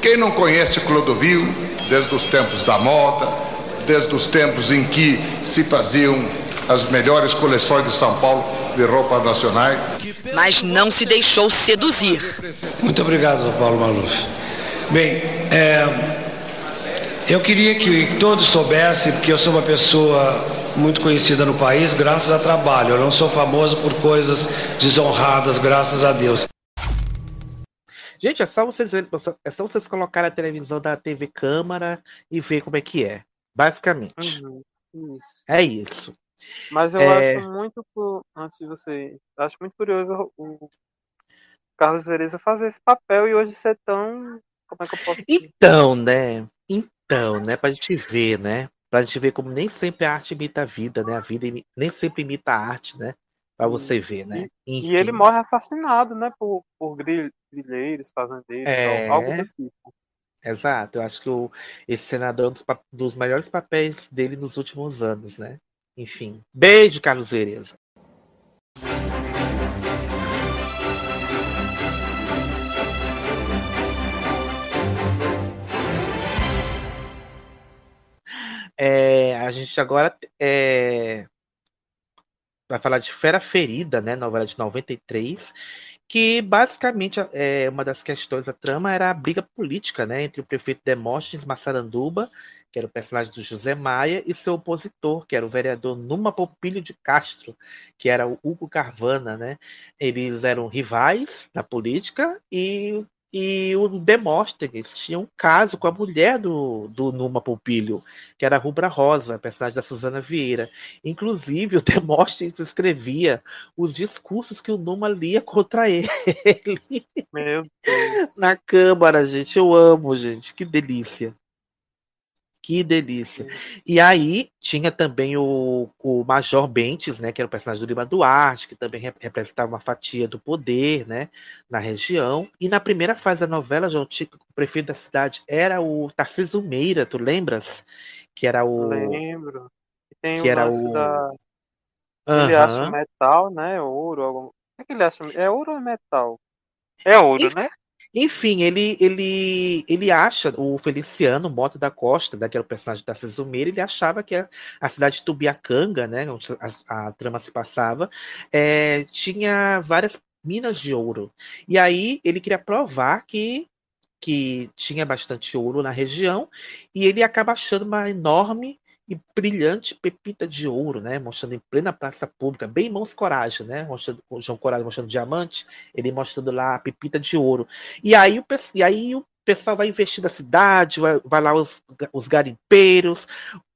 Quem não conhece Clodovil desde os tempos da moda, desde os tempos em que se faziam as melhores coleções de São Paulo de roupas nacionais. Mas não se deixou seduzir. Muito obrigado, Paulo Maluf. Bem, é, eu queria que todos soubessem, porque eu sou uma pessoa muito conhecida no país graças a trabalho. Eu não sou famoso por coisas desonradas, graças a Deus. Gente, é só vocês é só vocês colocarem a televisão da TV Câmara e ver como é que é. Basicamente. Uhum, isso. É isso. Mas eu é... acho muito antes de você, acho muito curioso o Carlos Vereza fazer esse papel e hoje ser tão, como é que eu posso dizer? Então, né? Então, né, pra gente ver, né? Pra gente ver como nem sempre a arte imita a vida, né? A vida nem sempre imita a arte, né? Pra você ver, né? E, e ele morre assassinado, né? Por, por grilheiros, fazendeiros, é... algo do tipo. Exato, eu acho que o, esse senador é um dos, dos melhores papéis dele nos últimos anos, né? Enfim. Beijo, Carlos Vereza. É, a gente agora é, vai falar de Fera Ferida, né, novela de 93, que basicamente é uma das questões da trama era a briga política, né, entre o prefeito Demóstenes Massaranduba, que era o personagem do José Maia, e seu opositor, que era o vereador Numa Pompilho de Castro, que era o Hugo Carvana, né? Eles eram rivais na política e E o Demóstenes tinha um caso com a mulher do, do Numa Pompilho, que era a Rubra Rosa, personagem da Suzana Vieira. Inclusive, o Demóstenes escrevia os discursos que o Numa lia contra ele. Meu Deus. Na Câmara, gente. Eu amo, gente. Que delícia. Que delícia. E aí tinha também o, o Major Bentes, né, que era o personagem do Lima Duarte, que também rep- representava uma fatia do poder, né, na região. E na primeira fase da novela, João Tico, o prefeito da cidade era o Tarcísio Meira, tu lembras? Que era o Lembro. E tem que o era o da. Ele acha metal, né? Ouro. Algum... O que é que ele acha? É ouro ou é metal? É ouro, né? Enfim, ele, ele, ele acha, o Feliciano Mota da Costa, daquele personagem da Cesumeira, ele achava que a, a cidade de Tubiacanga, né, onde a, a trama se passava, é, tinha várias minas de ouro. E aí ele queria provar que, que tinha bastante ouro na região, e ele acaba achando uma enorme e brilhante pepita de ouro, né? Mostrando em plena praça pública, bem mãos coragem, né? Mostrando, o João Coragem mostrando diamante, ele mostrando lá a pepita de ouro. E aí o, e aí o pessoal vai investir na cidade, vai, vai lá os, os garimpeiros,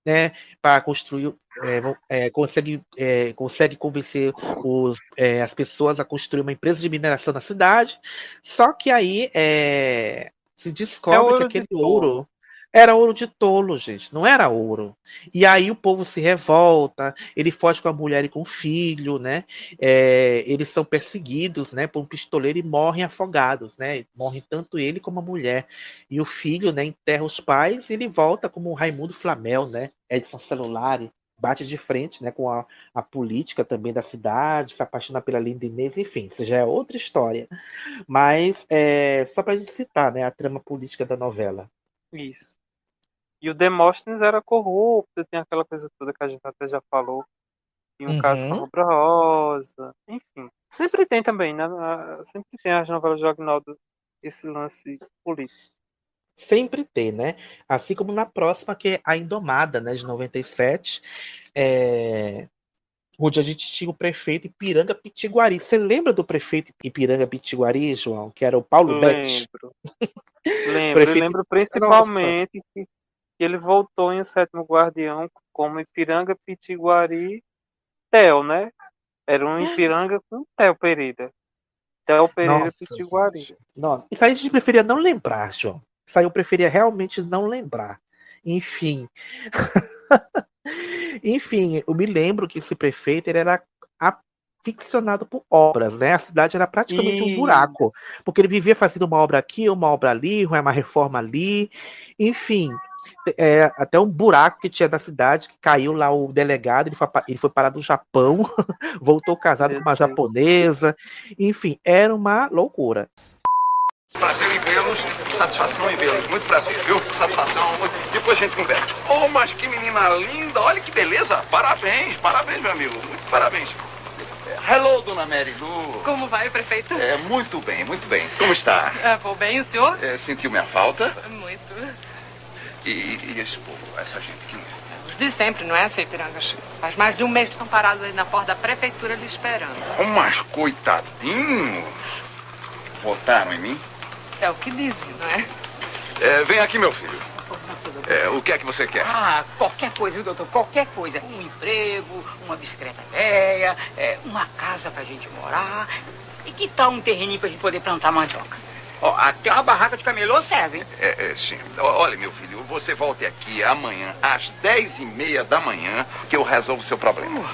né? Para construir, é, é, consegue, é, consegue convencer os, é, as pessoas a construir uma empresa de mineração na cidade. Só que aí é, se descobre que ouro de aquele ouro era ouro de tolo, gente, não era ouro. E aí o povo se revolta, ele foge com a mulher e com o filho, né? É, eles são perseguidos, né, por um pistoleiro e morrem afogados, né? Morre tanto ele como a mulher. E o filho, né, enterra os pais e ele volta como o Raimundo Flamel, né? Edson Celulari, bate de frente, né, com a, a política também da cidade, se apaixona pela Linda Inês, enfim, isso já é outra história. Mas é, só pra gente citar, né, a trama política da novela. Isso. E o Demóstenes era corrupto, tem aquela coisa toda que a gente até já falou. Tinha um caso com a Uhum. Rubra Rosa, enfim. Sempre tem também, né? Sempre tem as novelas de Agnaldo esse lance político. Sempre tem, né? Assim como na próxima, que é a Indomada, né, de 97, é, onde a gente tinha o prefeito Ipiranga Pitiguari. Você lembra do prefeito Ipiranga Pitiguari, João? Que era o Paulo Betti? Lembro. Lembro, Prefeito- lembro principalmente que ele voltou em O Sétimo Guardião como Ipiranga Pitiguari Theo, né? Era um Ipiranga com Theo Pereira. Theo Pereira Nossa, Pitiguari. Não, isso aí a gente preferia não lembrar, João. Isso aí eu preferia realmente não lembrar. Enfim. Enfim, eu me lembro que esse prefeito era aficionado por obras, né? A cidade era praticamente um buraco, porque ele vivia fazendo uma obra aqui, uma obra ali, uma reforma ali, enfim. É, até um buraco que tinha da cidade, que caiu lá o delegado, ele foi, ele foi parar no Japão, voltou casado com uma japonesa, enfim, era uma loucura. Prazer em vê-los, satisfação em vê-los. Muito prazer, viu? Satisfação. muito- Depois a gente conversa. Oh, mas que menina linda, olha que beleza. Parabéns, parabéns, meu amigo. Muito parabéns. Hello, dona Mary Lu. Como vai, prefeito? É, muito bem, muito bem. Como está? Ah, vou bem, o senhor? É, sentiu minha falta? Muito. E, e esse povo, essa gente que Os de sempre, não é, seu Ipirangas? Faz mais de um mês que estão parados aí na porta da prefeitura lhe esperando. Mas coitadinhos. Votaram em mim? É o que dizem, não é? É, vem aqui, meu filho. É, o que é que você quer? Ah, qualquer coisa, viu, doutor? Qualquer coisa. Um emprego, uma bicicleta velha, é, uma casa pra gente morar. E que tal um terreninho pra gente poder plantar mandioca? Ó, até uma barraca de camelô serve, hein? É, é, sim. Olha, meu filho, você volte aqui amanhã às dez e meia da manhã que eu resolvo o seu problema.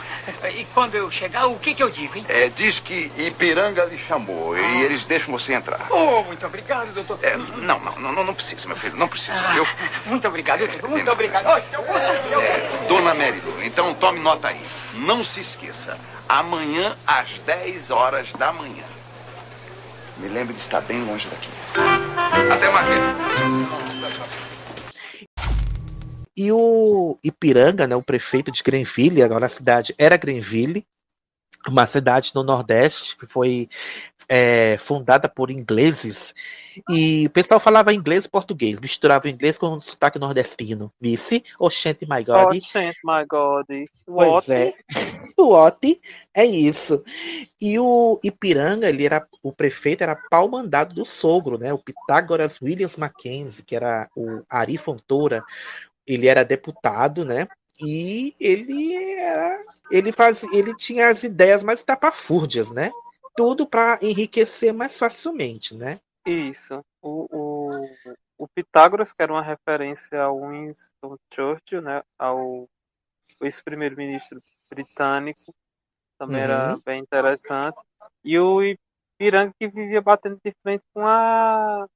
E quando eu chegar, o que que eu digo, hein? É, diz que Ipiranga lhe chamou e eles deixam você entrar. Oh, muito obrigado, doutor. É, não, não, não, não precisa, meu filho, não precisa, Ah, viu? muito obrigado, doutor. Muito obrigado. Eu vou- eu vou- Dona Mérido, então tome nota aí. Não se esqueça, amanhã às 10 horas da manhã. Me lembre de estar bem longe daqui. Até mais, E o Ipiranga, né, o prefeito de Grenville, agora a cidade era Grenville, uma cidade no Nordeste que foi, é, fundada por ingleses e o pessoal falava inglês e português, misturava inglês com sotaque nordestino. Vice? Oxente, my God. Oxente, my God. Pois What? é. O Oti é isso. E o Ipiranga, ele era o prefeito era pau mandado do sogro, né? O Pitágoras Williams Mackenzie, que era o Ari Fontoura, ele era deputado, né? E ele era ele faz, ele tinha as ideias mais tapafúrdias, né? Tudo para enriquecer mais facilmente, né? Isso. O, o, o Pitágoras, que era uma referência ao Winston Churchill, né? Ao ex-primeiro-ministro britânico, também era Uhum. bem interessante. E o Ipiranga que vivia batendo de frente com a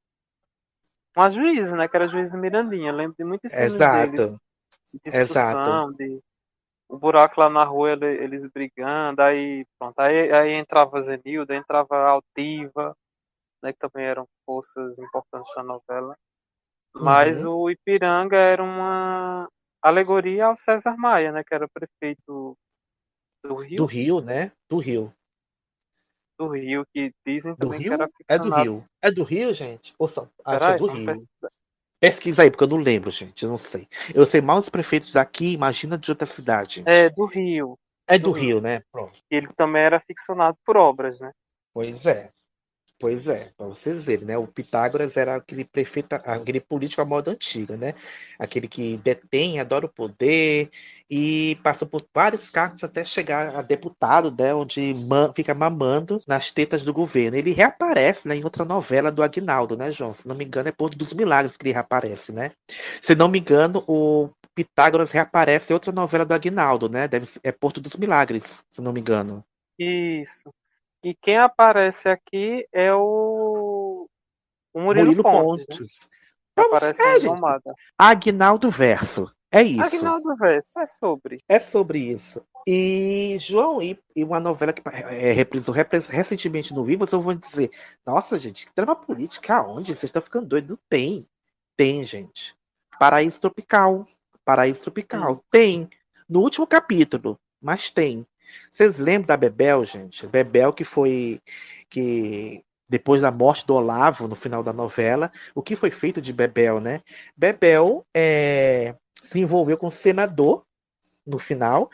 com a juíza, né? Que era a juíza Mirandinha. Eu lembro de muitos filmes Exato. deles. De discussão, Exato. de o buraco lá na rua, ele- eles brigando, aí pronto, aí, aí entrava Zenilda, entrava Altiva, né, que também eram forças importantes da novela. Mas Uhum. o Ipiranga era uma alegoria ao César Maia, né, que era prefeito do Rio, Do Rio, né? Do Rio. do Rio, que dizem Do também que Rio? era É do ficcionado. Rio. É do Rio, gente? Ou só... Acho que é do Rio. pesquisar. Pesquisa aí, porque eu não lembro, gente. Eu não sei. Eu sei mal os prefeitos daqui, imagina de outra cidade. gente. É do Rio. É do Rio, né? Pronto. Ele também era ficcionado por obras, né? Pois é. Pois é, para vocês verem, né? O Pitágoras era aquele prefeito, aquele político à moda antiga, né? Aquele que detém, adora o poder e passou por vários cargos até chegar a deputado, né? Onde fica mamando nas tetas do governo. Ele reaparece, né, em outra novela do Aguinaldo, né, João? Se não me engano, é Porto dos Milagres que ele reaparece, né? Se não me engano, o Pitágoras reaparece em outra novela do Aguinaldo, né? Deve ser, é Porto dos Milagres, se não me engano. Isso. E quem aparece aqui é o, o Murilo, Murilo Pontes, né? Pontes. Que aparece É, gente. Aguinaldo Verso. É isso. Aguinaldo Verso, é sobre. É sobre isso. E, João, e, e uma novela que é, reprisou recentemente no Vivos, eu vou dizer, nossa, gente, que trama política aonde? Vocês estão ficando doidos? Tem. Tem, gente. Paraíso Tropical. Paraíso Tropical. Tem. No último capítulo, mas tem. Vocês lembram da Bebel, gente? Bebel que foi. que depois da morte do Olavo, no final da novela, o que foi feito de Bebel, né? Bebel é, se envolveu com o senador no final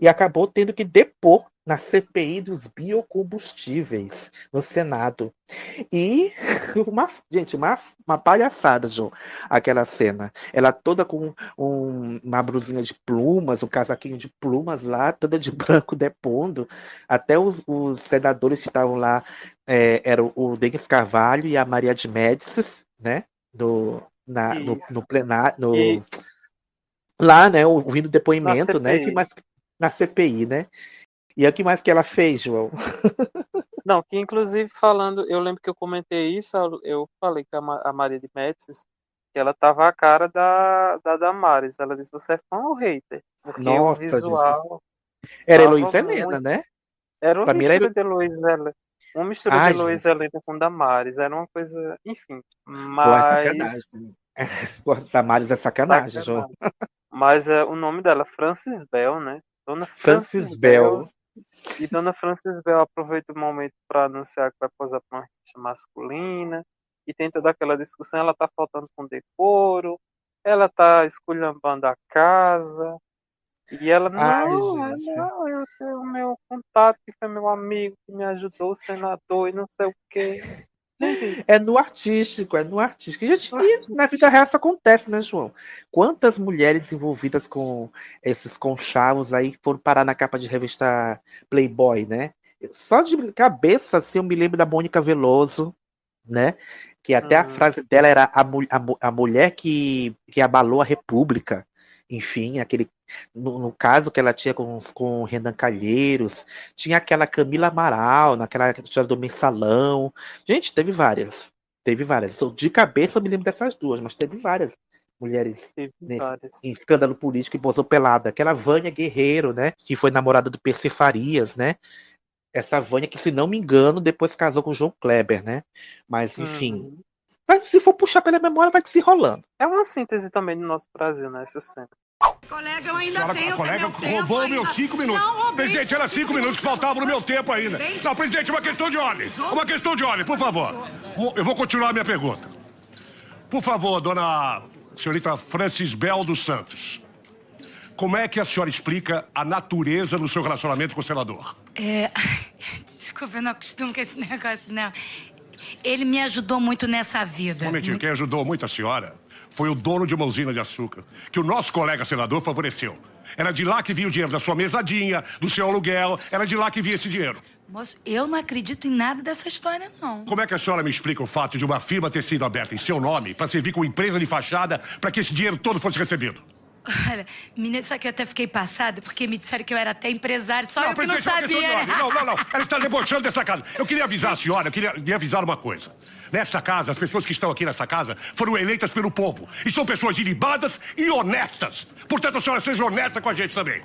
e acabou tendo que depor na CPI dos biocombustíveis no Senado. E uma, gente, uma, uma palhaçada, João, aquela cena. Ela toda com um- uma brusinha de plumas, um casaquinho de plumas lá, toda de branco depondo. Até os, os senadores que estavam lá é, eram o Denis Carvalho e a Maria de Médicis, né? Do, na, no, no plenário, no, E- lá, né, ouvindo depoimento, né, que mais na CPI, né? E o que mais que ela fez, João? Não, que inclusive falando, eu lembro que eu comentei isso, eu- falei que a, Ma- a Maria de Médicis, que ela tava a cara da, da Damares. Ela disse, você é fã ou hater? Porque Nossa, o visual Era tava Heloísa Helena, muito- né? Era uma Pra mim era mistura de Heloísa Helena. Uma mistura Ai, de Heloísa Helena com Damares. Era uma coisa, enfim. Pô, é Mas, sacanagem. Pô, Damares é sacanagem, João. mas é, o nome dela, Francis Bell, né? Dona Francis Francis Bell. E Dona Francis Bell aproveita o momento para anunciar que vai posar para uma revista masculina e tenta dar aquela discussão. Ela tá faltando com decoro, ela tá esculhambando a casa. E ela, Ai, não, gente. não, eu tenho o meu contato, que foi meu amigo, que me ajudou, o senador e não sei o quê. Gente, É no artístico, é no artístico. Gente, e na vida real isso acontece, né, João? Quantas mulheres envolvidas com esses conchavos aí foram parar na capa de revista Playboy, né? Só de cabeça, assim, eu me lembro da Mônica Veloso, né? Que até a Uhum. frase dela era a, a a mulher que, que abalou a República. Enfim, aquele. No, no caso que ela tinha com, com o Renan Calheiros, tinha aquela Camila Amaral, naquela história do mensalão. Gente, teve várias. Teve várias. De cabeça eu me lembro dessas duas, mas teve várias mulheres teve nesse várias. em escândalo político e posou pelada. Aquela Vânia Guerreiro, né? Que foi namorada do PC Farias, né? Essa Vânia que, se não me engano, depois casou com o João Kleber, né? Mas, enfim. Uhum. Mas se for puxar pela memória, vai desenrolando. É uma síntese também do nosso Brasil, né? Essa cena. Colega, eu ainda Senhora, tenho a colega meu tempo roubou ainda. meus cinco minutos. Não, roubei presidente, era cinco minutos que faltavam no meu tempo ainda. Não, presidente, uma questão de ordem. Uma questão de ordem, por favor. Eu vou continuar a minha pergunta. Por favor, dona senhorita Francis Bel dos Santos. Como é que a senhora explica a natureza do seu relacionamento com o senador? É... Desculpa, eu não costumo com esse negócio, não. Ele me ajudou muito nessa vida. Um momentinho, quem ajudou muito a senhora foi o dono de uma usina de açúcar, que o nosso colega senador favoreceu. Era de lá que vinha o dinheiro da sua mesadinha, do seu aluguel, era de lá que vinha esse dinheiro. Moço, eu não acredito em nada dessa história, não. Como é que a senhora me explica o fato de uma firma ter sido aberta em seu nome para servir como empresa de fachada para que esse dinheiro todo fosse recebido? Olha, menina, só que eu até fiquei passada porque me disseram que eu era até empresário, só não, eu que não sabia. ordem. Não, não, não. Ela está debochando dessa casa. Eu queria avisar a senhora, eu queria lhe avisar uma coisa. Nesta casa, as pessoas que estão aqui nessa casa foram eleitas pelo povo. E são pessoas ilibadas e honestas. Portanto, a senhora seja honesta com a gente também.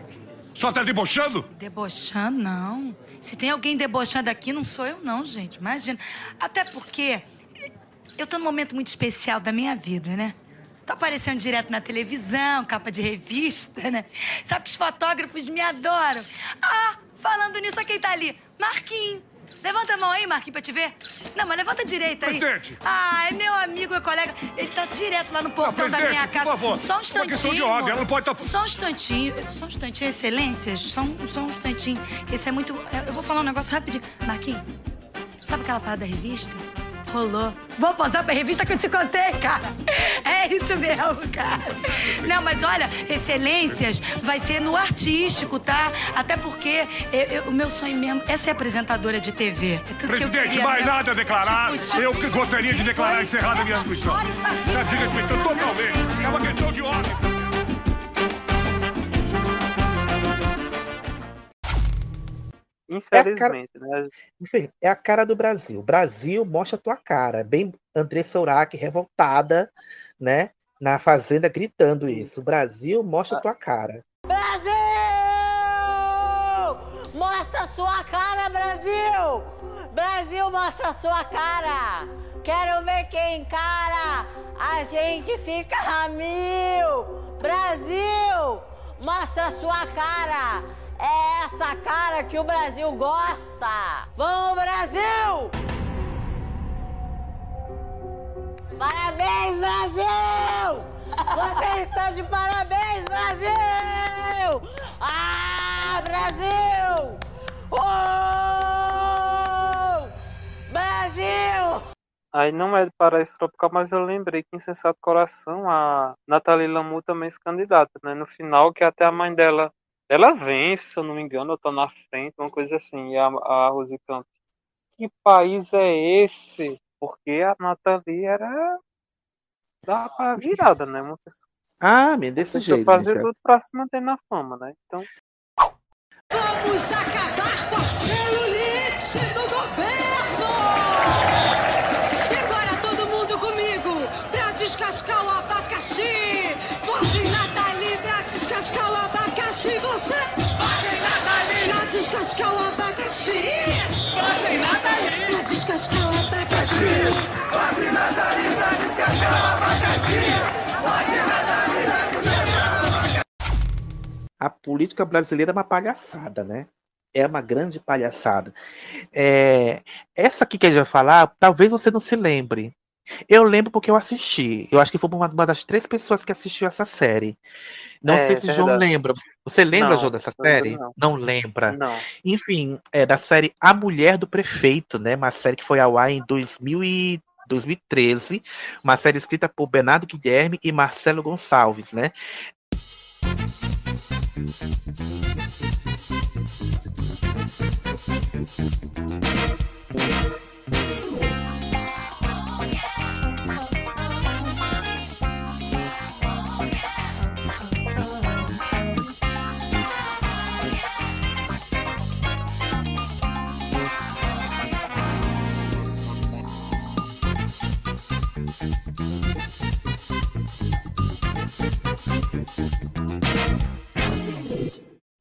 Só está debochando? Debochando, não. Se tem alguém debochando aqui, não sou eu, não, gente. Imagina. Até porque eu tô num momento muito especial da minha vida, né? Tô aparecendo direto na televisão, capa de revista, né? Sabe que os fotógrafos me adoram. Ah, falando nisso, olha quem tá ali? Marquinhos. Levanta a mão aí, Marquinhos, pra te ver. Não, mas levanta a direita aí. Presidente. Ah, é meu amigo, meu colega. Ele tá direto lá no portão da presidente, minha por casa. favor, Só um uma instantinho. questão de ordem, ela não pode tá- Só um instantinho. Só um instantinho, excelências. Só um, só um instantinho. Que esse é muito... Eu vou falar um negócio rapidinho. Marquinhos, sabe aquela parada da revista? Rolou. Vou posar pra revista que eu te contei, cara. É isso mesmo, cara. Não, mas olha, excelências vai ser no artístico, tá? Até porque eu- eu- o meu sonho mesmo é ser apresentadora de TV. É Presidente, mais mesmo. nada a declarar. Tipo, Eu gostaria de declarar encerrada a minha discussão. Já diga respeitando totalmente. É uma questão de ordem. Infelizmente, né? Enfim, é a cara do Brasil. Brasil, mostra a tua cara. Bem Andressa Urach, revoltada, né? Na fazenda gritando isso. Brasil, mostra a tua cara. Brasil! Mostra sua cara, Brasil! Brasil, mostra sua cara! Quero ver quem encara! A gente fica a mil! Brasil! Mostra sua cara! É essa cara que o Brasil gosta! Vamos, Brasil! Parabéns, Brasil! Você está de parabéns, Brasil! Ah, Brasil! Oh! Brasil! Aí não é de paraíso tropical, mas eu lembrei que em Sensato Coração a Nathalie Lamu também se candidata, né? No final, que até a mãe dela, ela vence, se eu não me engano, eu tô na frente, uma coisa assim, e a, a Rose Campos. Que país é esse? Porque a Nathalie era da pra virada, né? Uma pessoa, Ah, men, desse jeito. fazer gente. tudo pra se manter na fama, né? Então, Você! Vote Nathalie! Pra descascar o abacaxi! Vote Nathalie! Pra descascar o abacaxi! Vote Nathalie pra descascar o abacaxi! Vote Nathalie pra descascar o abacaxi! A política brasileira é uma palhaçada, né? É uma grande palhaçada. É, essa aqui que a gente vai falar, talvez você não se lembre. Eu lembro porque eu assisti. Eu acho que foi uma, uma das três pessoas que assistiu essa série. Não É, sei se o João verdade. lembra. Você lembra, Não, João, dessa série? não. lembra. Não. Enfim, é da série A Mulher do Prefeito, né? Uma série que foi ao ar em 2000 e 2013. Uma série escrita por Bernardo Guilherme e Marcelo Gonçalves, né?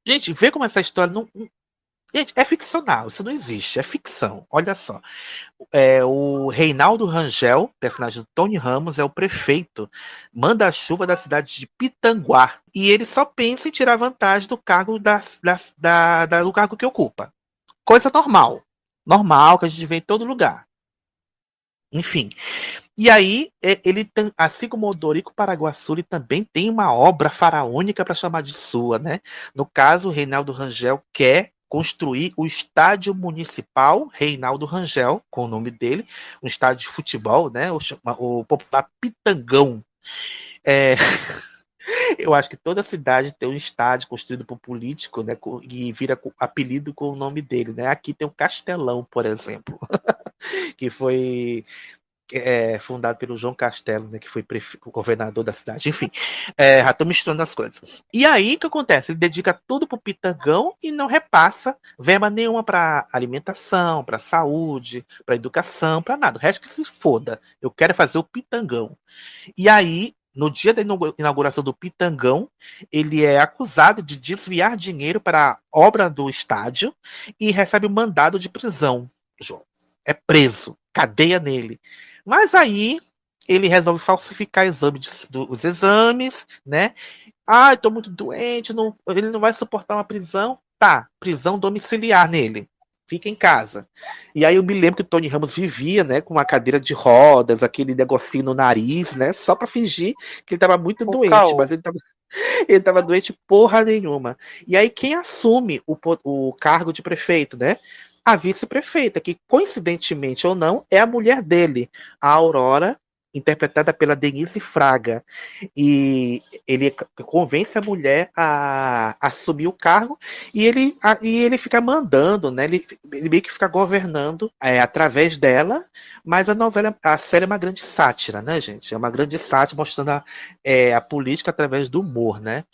Gente, vê como essa história não. Gente, é ficcional, isso não existe, é ficção. Olha só. É, o Reinaldo Rangel, personagem do Tony Ramos, é o prefeito, manda a chuva da cidade de Pitanguá. E ele só pensa em tirar vantagem do cargo da, da, da, da- do cargo que ocupa. Coisa normal. Normal, que a gente vê em todo lugar. Enfim. E aí, é, ele assim como o Dorico Paraguaçu, ele também tem uma obra faraônica para chamar de sua, né? No caso, o Reinaldo Rangel quer construir o estádio municipal Reinaldo Rangel, com o nome dele, um estádio de futebol, né? O, o popular Pitangão. É, Eu acho que toda cidade tem um estádio construído por político, né? E vira apelido com o nome dele, né? Aqui tem o Castelão, por exemplo, que foi é, fundado pelo João Castelo, né? Que foi o governador da cidade. Enfim, é, já estou misturando as coisas. E aí o que acontece? Ele dedica tudo pro Pitangão e não repassa verba nenhuma para alimentação, para saúde, para educação, para nada. O resto que se foda. Eu quero fazer o Pitangão. E aí, no dia da inaugu- inauguração do Pitangão, ele é acusado de desviar dinheiro para a obra do estádio e recebe um mandado de prisão. João. É preso, cadeia nele. Mas aí ele resolve falsificar exame de- do- os exames, né? Ah, estou muito doente, não- ele não vai suportar uma prisão. Tá, prisão domiciliar nele. Fica em casa. E aí eu me lembro que o Tony Ramos vivia, né, com uma cadeira de rodas, aquele negocinho no nariz, né, só para fingir que ele estava muito doente, caô. mas ele estava doente porra nenhuma. E aí quem assume o, o cargo de prefeito, né? A vice-prefeita, que coincidentemente ou não, é a mulher dele, a Aurora, interpretada pela Denise Fraga. E ele convence a mulher a assumir o cargo e ele, a- e ele fica mandando, né? Ele, ele meio que fica governando é, através dela, mas a novela, a série é uma grande sátira, né, gente? É uma grande sátira mostrando a, é, a política através do humor, né?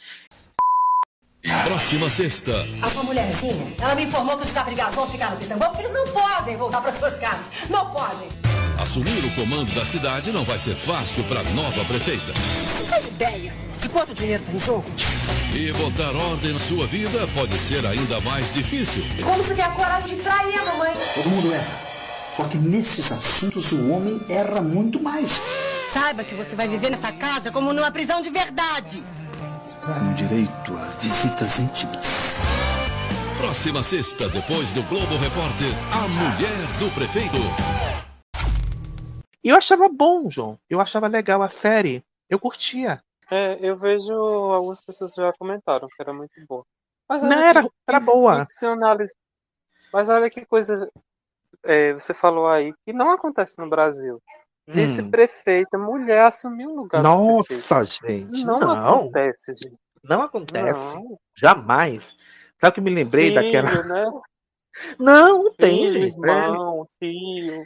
Próxima sexta, A sua mulherzinha, ela me informou que os abrigados vão ficar no Pitangô porque eles não podem voltar para suas casas. Não podem. assumir o comando da cidade não vai ser fácil para a nova prefeita. Você faz ideia de quanto dinheiro tem em jogo? E botar ordem na sua vida pode ser ainda mais difícil. Como você tem a coragem de trair a mamãe? Todo mundo erra. Só que nesses assuntos o homem erra muito mais. Saiba que você vai viver nessa casa como numa prisão de verdade. Com direito a visitas íntimas. Próxima sexta, depois do Globo Repórter, a mulher do prefeito. Eu achava bom, João. Eu achava legal a série. Eu curtia. É, eu vejo algumas pessoas já comentaram que era muito boa. Mas Não, era- que- era boa. Mas olha que coisa é, você falou aí que não acontece no Brasil. Vice-prefeita, mulher assumiu o lugar Hum. Nossa, gente. Não, Não. acontece, gente. Não acontece. Não. Jamais. Sabe o que me lembrei Filho, daquela. né? Não, não tem, Filho, gente. irmão, tio.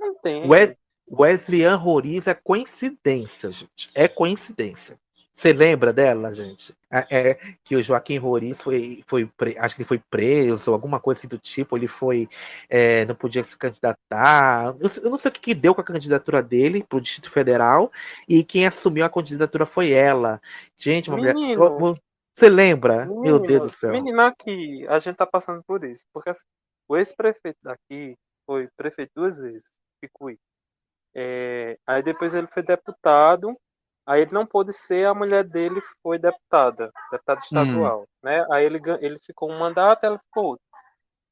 Não tem. Wes- Wesleyan Roriz é coincidência, gente. É coincidência. Você lembra dela, gente? É, é que o Joaquim Roriz foi, foi acho que ele foi preso, alguma coisa assim do tipo. Ele foi, é, não podia se candidatar. Eu, eu não sei o que, que deu com a candidatura dele para o Distrito Federal e quem assumiu a candidatura foi ela. Gente, uma mulher. Menino. Você lembra? Meu Menino, Deus do céu. Menino, aqui, a gente tá passando por isso. Porque assim, o ex-prefeito daqui foi prefeito duas vezes, Picuí. É, aí depois ele foi deputado, aí ele não pôde ser, a mulher dele foi deputada, deputada estadual, né? Aí ele, ele ficou um mandato, ela ficou outro.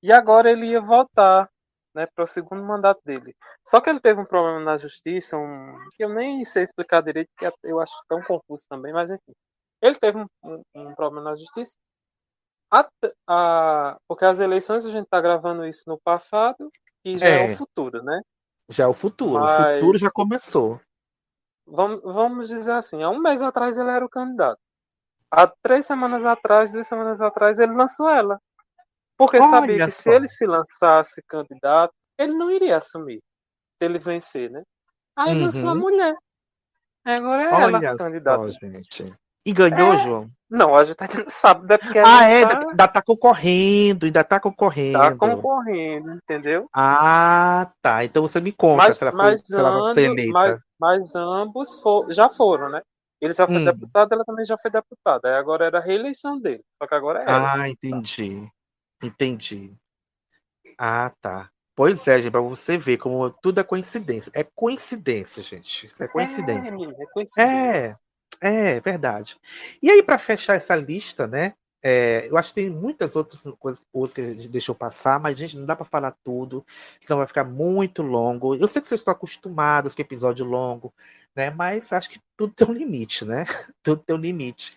E agora ele ia votar, né, para o segundo mandato dele. Só que ele teve um problema na justiça, um, que eu nem sei explicar direito, que eu acho tão confuso também, mas enfim. Ele teve um, um- um problema na justiça. Até- a- porque as eleições a gente está gravando isso no passado e já é, É. o futuro, né? Já é o futuro. O Mas- futuro já começou. Vamos, vamos dizer assim, há um mês atrás ele era o candidato. Há três semanas atrás, duas semanas atrás, ele lançou ela. Porque Olha sabia que só. se ele se lançasse candidato, ele não iria assumir. Se ele vencer, né? Aí Uhum. lançou a mulher. Agora é ela Olha candidata. só, gente. E ganhou, É. João? Não, a gente ainda não sabe, né? Porque Ah, é, tá, ainda, tá concorrendo, ainda tá concorrendo. tá concorrendo, entendeu? Ah, tá. Então você me conta Mas, se ela, foi, se ela ser ambos, eleita. mas, mas ambos fo- já foram, né? Ele já foi Hum. deputado, ela também já foi deputada. Aí agora era a reeleição dele. Só que agora é ela. Ah, entendi. Entendi. Ah, tá. Pois é, gente, pra você ver como tudo é coincidência. É coincidência, gente. Isso é coincidência. É, é coincidência. É, é verdade. E aí, para fechar essa lista, né? é, eu acho que tem muitas outras coisas, coisas que a gente deixou passar, mas, gente, não dá para falar tudo, senão vai ficar muito longo. Eu sei que vocês estão acostumados com episódio longo, né? Mas acho que tudo tem um limite, né? Tudo tem um limite.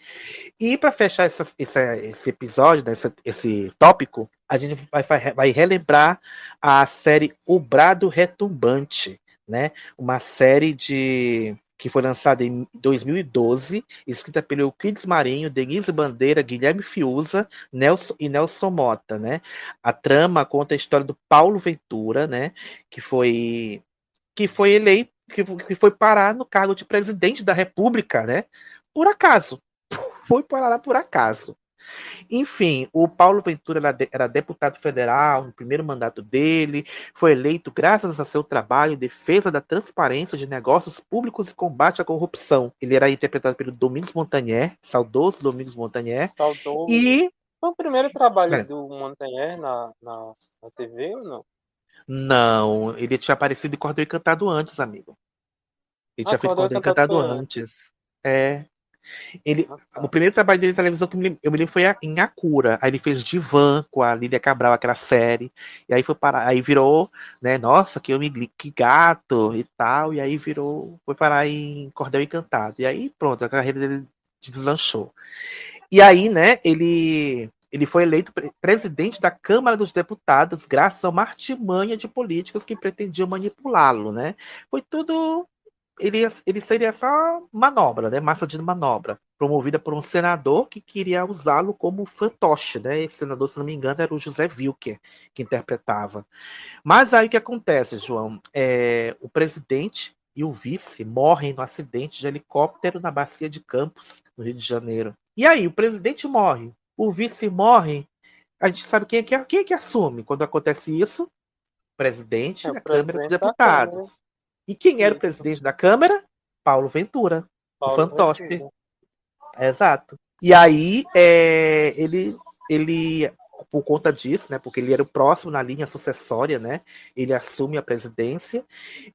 E para fechar essa, essa, esse episódio, né, esse, esse tópico, a gente vai, vai, vai relembrar a série O Brado Retumbante, né? Uma série de que foi lançada em 2012, escrita pelo Euclides Marinho, Denise Bandeira, Guilherme Fiuza Nelson, e Nelson Mota, né? A trama conta a história do Paulo Ventura, né? Que foi que foi eleito, que, foi parar no cargo de presidente da República, né? Por acaso, foi parar lá por acaso. Enfim, o Paulo Ventura era, de, era, deputado federal no primeiro mandato dele, foi eleito graças a seu trabalho em defesa da transparência de negócios públicos e combate à corrupção. Ele era interpretado pelo Domingos Montagnier, saudoso Domingos Montagnier. Saudoso. E foi o primeiro trabalho é. do Montagnier na, na, na TV ou não? Não, ele tinha aparecido em Cordão Encantado antes, amigo. Ele ah, tinha feito Cordão Encantado antes. É. Ele. O primeiro trabalho dele na televisão que eu me, lembro, foi em Acura. Aí ele fez Divan com a Lídia Cabral, aquela série. E aí foi parar, aí virou, né? Nossa, que homem que gato e tal. E aí virou, foi parar em Cordel Encantado. E aí pronto, a carreira dele deslanchou. E aí, né? Ele ele foi eleito presidente da Câmara dos Deputados graças a uma artimanha de políticos que pretendiam manipulá-lo, né? Foi tudo ele, ele seria essa manobra, né? Massa de manobra, promovida por um senador que queria usá-lo como fantoche, né? Esse senador, se não me engano, era o José Wilker que interpretava. Mas aí o que acontece, João? É, o presidente e o vice morrem no acidente de helicóptero na bacia de Campos, no Rio de Janeiro. E aí, o presidente morre, o vice morre. A gente sabe quem é que, quem é que assume quando acontece isso? Presidente é da Câmara dos Deputados. E quem era o presidente da Câmara? Paulo Ventura, Paulo o fantoche. Ventura. Exato. E aí, é, ele, ele, por conta disso, né, porque ele era o próximo na linha sucessória, né, ele assume a presidência,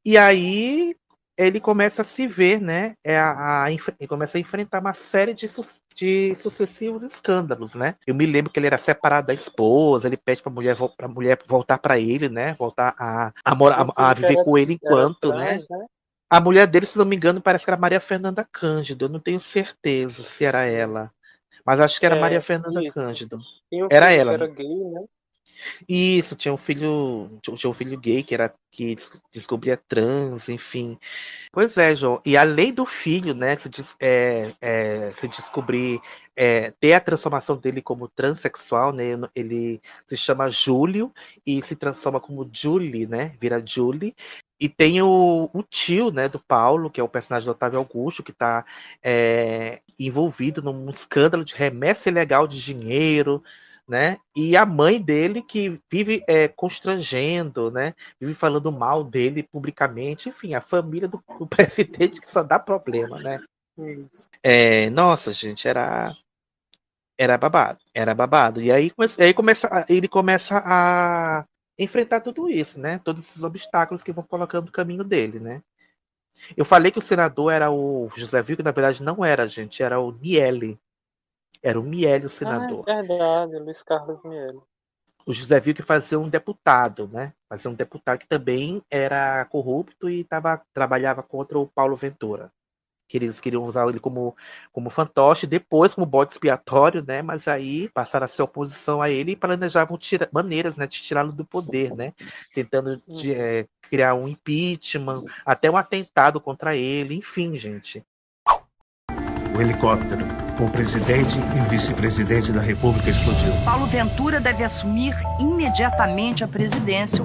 e aí ele começa a se ver, né, é a, a, ele começa a enfrentar uma série de, de sucessivos escândalos, né. Eu me lembro que ele era separado da esposa, ele pede para mulher para mulher voltar para ele, né, voltar a a, a, a viver com ele enquanto, né? né. A mulher dele, se não me engano, parece que era Maria Fernanda Cândido. Eu não tenho certeza se era ela, mas acho que era é, Maria Fernanda isso. Cândido. Era ela. Era gay, né? Isso, tinha um filho, tinha um filho gay que era que descobria trans, enfim. Pois é, João. E além do filho, né, se, é, é, se descobrir, é, ter a transformação dele como transexual, né, ele se chama Júlio e se transforma como Julie, né, vira Julie. E tem o, o, tio, né, do Paulo, que é o personagem do Otávio Augusto, que está é, envolvido num escândalo de remessa ilegal de dinheiro, né? E a mãe dele que vive é, constrangendo, né? Vive falando mal dele publicamente, enfim, a família do, do presidente que só dá problema, né? É, nossa, gente, era era babado, era babado. E aí, aí começa, ele começa a enfrentar tudo isso, né? Todos esses obstáculos que vão colocando no caminho dele, né? Eu falei que o senador era o José Vigo, que na verdade não era, gente, era o Miele, era o Miele o senador. Ah, é verdade, Luiz Carlos Miele. O José Viu que fazia um deputado, né? Fazia um deputado que também era corrupto e tava, trabalhava contra o Paulo Ventura. Que eles queriam usar ele como, como fantoche, depois como bode expiatório, né? Mas aí passaram a ser oposição a ele e planejavam tira, maneiras né, de tirá-lo do poder, né? Tentando de, é, criar um impeachment, até um atentado contra ele, enfim, gente. O helicóptero com o presidente e o vice-presidente da República explodiu. Paulo Ventura deve assumir imediatamente a presidência.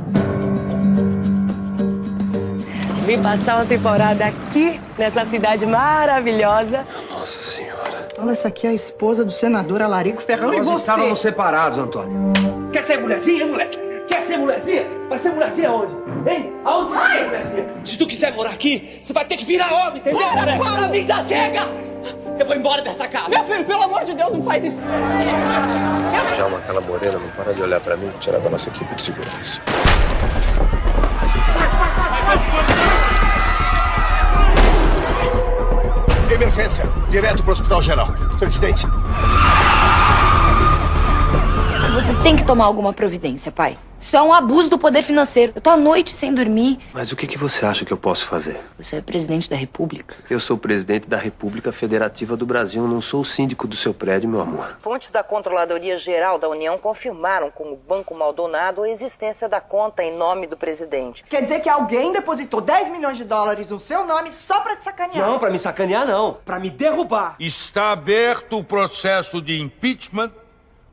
Vim passar uma temporada aqui, nessa cidade maravilhosa. Nossa Senhora. Olha, essa aqui é a esposa do senador Alarico Ferrão Nós e você. Nós estávamos separados, Antônio. Quer ser mulherzinha, moleque? Quer ser mulherzinha? Vai ser mulherzinha aonde? Hein? Aonde vai ser mulherzinha? Se tu quiser morar aqui, você vai ter que virar homem, entendeu? Para, para, já chega! Eu vou embora dessa casa. Meu filho, pelo amor de Deus, não faz isso. Já uma aquela morena não para de olhar pra mim e tirar da nossa equipe de segurança. Emergência! Direto pro Hospital Geral. Presidente. Você tem que tomar alguma providência, pai. Isso é um abuso do poder financeiro. Eu tô à noite sem dormir. Mas o que, que você acha que eu posso fazer? Você é presidente da república. Eu sou o presidente da República Federativa do Brasil, não sou o síndico do seu prédio, meu amor. Fontes da Controladoria Geral da União confirmaram com o Banco Maldonado a existência da conta em nome do presidente. Quer dizer que alguém depositou 10 milhões de dólares no seu nome só pra te sacanear? Não, pra me sacanear não. Pra me derrubar. Está aberto o processo de impeachment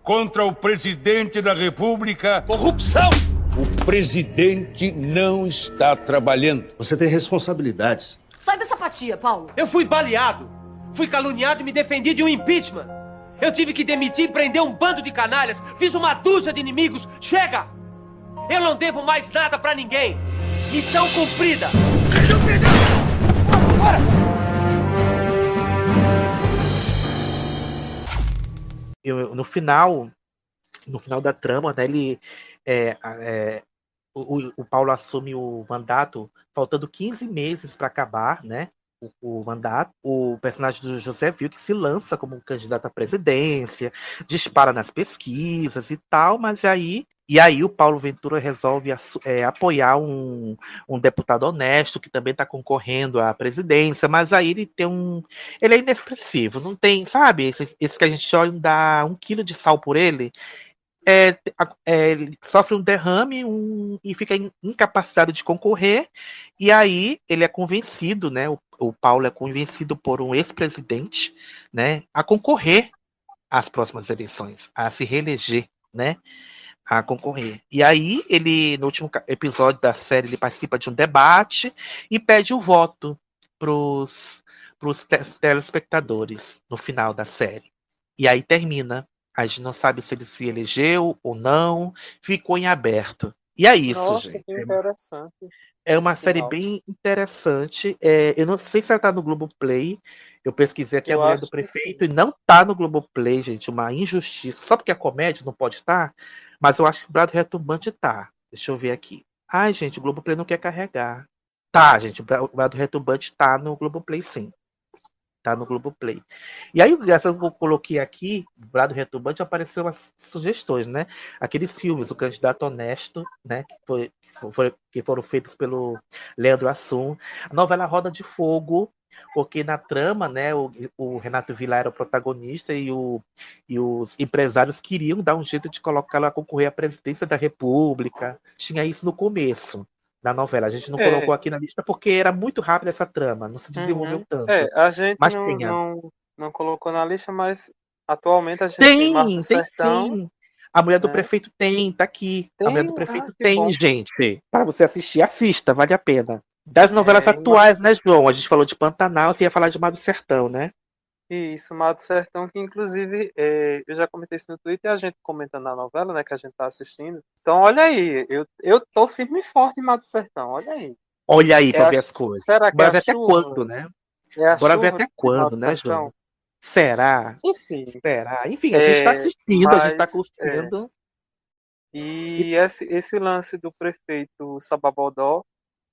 contra o presidente da República. Corrupção! O presidente não está trabalhando. Você tem responsabilidades. Sai dessa apatia, Paulo. Eu fui baleado. Fui caluniado e me defendi de um impeachment. Eu tive que demitir e prender um bando de canalhas. Fiz uma dúzia de inimigos. Chega! Eu não devo mais nada pra ninguém. Missão cumprida. Fora! Eu- no final, no final da trama, né, ele é, é, o, o- Paulo assume o mandato faltando 15 meses para acabar, né? O, o mandato, o personagem do José Wilk se lança como candidato à presidência, dispara nas pesquisas e tal, mas aí e aí o Paulo Ventura resolve é, apoiar um, um deputado honesto que também está concorrendo à presidência, mas aí ele tem um. Ele é inexpressivo, não tem, sabe? Esse, esse que a gente olha dá um quilo de sal por ele. É, é, ele sofre um derrame um- e fica in- incapacitado de concorrer, e aí ele é convencido, né? O, o Paulo é convencido por um ex-presidente, né, a concorrer às próximas eleições, a se reeleger, né? A concorrer. E aí ele, no último episódio da série, ele participa de um debate e pede o voto pros te- telespectadores no final da série. E aí termina. A gente não sabe se ele se elegeu ou não, ficou em aberto. E é isso, Nossa, gente. que interessante. É uma esse série final. bem interessante. É, eu não sei se ela tá no Globoplay. Eu pesquisei aqui Eu a mulher do prefeito e não tá no Globoplay, gente. Uma injustiça. Só porque é comédia não pode estar. Mas eu acho que o Brado Retumbante tá. Deixa eu ver aqui. Ai, gente, o Globoplay não quer carregar. Tá, gente, o Bra- o Brado Retumbante tá no Globoplay, sim. Tá no Globoplay. E aí, essa que eu coloquei aqui, o Brado Retumbante, apareceu umas sugestões, né? Aqueles filmes, O Candidato Honesto, né? Que, foi, que foram feitos pelo Leandro Assum. A novela Roda de Fogo, porque na trama, né, o, o Renato Vilar era o protagonista e, o, e os empresários queriam dar um jeito de colocá-lo a concorrer à presidência da República. Tinha isso no começo da novela. A gente não É. colocou aqui na lista porque era muito rápida essa trama, não se desenvolveu Uhum. tanto. É, a gente Mas não, tinha. não, não colocou na lista, mas atualmente a gente Tem, tem Sertão. sim. A mulher do né? prefeito tem, tá aqui. A Tem? mulher do Ah, prefeito que tem, bom. gente. Para você assistir, assista, vale a pena. Das novelas É, atuais, né, João? A gente falou de Pantanal, você ia falar de Mar do Sertão, né? Isso, Mato Sertão, que inclusive é, eu já comentei isso no Twitter e a gente comenta na novela, né, que a gente tá assistindo. Então, olha aí, eu, eu tô firme e forte em Mato Sertão, olha aí. Olha aí É pra a- ver as coisas. será que Bora é ver até chuva? quando, né? É Bora ver até quando, né, Sertão? João? Será? Enfim. Será? Enfim, a gente tá É, assistindo, a gente tá mas, curtindo. E esse, esse lance do prefeito Sababodó,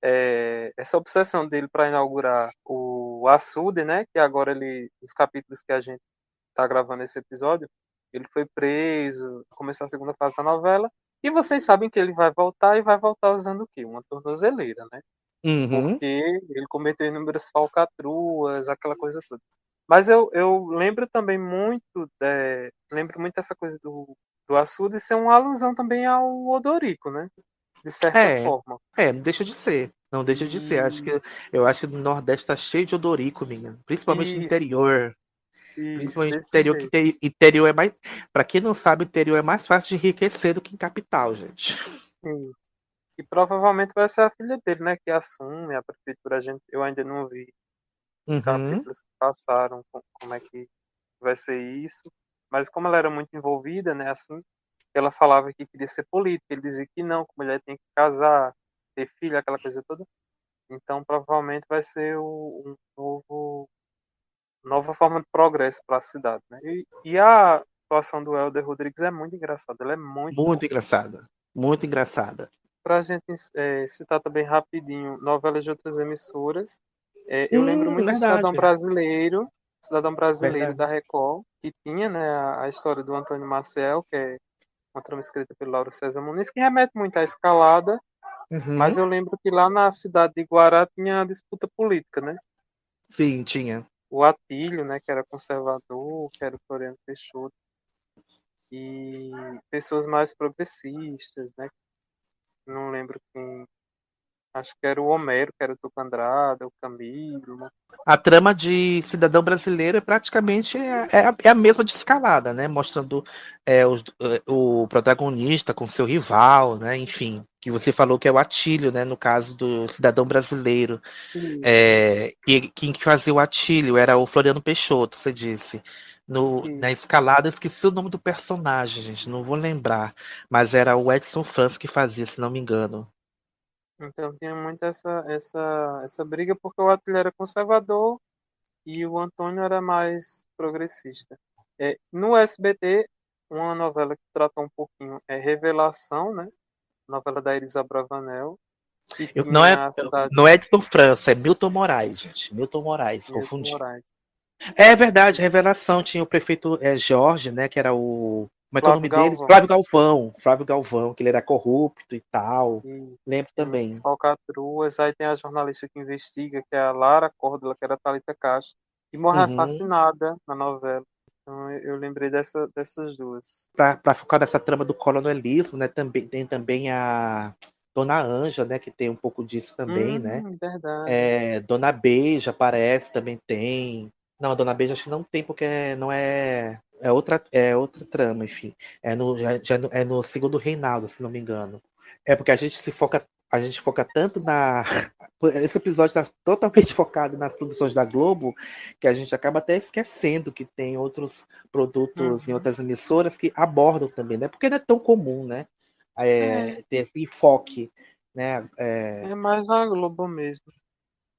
é, essa obsessão dele para inaugurar o açude, né? Que agora ele, os capítulos que a gente tá gravando esse episódio, ele foi preso, começou a segunda fase da novela. E vocês sabem que ele vai voltar e vai voltar usando o quê? Uma tornozeleira, né? Uhum. Porque ele cometeu inúmeras falcatruas, aquela coisa toda. Mas eu, eu lembro também muito, de, lembro muito dessa coisa do, do açude ser uma alusão também ao Odorico, né? De certa É, forma. é, não deixa de ser. Não deixa de ser. Acho que eu acho que o Nordeste tá cheio de odorico, minha. Principalmente no Isso. interior. Isso, Principalmente no interior, que jeito. tem- interior é mais. Pra quem não sabe, interior é mais fácil de enriquecer do que em capital, gente. E provavelmente vai ser a filha dele, né? Que assume a prefeitura. A gente, eu ainda não vi os Uhum. capítulos que passaram, com- como é que vai ser isso. Mas como ela era muito envolvida, né? Assim, ela falava que queria ser política. Ele dizia que não, que mulher tem que casar, ter filho, aquela coisa toda. Então provavelmente vai ser um novo nova forma de progresso para a cidade, né? E, e a atuação do Helder Rodrigues é muito engraçada. Ela é muito. Muito engraçada. Muito engraçada. Pra gente é, citar também rapidinho novelas de outras emissoras. é, eu Hum, lembro muito do. Cidadão Brasileiro, Cidadão Brasileiro Verdade. da Record, que tinha né, a, a história do Antônio Marcel, que é uma trama escrita pelo Lauro César Muniz, que remete muito à escalada, Uhum. mas eu lembro que lá na cidade de Guará tinha a disputa política, né? Sim, tinha. o Atílio, né, que era conservador, que era o Floriano Peixoto, e pessoas mais progressistas, né? Não lembro quem. Acho que era o Homero, que era o Tucandrada, o Camilo. né? A trama de Cidadão Brasileiro é praticamente é, é a, é a mesma de escalada, né? Mostrando é, os- é, o protagonista com seu rival, né? Enfim, que você falou que é o Atílio, né? No caso do Cidadão Brasileiro. É, e quem que fazia o Atílio era o Floriano Peixoto, você disse. No, na escalada, esqueci o nome do personagem, gente, não vou lembrar. Mas era o Edson Franz que fazia, se não me engano. Então tinha muito essa, essa, essa briga, porque o Atílio era conservador e o Antônio era mais progressista. É, no SBT, uma novela que trata um pouquinho é Revelação, né? Novela da Elisa Bravanel. Eu- não é, cidade não é Edson França, é Milton Moraes, gente. Milton Moraes, Milton confundi. Moraes. É verdade, revelação. Tinha o prefeito é, Jorge, né? Que era o. Como é que é o nome Flávio dele? Galvão. Flávio Galvão. Flávio Galvão, que ele era corrupto e tal. Lembro também. As falcatruas, aí tem a jornalista que investiga, que é a Lara Córdola, que era a Thalita Castro, que morre Uhum. assassinada na novela. Então eu lembrei dessa, dessas duas. Para focar nessa trama do coronelismo, né? Também, tem também a Dona Anja, né? Que tem um pouco disso também, né? Hum, Verdade. É, Dona Beija aparece, também tem. Não, a Dona Beija acho que não tem, porque não é. É outra, é outra trama, enfim. É no, já, já no- é no segundo Reinaldo, se não me engano. É porque a gente se foca. A gente foca tanto na. Esse episódio está totalmente focado nas produções da Globo que a gente acaba até esquecendo que tem outros produtos em Uhum. outras emissoras que abordam também, né? Porque não é tão comum, né? É, ter esse enfoque, né? É, É mais a Globo mesmo.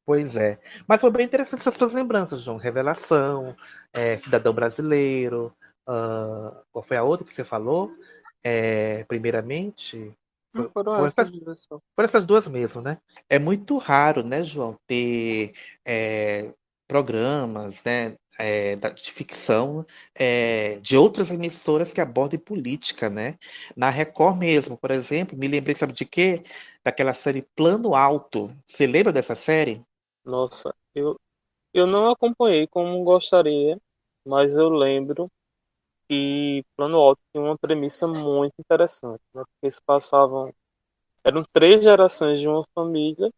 Pois é. Mas foi bem interessante essas suas lembranças, João. Revelação, é, Cidadão Brasileiro. ah, qual foi a outra que você falou? É, primeiramente. Foram Foram essas duas foram essas duas mesmo, né? É muito raro, né, João, ter é, programas, né, é, de ficção é, de outras emissoras que abordem política, né? Na Record mesmo, por exemplo, me lembrei, sabe de quê? Daquela série Plano Alto. Você lembra dessa série? Nossa, eu, eu não acompanhei como gostaria, mas eu lembro que Plano Alto tinha uma premissa muito interessante, né? Porque se passavam, eram três gerações de uma família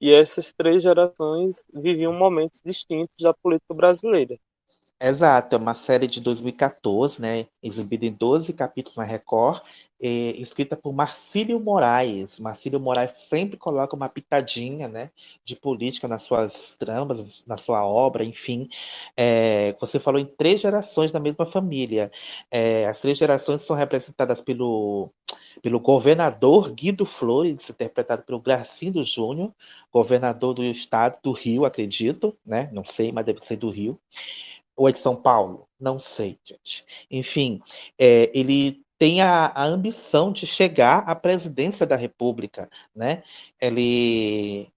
e essas três gerações viviam momentos distintos da política brasileira. Exato, é uma série de 2014, né? Exibida em 12 capítulos na Record, eh, escrita por Marcílio Moraes. Marcílio Moraes sempre coloca uma pitadinha, né, de política nas suas tramas, na sua obra, enfim. Eh, você falou em três gerações da mesma família. Eh, as três gerações são representadas pelo, pelo governador Guido Flores, interpretado pelo Gracindo Júnior, governador do estado do Rio, acredito, né? Não sei, mas deve ser do Rio ou é de São Paulo? Não sei, gente. Enfim, é, ele tem a, a ambição de chegar à presidência da República, né? Ele,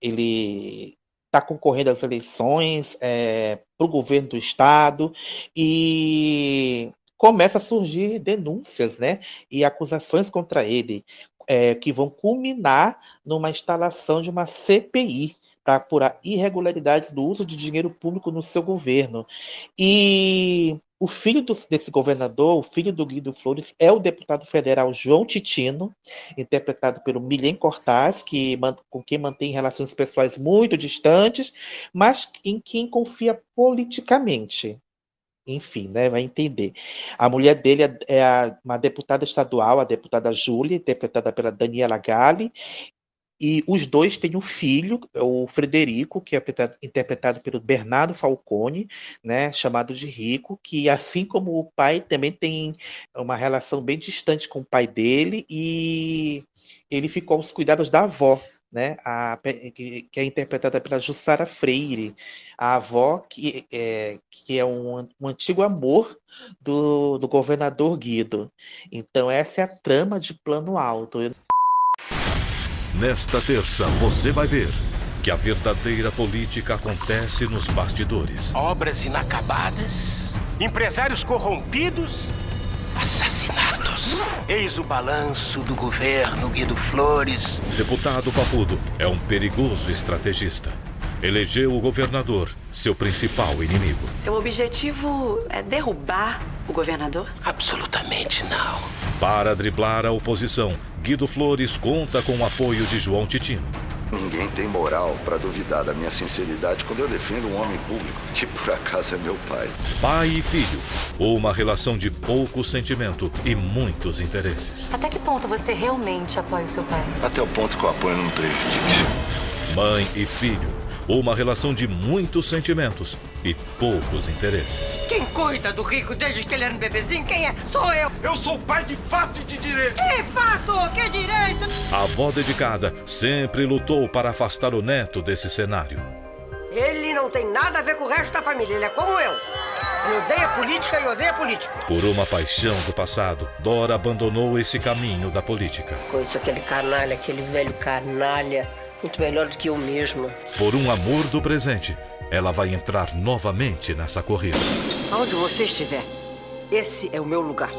ele está concorrendo às eleições para o governo do estado e começa a surgir denúncias, né? E acusações contra ele, é, que vão culminar numa instalação de uma CPI para apurar irregularidades do uso de dinheiro público no seu governo. E o filho do- desse governador, o filho do Guido Flores, é o deputado federal João Titino, interpretado pelo Milen Cortaz, que, com quem mantém relações pessoais muito distantes, mas em quem confia politicamente. Enfim, né, vai entender. A mulher dele é, é a- uma deputada estadual, a deputada Júlia, interpretada pela Daniela Galli, e os dois têm um filho, o Frederico, que é interpretado- pelo Bernardo Falcone, né, chamado de Rico, que assim como o pai também tem uma relação bem distante com o pai dele e ele ficou aos cuidados da avó, né, a, que, é interpretada pela Jussara Freire, a avó que é, que é um, um antigo amor do, do governador Guido. Então essa é a trama de Plano Alto. Nesta terça, você vai ver que a verdadeira política acontece nos bastidores. Obras inacabadas, empresários corrompidos, assassinatos. Eis o balanço do governo Guido Flores. Deputado Papudo é um perigoso estrategista. Elegeu o governador, seu principal inimigo. Seu objetivo é derrubar o governador? Absolutamente não. Para driblar a oposição, Guido Flores conta com o apoio de João Titino. Ninguém tem moral para duvidar da minha sinceridade quando eu defendo um homem público, que por acaso é meu pai. Pai e filho, uma relação de pouco sentimento e muitos interesses. Até que ponto você realmente apoia o seu pai? Até o ponto que o apoio não me prejudique. Mãe e filho, uma relação de muitos sentimentos e poucos interesses. Quem cuida do rico desde que ele era um bebezinho? Quem é? Sou eu. Eu sou pai de fato e de direito. Que fato? Que direito? A avó dedicada sempre lutou para afastar o neto desse cenário. Ele não tem nada a ver com o resto da família. Ele é como eu. Ele odeia política e odeia político. Por uma paixão do passado, Dora abandonou esse caminho da política. Conheço aquele canalha, aquele velho canalha. Muito melhor do que eu mesmo. Por um amor do presente, ela vai entrar novamente nessa corrida. Aonde você estiver, esse é o meu lugar.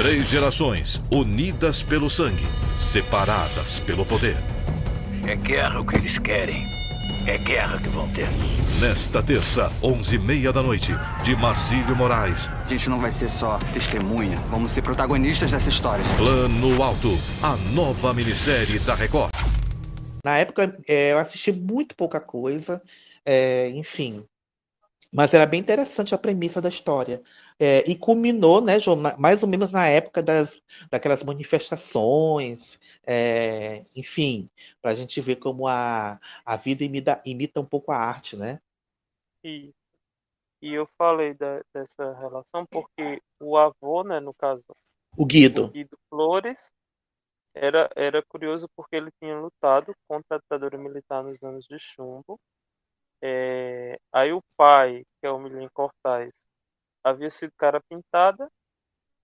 Três gerações unidas pelo sangue, separadas pelo poder. É guerra o que eles querem. É guerra que vão ter. Nesta terça, onze e meia da noite, de Marcílio Moraes. A gente não vai ser só testemunha, vamos ser protagonistas dessa história. Plano Alto, a nova minissérie da Record. Na época, é, eu assisti muito pouca coisa, é, enfim. Mas era bem interessante a premissa da história. É, e culminou, né, João, mais ou menos na época das, daquelas manifestações, é, enfim, para a gente ver como a, a vida imita, imita um pouco a arte, né? E, e eu falei da, dessa relação porque o avô, né, no caso, o Guido, o Guido Flores, era, era curioso porque ele tinha lutado contra a ditadura militar nos anos de chumbo. É, aí o pai, que é o Milen Cortais, havia sido cara pintada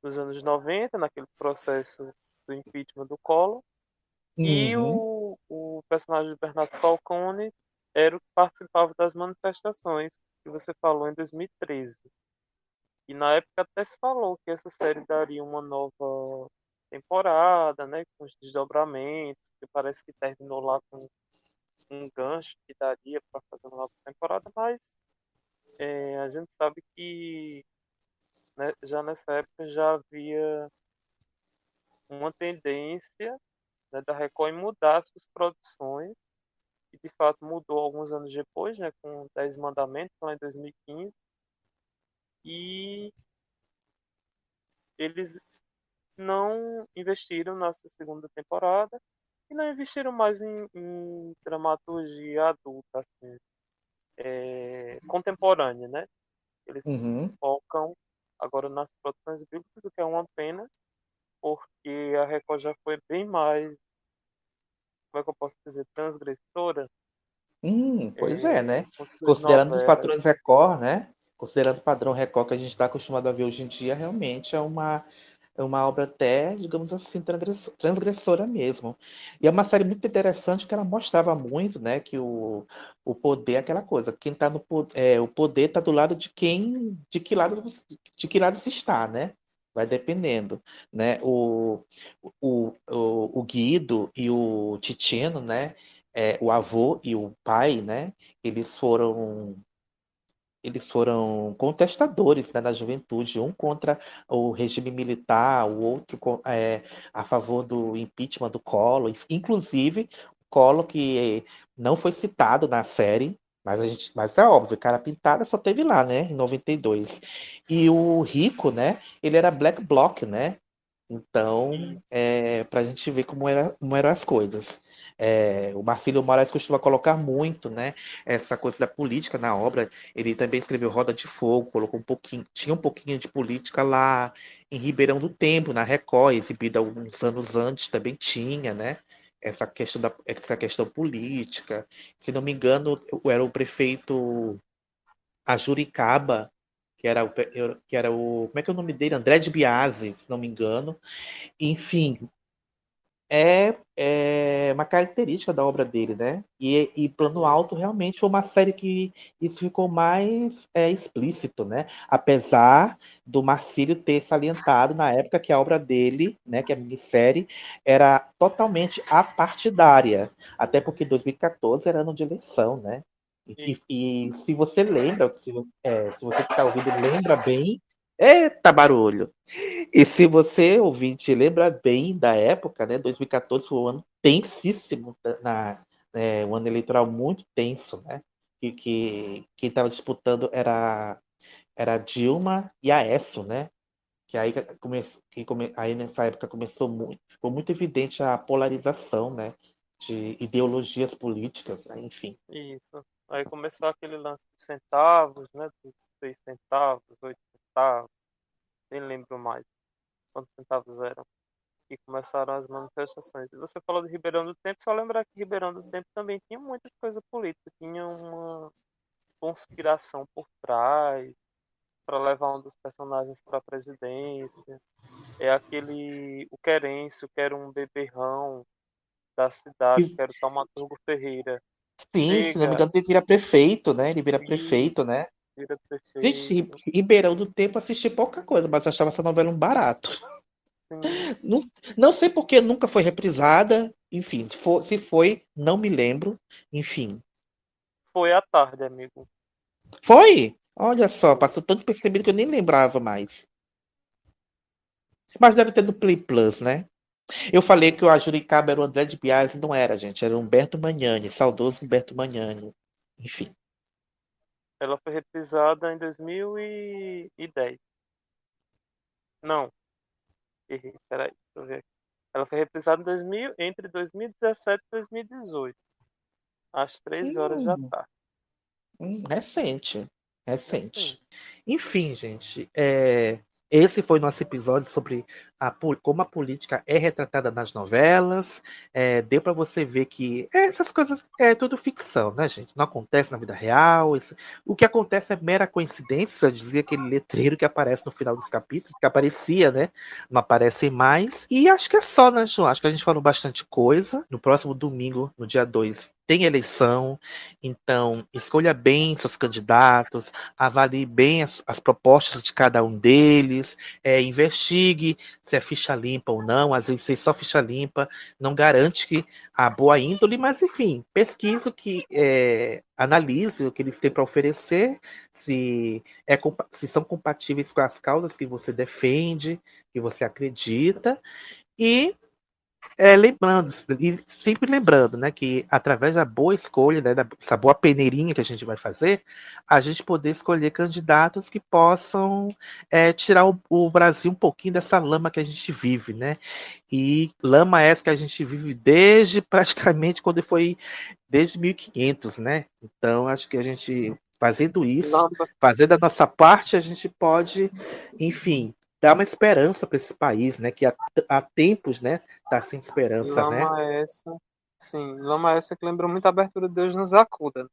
nos anos 90, naquele processo do impeachment do Collor. Uhum. E o, o personagem de Bernardo Falcone era o que participava das manifestações que você falou em 2013. E na época até se falou que essa série daria uma nova temporada, né, com os desdobramentos, que parece que terminou lá com um gancho que daria para fazer uma nova temporada, mas é, a gente sabe que né, já nessa época já havia uma tendência né, da Record em mudar suas produções, e de fato mudou alguns anos depois, né, com Dez Mandamentos, lá em 2015, e eles não investiram nessa segunda temporada e não investiram mais em, em dramaturgia adulta, assim, é, contemporânea, né? Eles uhum. focam agora nas produções bíblicas, o que é uma pena, porque a Record já foi bem mais, como é que eu posso dizer, transgressora. Hum, pois é, é né? Considerando novelas. os padrões Record, né? Considerando o padrão Record que a gente está acostumado a ver hoje em dia, realmente é uma é uma obra até, digamos assim, transgressora mesmo. E é uma série muito interessante que ela mostrava muito, né, que o, o poder é aquela coisa, quem tá no é, o poder está do lado de quem, de que lado de que lado se está, né? Vai dependendo, né? O, o, o, o Guido e o Titino, né? É, o avô e o pai, né? Eles foram eles foram contestadores né, na juventude, um contra o regime militar, o outro é, a favor do impeachment do Collor, inclusive o Collor que não foi citado na série, mas a gente, mas é óbvio, cara pintada só teve lá, né, em 92. E o Rico, né, ele era black bloc, né? Então, é, para a gente ver como, era, como eram as coisas. É, o Marcílio Moraes costuma colocar muito, né, essa coisa da política na obra. Ele também escreveu Roda de Fogo, colocou um pouquinho, tinha um pouquinho de política lá em Ribeirão do Tempo, na Record, exibida alguns anos antes, também tinha, né? essa questão da essa questão política. Se não me engano, era o prefeito Ajuricaba, que era o que era o como é que é o nome dele? André de Biase, se não me engano. Enfim, é, é uma característica da obra dele, né? E, e Plano Alto realmente foi uma série que isso ficou mais é, explícito, né? Apesar do Marcílio ter salientado na época que a obra dele, né, que é a minissérie, era totalmente apartidária, até porque 2014 era ano de eleição, né? E, e, e se você lembra, se, é, se você que está ouvindo lembra bem, Eita barulho! E se você, ouvinte, lembra bem da época, né? 2014 foi um ano tensíssimo, na, é, um ano eleitoral muito tenso, né? E que quem estava disputando era, era Dilma e Aécio, né? Que aí, começou, que come, aí nessa época começou muito, ficou muito evidente a polarização, né? De ideologias políticas, né? enfim. Isso. Aí começou aquele lance de centavos, né? De seis centavos, oito centavos, nem lembro mais quantos centavos eram. E começaram as manifestações. E você falou de Ribeirão do Tempo, só lembrar que Ribeirão do Tempo também tinha muitas coisas políticas, tinha uma conspiração por trás para levar um dos personagens para a presidência. É aquele o Querêncio, que era um beberrão da cidade, que era o Taumaturgo Ferreira. Sim, Chega. se não me engano, ele vira prefeito, né? Ele vira Isso. prefeito, né? Gente, Ribeirão do Tempo assisti pouca coisa, mas achava essa novela um barato. Não, não sei porque nunca foi reprisada. Enfim, se, for, se foi, não me lembro. Enfim. Foi à tarde, amigo. Foi? Olha só, passou tanto percebido que eu nem lembrava mais. Mas deve ter do Play Plus, né? Eu falei que o Ajuricaba era o André de Biase, não era, gente. Era o Humberto Magnani, saudoso Humberto Magnani. Enfim. Ela foi reprisada em 2010. Não. Errei, peraí, deixa eu ver aqui. Ela foi reprisada em 2000, entre 2017 e 2018. Às 3 horas da Hum. tarde. Hum, recente. Recente. Enfim, gente. é, esse foi nosso episódio sobre a como a política é retratada nas novelas. É, deu para você ver que essas coisas é tudo ficção, né, gente? Não acontece na vida real. isso- o que acontece é mera coincidência, dizia aquele letreiro que aparece no final dos capítulos, que aparecia, né? Não aparecem mais. E acho que é só, né, João? Acho que a gente falou bastante coisa. No próximo domingo, no dia 2, tem eleição. Então, escolha bem seus candidatos, avalie bem as, as propostas de cada um deles, é, investigue se é ficha limpa ou não. Às vezes, é só ficha limpa não garante que a boa índole, mas enfim, pesquise o que é, analise o que eles têm para oferecer, se, é, se são compatíveis com as causas que você defende, que você acredita, e é, lembrando, e sempre lembrando, né, que através da boa escolha, né, dessa boa peneirinha que a gente vai fazer, a gente poder escolher candidatos que possam é, tirar o, o Brasil um pouquinho dessa lama que a gente vive, né? E lama essa que a gente vive desde praticamente quando foi desde 1500, né? Então acho que a gente fazendo isso, fazendo a nossa parte, a gente pode, enfim, dar uma esperança para esse país, né? Que há, há tempos, né, tá sem esperança, né? Lama essa. Sim, lama essa que lembra muito a abertura de Deus nos acuda.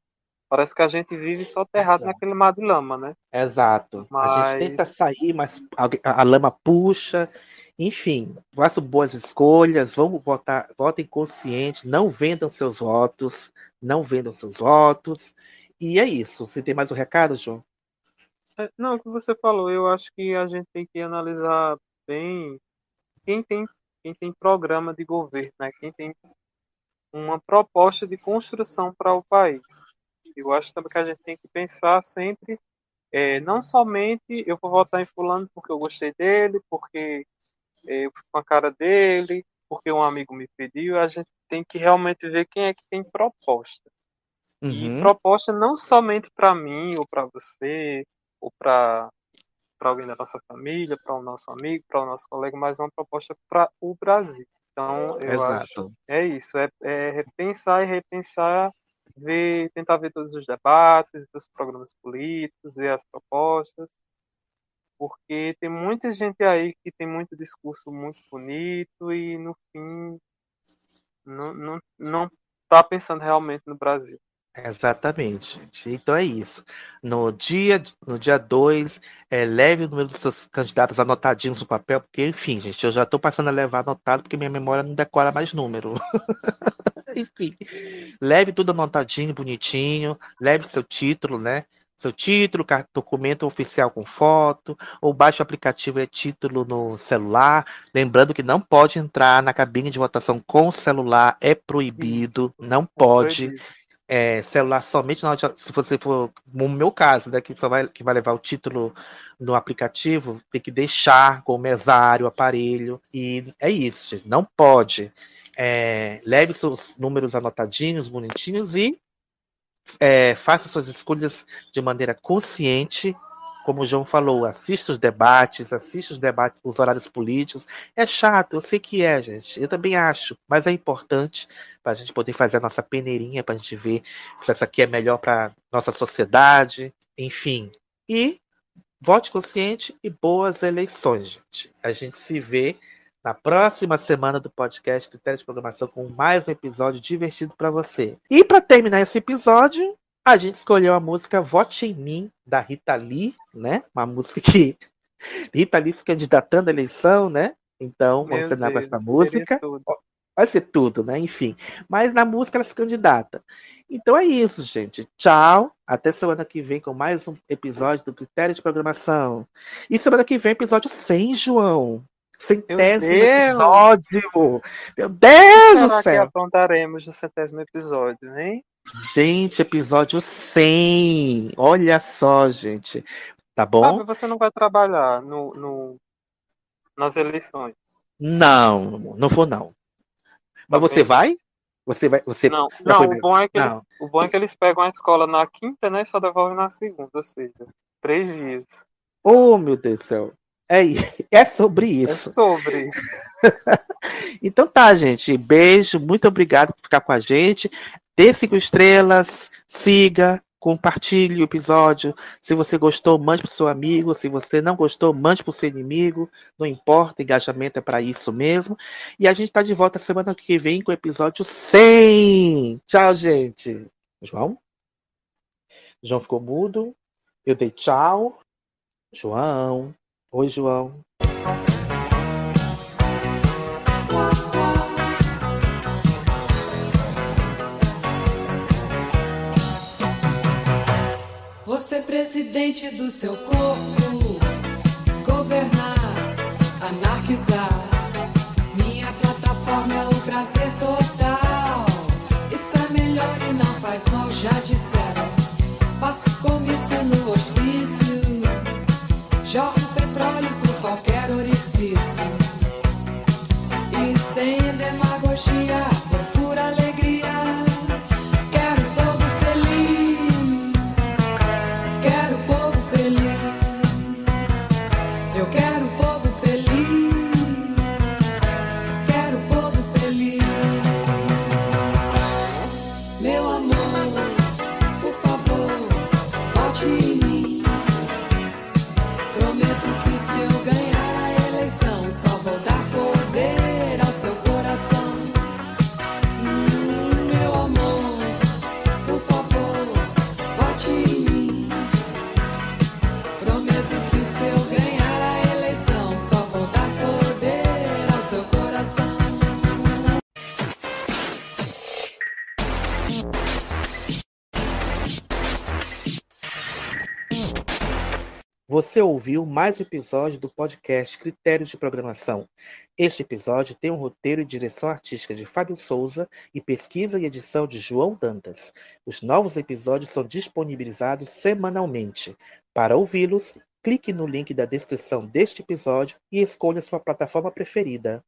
Parece que a gente vive soterrado naquele mar de lama, né? Exato. A Mas- gente tenta sair, mas a a lama puxa. Enfim, façam boas escolhas, vamos votar, votem conscientes, não vendam seus votos, não vendam seus votos. E é isso. Você tem mais um recado, João? É, Não, o que você falou, eu acho que a gente tem que analisar bem quem tem, quem tem programa de governo, né? Quem tem uma proposta de construção para o país. Eu acho também que a gente tem que pensar sempre, é, não somente eu vou votar em fulano porque eu gostei dele, porque é, eu fui com a cara dele, porque um amigo me pediu, a gente tem que realmente ver quem é que tem proposta. E Uhum. proposta não somente para mim ou para você ou para para alguém da nossa família, para o nosso amigo, para o nosso colega, mas uma proposta para o Brasil. Então, eu Exato. acho é isso, é, é repensar e repensar, ver, tentar ver todos os debates, ver os programas políticos, ver as propostas, porque tem muita gente aí que tem muito discurso muito bonito e no fim Não, não, não tá pensando realmente no Brasil. Exatamente, gente. Então é isso. No dia no dia 2, é, leve o número dos seus candidatos anotadinhos no papel, porque, enfim, gente, eu já estou passando a levar anotado porque minha memória não decora mais número. enfim, leve tudo anotadinho, bonitinho, leve seu título, né? Seu título, documento oficial com foto, ou baixe o aplicativo e título no celular. Lembrando que não pode entrar na cabine de votação com celular, é proibido, não pode. Proibido é, celular somente na se você for, no meu caso, né, que só vai, que vai levar o título no aplicativo, tem que deixar com o mesário, o aparelho, e é isso, gente, não pode. É, leve seus números anotadinhos, bonitinhos e é, faça suas escolhas de maneira consciente como o João falou, assista os debates, assista os debates, os horários políticos. É chato, eu sei que é, gente. Eu também acho, mas é importante para a gente poder fazer a nossa peneirinha, para a gente ver se essa aqui é melhor para nossa sociedade, enfim. E vote consciente e boas eleições, gente. A gente se vê na próxima semana do podcast Critérios de Programação com mais um episódio divertido para você. E para terminar esse episódio, a gente escolheu a música Vote em Mim, da Rita Lee, né? Uma música que Rita Lee se candidatando à eleição, né? Então, vamos cenar com essa música. Vai ser tudo, né? Enfim. Mas na música ela se candidata. Então é isso, gente. Tchau. Até semana que vem com mais um episódio do Critério de Programação. E semana que vem, episódio 100, João. Centésimo episódio! Meu Deus do céu! que aprontaremos no centésimo episódio, hein? Gente, episódio 100. Olha só, gente. Tá bom? Você não vai trabalhar no, no, nas eleições? Não, não vou não. Mas você vai? Você vai? Você não, não o, bom é que não. Eles, o bom é que eles pegam a escola na quinta, né? E só devolvem na segunda, ou seja, três dias. Oh, meu Deus do céu. É, é sobre isso. É sobre. então tá, gente. Beijo, muito obrigado por ficar com a gente. Dê cinco estrelas, siga, compartilhe o episódio. Se você gostou, mande para o seu amigo. Se você não gostou, mande para o seu inimigo. Não importa, engajamento é para isso mesmo. E a gente está de volta semana que vem com o episódio 100. Tchau, gente. João? João ficou mudo. Eu dei tchau. João. Oi, João. Ser presidente do seu corpo, governar, anarquizar. Minha plataforma é o prazer total. Isso é melhor e não faz mal, já disseram. Faço comício no hospício, Você ouviu mais um episódio do podcast Critérios de Programação. Este episódio tem um roteiro e direção artística de Fábio Souza e pesquisa e edição de João Dantas. Os novos episódios são disponibilizados semanalmente. Para ouvi-los, clique no link da descrição deste episódio e escolha sua plataforma preferida.